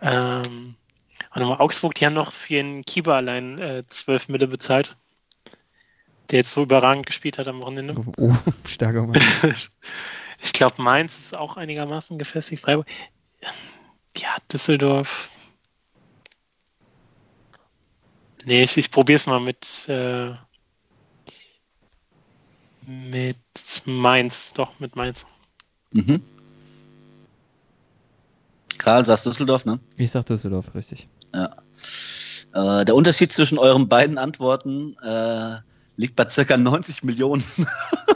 Ähm, warte mal, Augsburg, die haben noch für den Kieber allein äh, 12 Mille bezahlt. Der jetzt so überragend gespielt hat am Wochenende. Oh, starker Mann. Ich glaube, Mainz ist auch einigermaßen gefestigt. Freiburg. Ja, Düsseldorf. Nee, ich, ich probiere es mal mit, äh, mit Mainz. Doch, mit Mainz. Mhm. Karl, sagst Düsseldorf, ne? Ich sag Düsseldorf, richtig. Ja. Äh, der Unterschied zwischen euren beiden Antworten äh, liegt bei circa 90 Millionen.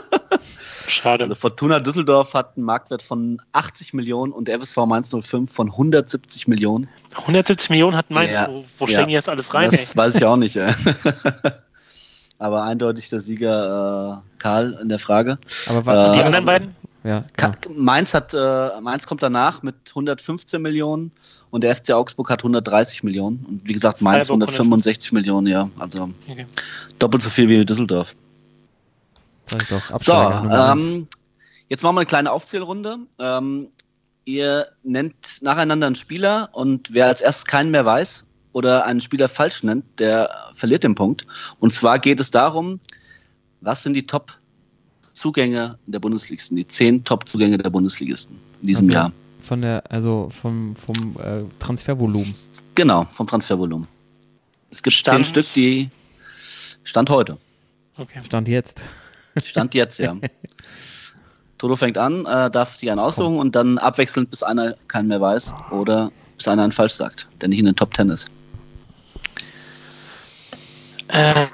Schade. Also Fortuna Düsseldorf hat einen Marktwert von 80 Millionen und der FSV Mainz 05 von 170 Millionen. 170 Millionen hat Mainz. Ja, Wo, wo ja. stecken die jetzt alles rein? Ey? Das weiß ich auch nicht. Ey. Aber eindeutig der Sieger äh, Karl in der Frage. Aber wa- Äh, Die anderen beiden? Ja, genau. Mainz hat äh, Mainz kommt danach mit 115 Millionen und der FC Augsburg hat 130 Millionen und wie gesagt Mainz Freiburg 165 Millionen, ja, also Okay. doppelt so viel wie Düsseldorf. Sag ich doch. So, Absteiger eins. ähm, jetzt machen wir eine kleine Aufzählrunde. Ähm, ihr nennt nacheinander einen Spieler und wer als erstes keinen mehr weiß oder einen Spieler falsch nennt, der verliert den Punkt. Und zwar geht es darum, was sind die Top-Zugänge der Bundesligisten, die zehn Top-Zugänge der Bundesligisten in diesem Also, Jahr. Von der, also vom, vom äh, Transfervolumen. Genau, vom Transfervolumen. Es gibt Stand- zehn Stück, die Stand heute. okay. Stand jetzt. Stand jetzt, ja. Toto fängt an, äh, darf sich einen aussuchen und dann abwechselnd, bis einer keinen mehr weiß oder bis einer einen falsch sagt, der nicht in den Top Ten ist. Äh,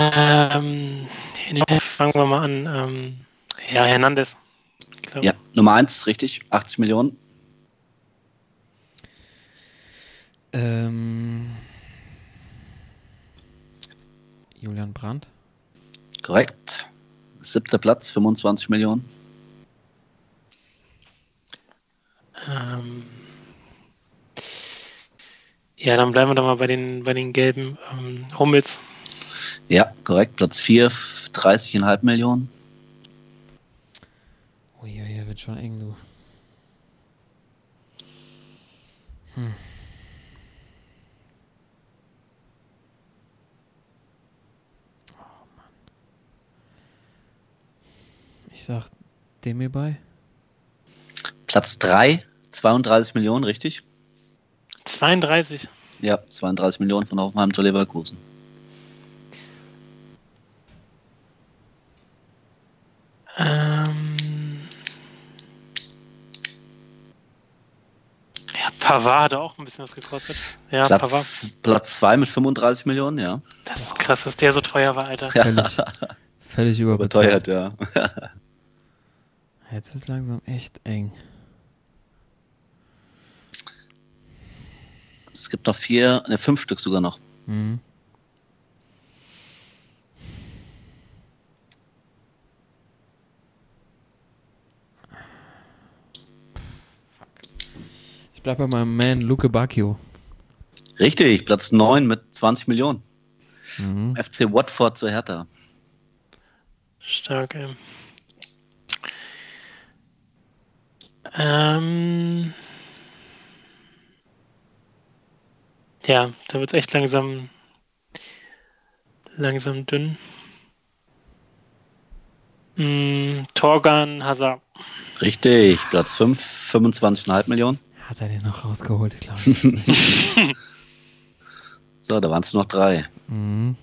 ähm, nee, fangen wir mal an. Ähm, ja, Hernandez. Ja, Nummer eins, richtig, 80 Millionen. Ähm, Julian Brandt. Korrekt. Siebter Platz, 25 Millionen. Ähm, ja, dann bleiben wir doch mal bei den, bei den gelben ähm, Hummels. Ja, korrekt. Platz 4, 30,5 Millionen. Uiuiui, wird schon eng, du. Hm. Ich sag Demirbay. Platz 3, 32 Millionen, richtig? 32. Ja, 32 Millionen von Hoffenheim zu Leverkusen. Ähm, ja, Pavard hat auch ein bisschen was gekostet. Ja, Pavard. Platz, Platz 2 mit 35 Millionen, ja. Das ist krass, dass der so teuer war, Alter. Völlig, völlig überbezahlt. Überteuert, ja. Jetzt wird langsam echt eng. Es gibt noch vier, ne, fünf Stück sogar noch. Mhm. Fuck. Ich bleib bei meinem Man Luke Bacchio. Richtig, Platz 9 mit 20 Millionen. Mhm. FC Watford zu Hertha. Stark, ey. Ähm, ja, da wird es echt langsam, langsam dünn. Mm, Torgan Hazard. Richtig, Platz 5, 25,5 Millionen. Hat er den noch rausgeholt? Glaube ich. So, da waren es noch drei. mhm.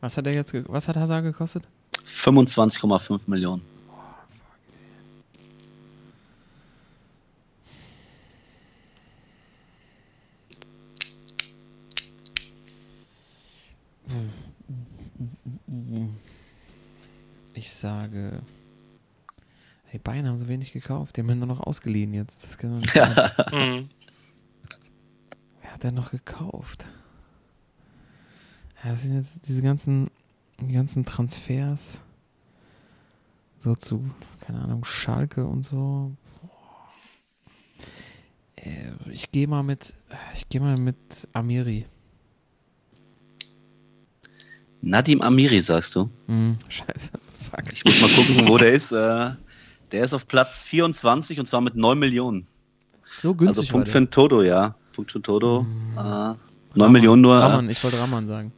Was hat er jetzt, ge- was hat Hazard gekostet? 25,5 Millionen. Ich sage. Hey, Bayern haben so wenig gekauft. Die haben ihn nur noch ausgeliehen jetzt. Das kann doch nicht sein. Mm, Wer hat denn noch gekauft? Ja, das sind jetzt diese ganzen, die ganzen Transfers. So zu, keine Ahnung, Schalke und so. Boah. Äh, Ich gehe mal mit, ich gehe mal mit Amiri. Nadim Amiri, sagst du? Hm, scheiße. Fuck. Ich muss mal gucken, wo der ist. Äh, der ist auf Platz 24 und zwar mit 9 Millionen. So Also günstig Punkt war für den Toto, ja. Punkt für Toto. Äh, 9 Raman. Millionen nur. Raman, ich wollte Raman sagen.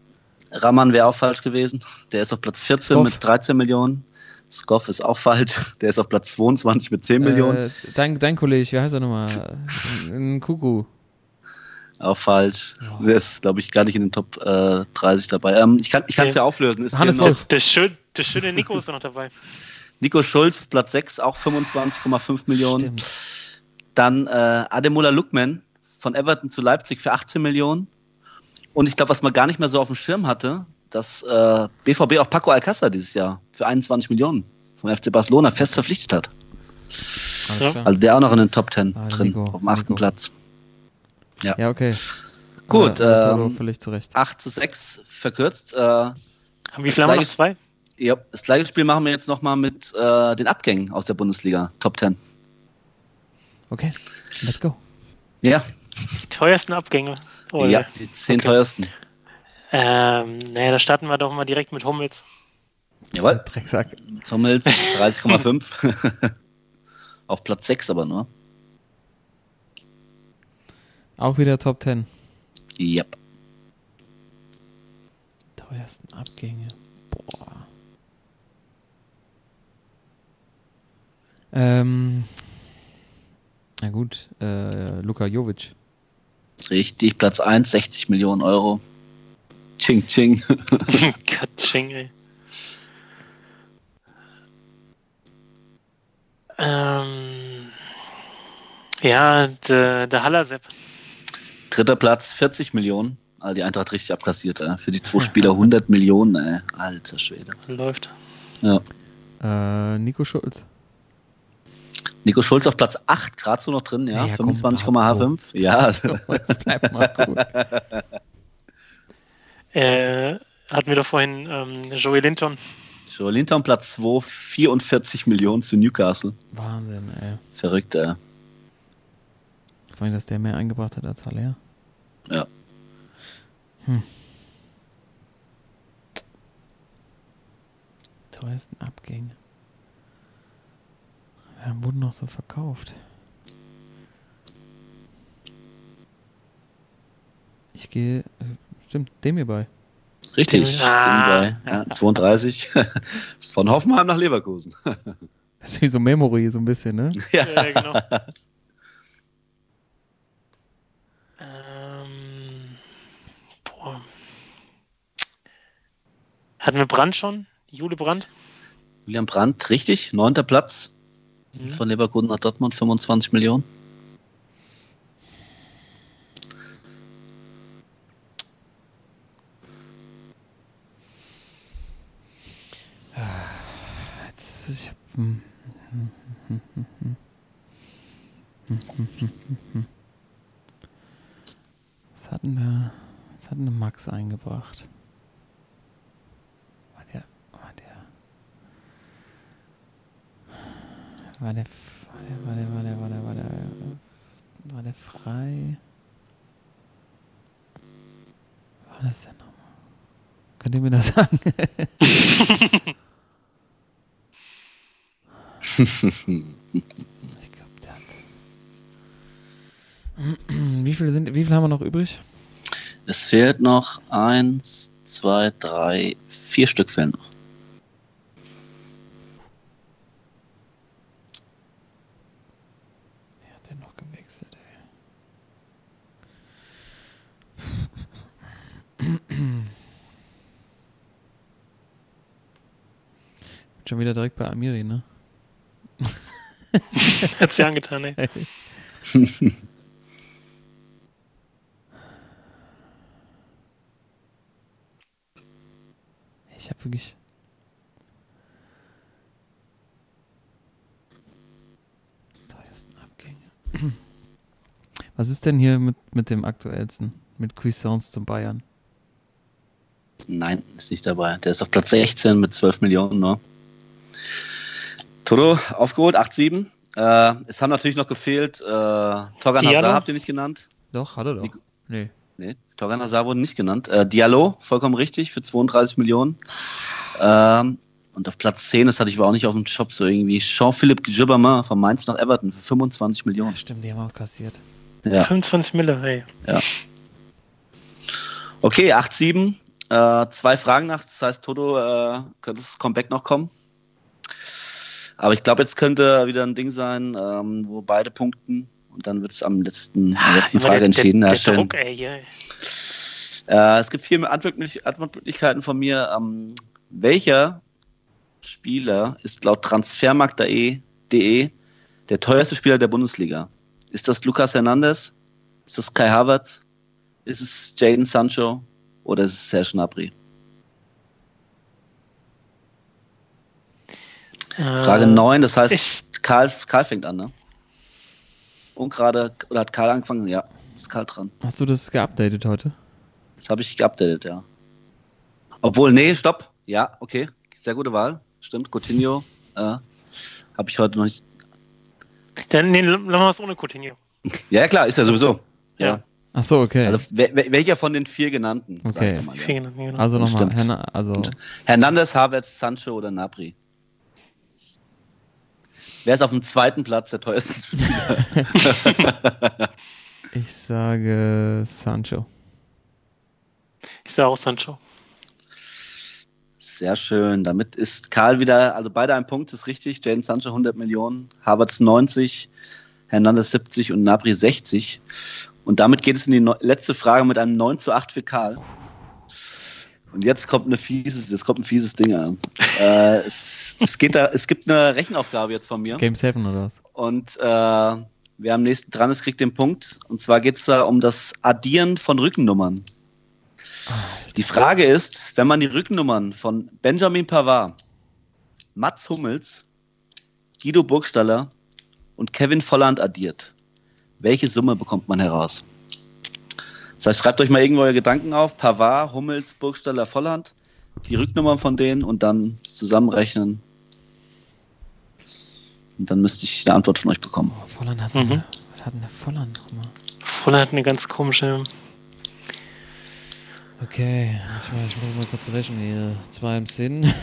Raman wäre auch falsch gewesen. Der ist auf Platz 14 Skoff. mit 13 Millionen. Skoff ist auch falsch. Der ist auf Platz 22 mit 10 Millionen. Äh, dein, dein Kollege, wie heißt er nochmal? Ein Kuckuck. Auch falsch. Der ist, glaube ich, gar nicht in den Top äh, 30 dabei. Ähm, ich kann es Okay. ja auflösen. Ist Hannes Wolf. Der, schön, der schöne Nico ist da noch dabei. Nico Schulz, auf Platz 6, auch 25,5 Millionen. Stimmt. Dann äh, Ademola Lookman von Everton zu Leipzig für 18 Millionen. Und ich glaube, was man gar nicht mehr so auf dem Schirm hatte, dass äh, BVB auch Paco Alcázar dieses Jahr für 21 Millionen vom FC Barcelona fest verpflichtet hat. Ja. Also der auch noch in den Top 10 Ah, drin, Nico, auf dem achten Nico. Platz. Ja, okay. Gut, Toro ähm, völlig zurecht. 8 zu 6 verkürzt. Äh, Haben wie viele haben wir noch? Zwei? ja, das gleiche Spiel machen wir jetzt nochmal mit äh, den Abgängen aus der Bundesliga, Top 10. Okay, let's go. Ja, Die teuersten Abgänge. Oh, ja die 10 Okay. teuersten. Ähm, naja, da starten wir doch mal direkt mit Hummels. Jawohl. Drecksack. Hummels 30,5. Auf Platz 6 aber nur. Auch wieder Top 10. Yep. Teuersten Abgänge. Boah. Ähm. Na gut, äh, Luka Jovic. Richtig, Platz 1, 60 Millionen Euro. Ching, ching. Katsching, ey. Ähm, ja, der, der Hallersepp. Dritter Platz, 40 Millionen. Also die Eintracht richtig abkassiert, äh. Für die zwei Spieler 100 Millionen, ey. Alter Schwede. Läuft. Ja. Äh, Nico Schulz. Nico Schulz auf Platz 8, gerade so noch drin, ja. Ja, komm, 25,5. Ja, So, jetzt bleib mal gut. Äh, hatten wir doch vorhin ähm, Joey Linton. Joe Linton Platz 2, 44 Millionen zu Newcastle. Wahnsinn, ey. Verrückt, äh. Vor allem, dass der mehr eingebracht hat als Haller. Ja. Hm. Teuersten Abgänge. Ja, wurden noch so verkauft. Ich gehe, äh, stimmt, dem hier bei. Richtig, Ah. stimmt bei. Ja, 32. Von Hoffenheim nach Leverkusen. Das ist wie so Memory, so ein bisschen, ne? ja. Ja, genau. ähm, boah. Hatten wir Brand schon? Jule Brand? William Brandt, richtig, neunter Platz. Mhm. Von Leverkusen nach Dortmund, 25 Millionen. Jetzt, ich hab, hm. Was hatten wir, was hatten wir Max eingebracht? War der, war der, war der, war der, war der, war der, war der, war der, frei? War das denn nochmal? Könnt ihr mir das sagen? Ich glaube, der hat. Wie viele sind, wie viele haben wir noch übrig? Es fehlt noch eins, zwei, drei, vier Stück fehlen noch. Wer hat denn noch gewechselt, ey? Bin Schon wieder direkt bei Amiri, ne? Hat sie angetan, ey. Ich habe wirklich. Teuersten Abgänge. Was ist denn hier mit, mit dem aktuellsten? Mit Cuisance zum Bayern? Nein, ist nicht dabei. Der ist auf Platz 16 mit 12 Millionen nur. Toto aufgeholt, 8-7. Äh, es haben natürlich noch gefehlt, äh, Diallo? Hazard habt ihr nicht genannt. Doch, hat er doch. Nee. Nee, Torgan Hazard wurde nicht genannt. Äh, Diallo, vollkommen richtig, für 32 Millionen. Ähm, und auf Platz 10, das hatte ich aber auch nicht auf dem Shop so irgendwie, Jean-Philippe Gibbermann von Mainz nach Everton für 25 Ja, Millionen. stimmt, die haben auch kassiert. Ja. 25 Mille, hey. Okay, 8-7. Äh, zwei Fragen nach, das heißt, Toto, äh, könnte das Comeback noch kommen? Aber ich glaube, jetzt könnte wieder ein Ding sein, ähm, wo beide punkten und dann wird es am letzten, Ah, letzten Frage der, entschieden. Der, der. Druck, ey, hier. Äh, es gibt vier Antwortmöglich- Antwortmöglichkeiten von mir. Ähm, welcher Spieler ist laut Transfermarkt.de .de der teuerste Spieler der Bundesliga? Ist das Lucas Hernandez? Ist das Kai Havertz? Ist es Jaden Sancho? Oder ist es Serge Gnabry? Frage Äh, 9, das heißt, Ich, Karl, Karl fängt an, ne? Und gerade, oder hat Karl angefangen? Ja, ist Karl dran. Hast du das geupdatet heute? Das habe ich geupdatet, ja. Obwohl, nee, stopp. Ja, okay. Sehr gute Wahl. Stimmt, Coutinho. Äh, habe ich heute noch nicht. dann, nee, lassen wir es ohne Coutinho. Ja, ja, klar, ist ja sowieso. Ja. Ja. Ach so, okay. Also welcher von den vier genannten? sag Okay. ich doch mal, ja. Vier genau. also nochmal, stimmt. also Hernandez, Havertz, Sancho oder Napri? Wer ist auf dem zweiten Platz der teuerste Spieler? ich sage Sancho. Ich sage auch Sancho. Sehr schön. Damit ist Karl wieder, also beide ein Punkt, ist richtig. Jaden Sancho 100 Millionen, Havertz 90, Hernandez 70 und Napri 60. Und damit geht es in die neu- letzte Frage mit einem 9 zu 8 für Karl. Und jetzt kommt eine fieses, jetzt kommt ein fieses Ding an. äh, es, es, geht da, es gibt eine Rechenaufgabe jetzt von mir. Game 7 oder was? Und äh, wer am nächsten dran ist, kriegt den Punkt. Und zwar geht es da um das Addieren von Rückennummern. Die Frage ist, wenn man die Rückennummern von Benjamin Pavard, Mats Hummels, Guido Burgstaller und Kevin Volland addiert, welche Summe bekommt man heraus? Das heißt, schreibt euch mal irgendwo eure Gedanken auf. Pavard, Hummels, Burgstaller, Volland, die Rücknummern von denen und dann zusammenrechnen. Und dann müsste ich eine Antwort von euch bekommen. Oh, Volland hat Mhm. eine, was hat denn der Volland nochmal? Voller hat eine ganz komische. Okay, ich, muss mal kurz rechnen hier. 2 im 10.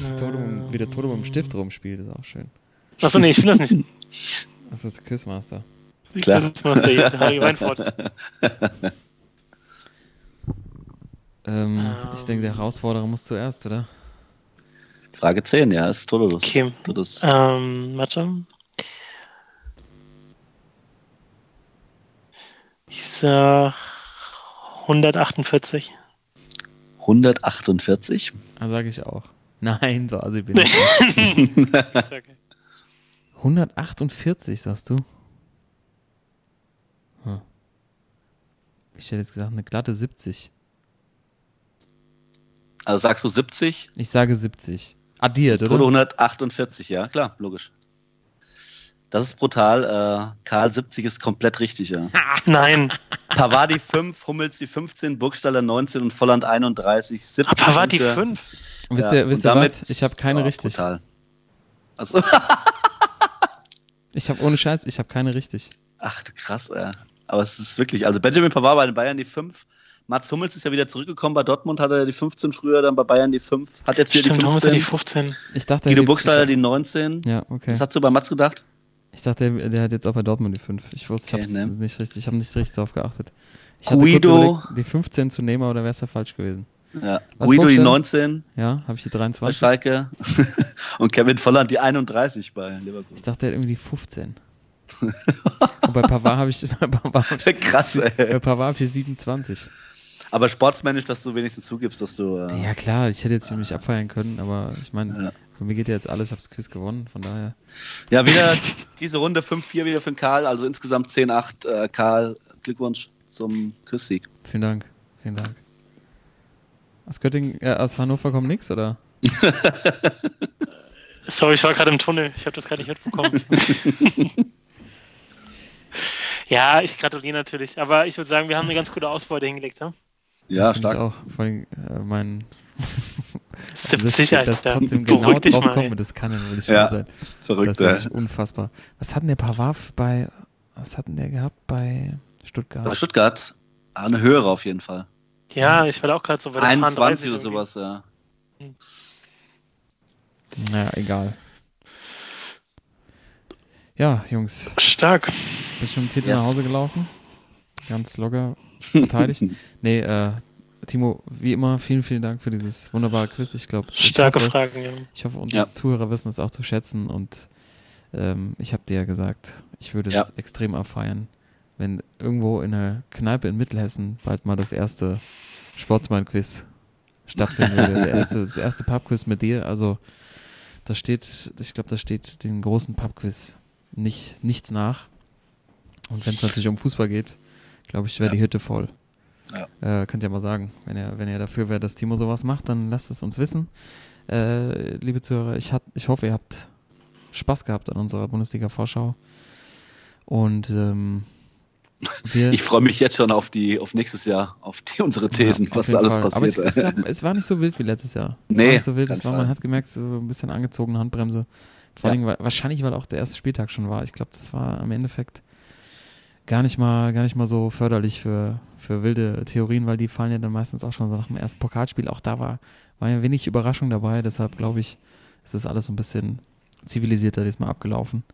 Toto, wie der Toto mit dem Stift rumspielt, ist auch schön. Achso, nee, ich will das nicht. Das ist der Quizmaster. Klar. Hier, Harry Weinfurt. Ähm, Ähm. Ich denke, der Herausforderer muss zuerst, oder? Frage 10, ja, ist Toto. Okay. Du das. Ähm, warte. Ich sag 148. 148. Ah, sage ich auch. Nein, so also bin ich. Okay. 148, sagst du? Hm. Ich hätte jetzt gesagt, eine glatte 70. Also sagst du 70, Ich sage 70. Addiert, Toto oder? 148, ja, klar, logisch. Das ist brutal. Äh, Karl 70 ist komplett richtig, ja. Nein, Pavard die 5, Hummels die 15, Burgstaller 19 und Volland 31. 70 aber war die Punkte. 5. Wisst Ja, ihr, wisst ihr damit- was? Ich habe keine oh, richtig. Brutal. Also, Ich habe ohne Scheiß, ich habe keine richtig. ach, du krass, ja. Aber es ist wirklich, also Benjamin Pavard bei den Bayern die 5. Mats Hummels ist ja wieder zurückgekommen. Bei Dortmund hatte er die 15 früher, dann bei Bayern die 5. Hat jetzt wieder Stimmt, die warum ist er 15. die 15? Ich dachte, Guido die- Burgstaller die 19. Ja, okay. Was hast du bei Mats gedacht? Ich dachte, der, der hat jetzt auch bei Dortmund die 5. Ich wusste, Okay, ich habe ne. nicht richtig, ich habe nicht richtig drauf geachtet. Ich Guido. überlegt, die 15 zu nehmen, oder wäre es ja falsch gewesen? Ja. Was Guido die Burgstaller? 19 Ja, habe ich die bei 23? Schalke und Kevin Volland die 31 bei Ich Leverkusen. dachte, er hat irgendwie die 15. Und bei Pavard habe ich, bei Pavard hab ich, Krass, bei. Pavard ich die 27. Aber sportsmännisch, dass du wenigstens zugibst, dass du. Äh, Ja klar, ich hätte jetzt mich abfeiern können, aber ich meine, Ja. Von mir geht ja jetzt alles, ich habe das Quiz gewonnen, von daher. Ja, wieder diese Runde 5-4 wieder für den Karl, also insgesamt 10-8. Äh, Karl, Glückwunsch zum Kusssieg. Vielen Dank, vielen Dank. Aus Göttingen, äh, aus Hannover kommt nichts, oder? Sorry, ich war gerade im Tunnel. Ich habe das gerade nicht mitbekommen. ja, ich gratuliere natürlich. Aber ich würde sagen, wir haben eine ganz gute Ausbeute hingelegt. Ja? Ja, stark. Ich auch. Vor allem, äh, mein. 70, dass, dass Alter. trotzdem genau drauf mal, komme, das kann ja wohl nicht Ja, sein. Das verrückt, ist ey. wirklich unfassbar. Was hatten der Pavard bei, was hatten der gehabt bei Stuttgart? Bei Stuttgart eine höhere auf jeden Fall. Ja, ich war auch gerade so bei der 21 oder sowas, ja. Naja, egal. Ja, Jungs, Stark. bist du mit dem Titel Yes. nach Hause gelaufen? Ganz locker verteidigt. nee, äh, Timo, wie immer, vielen, vielen Dank für dieses wunderbare Quiz. Ich glaube, ich Starke hoffe, Fragen, ja. Ich hoffe, unsere Ja. Zuhörer wissen es auch zu schätzen und ähm, ich habe dir ja gesagt, ich würde Ja. es extrem abfeiern, wenn irgendwo in einer Kneipe in Mittelhessen bald mal das erste Sportsmann-Quiz stattfinden würde. Der erste, das erste Pub-Quiz mit dir. Also da steht, ich glaube, da steht den großen Pub-Quiz nicht, nichts nach. Und wenn es natürlich um Fußball geht, glaube ich, wäre Ja. die Hütte voll. Ja. Äh, könnt ihr mal sagen, wenn ihr, wenn ihr dafür wäre, dass Timo sowas macht, dann lasst es uns wissen. Äh, liebe Zuhörer, ich, hat, ich hoffe, ihr habt Spaß gehabt an unserer Bundesliga-Vorschau. Und ähm, wir, Ich freue mich jetzt schon auf die, auf nächstes Jahr, auf die, unsere Thesen, Ja, was da alles Fall. Aber es, passiert. es, gab, es war nicht so wild wie letztes Jahr. Es Nee, war nicht so wild. Es war, man hat gemerkt, so ein bisschen angezogene Handbremse. Vor Ja. allem, weil, wahrscheinlich, weil auch der erste Spieltag schon war. Ich glaube, das war im Endeffekt gar nicht mal, gar nicht mal so förderlich für, für wilde Theorien, weil die fallen ja dann meistens auch schon so nach dem ersten Pokalspiel. Auch da war, war ja wenig Überraschung dabei. Deshalb glaube ich, ist alles so ein bisschen zivilisierter diesmal abgelaufen.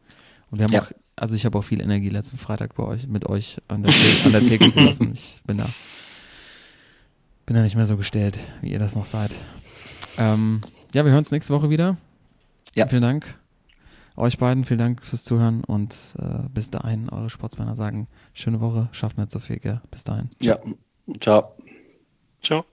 Und wir haben Ja. auch, also ich habe auch viel Energie letzten Freitag bei euch, mit euch an der, an der Theke gelassen. Ich bin da, bin da nicht mehr so gestellt, wie ihr das noch seid. Ähm, ja, wir hören uns nächste Woche wieder. Ja. Vielen Dank. Euch beiden vielen Dank fürs Zuhören und äh, bis dahin, eure Sportsmänner sagen, schöne Woche, schafft nicht so viel, gell? Bis dahin. Ja, ciao. Ciao.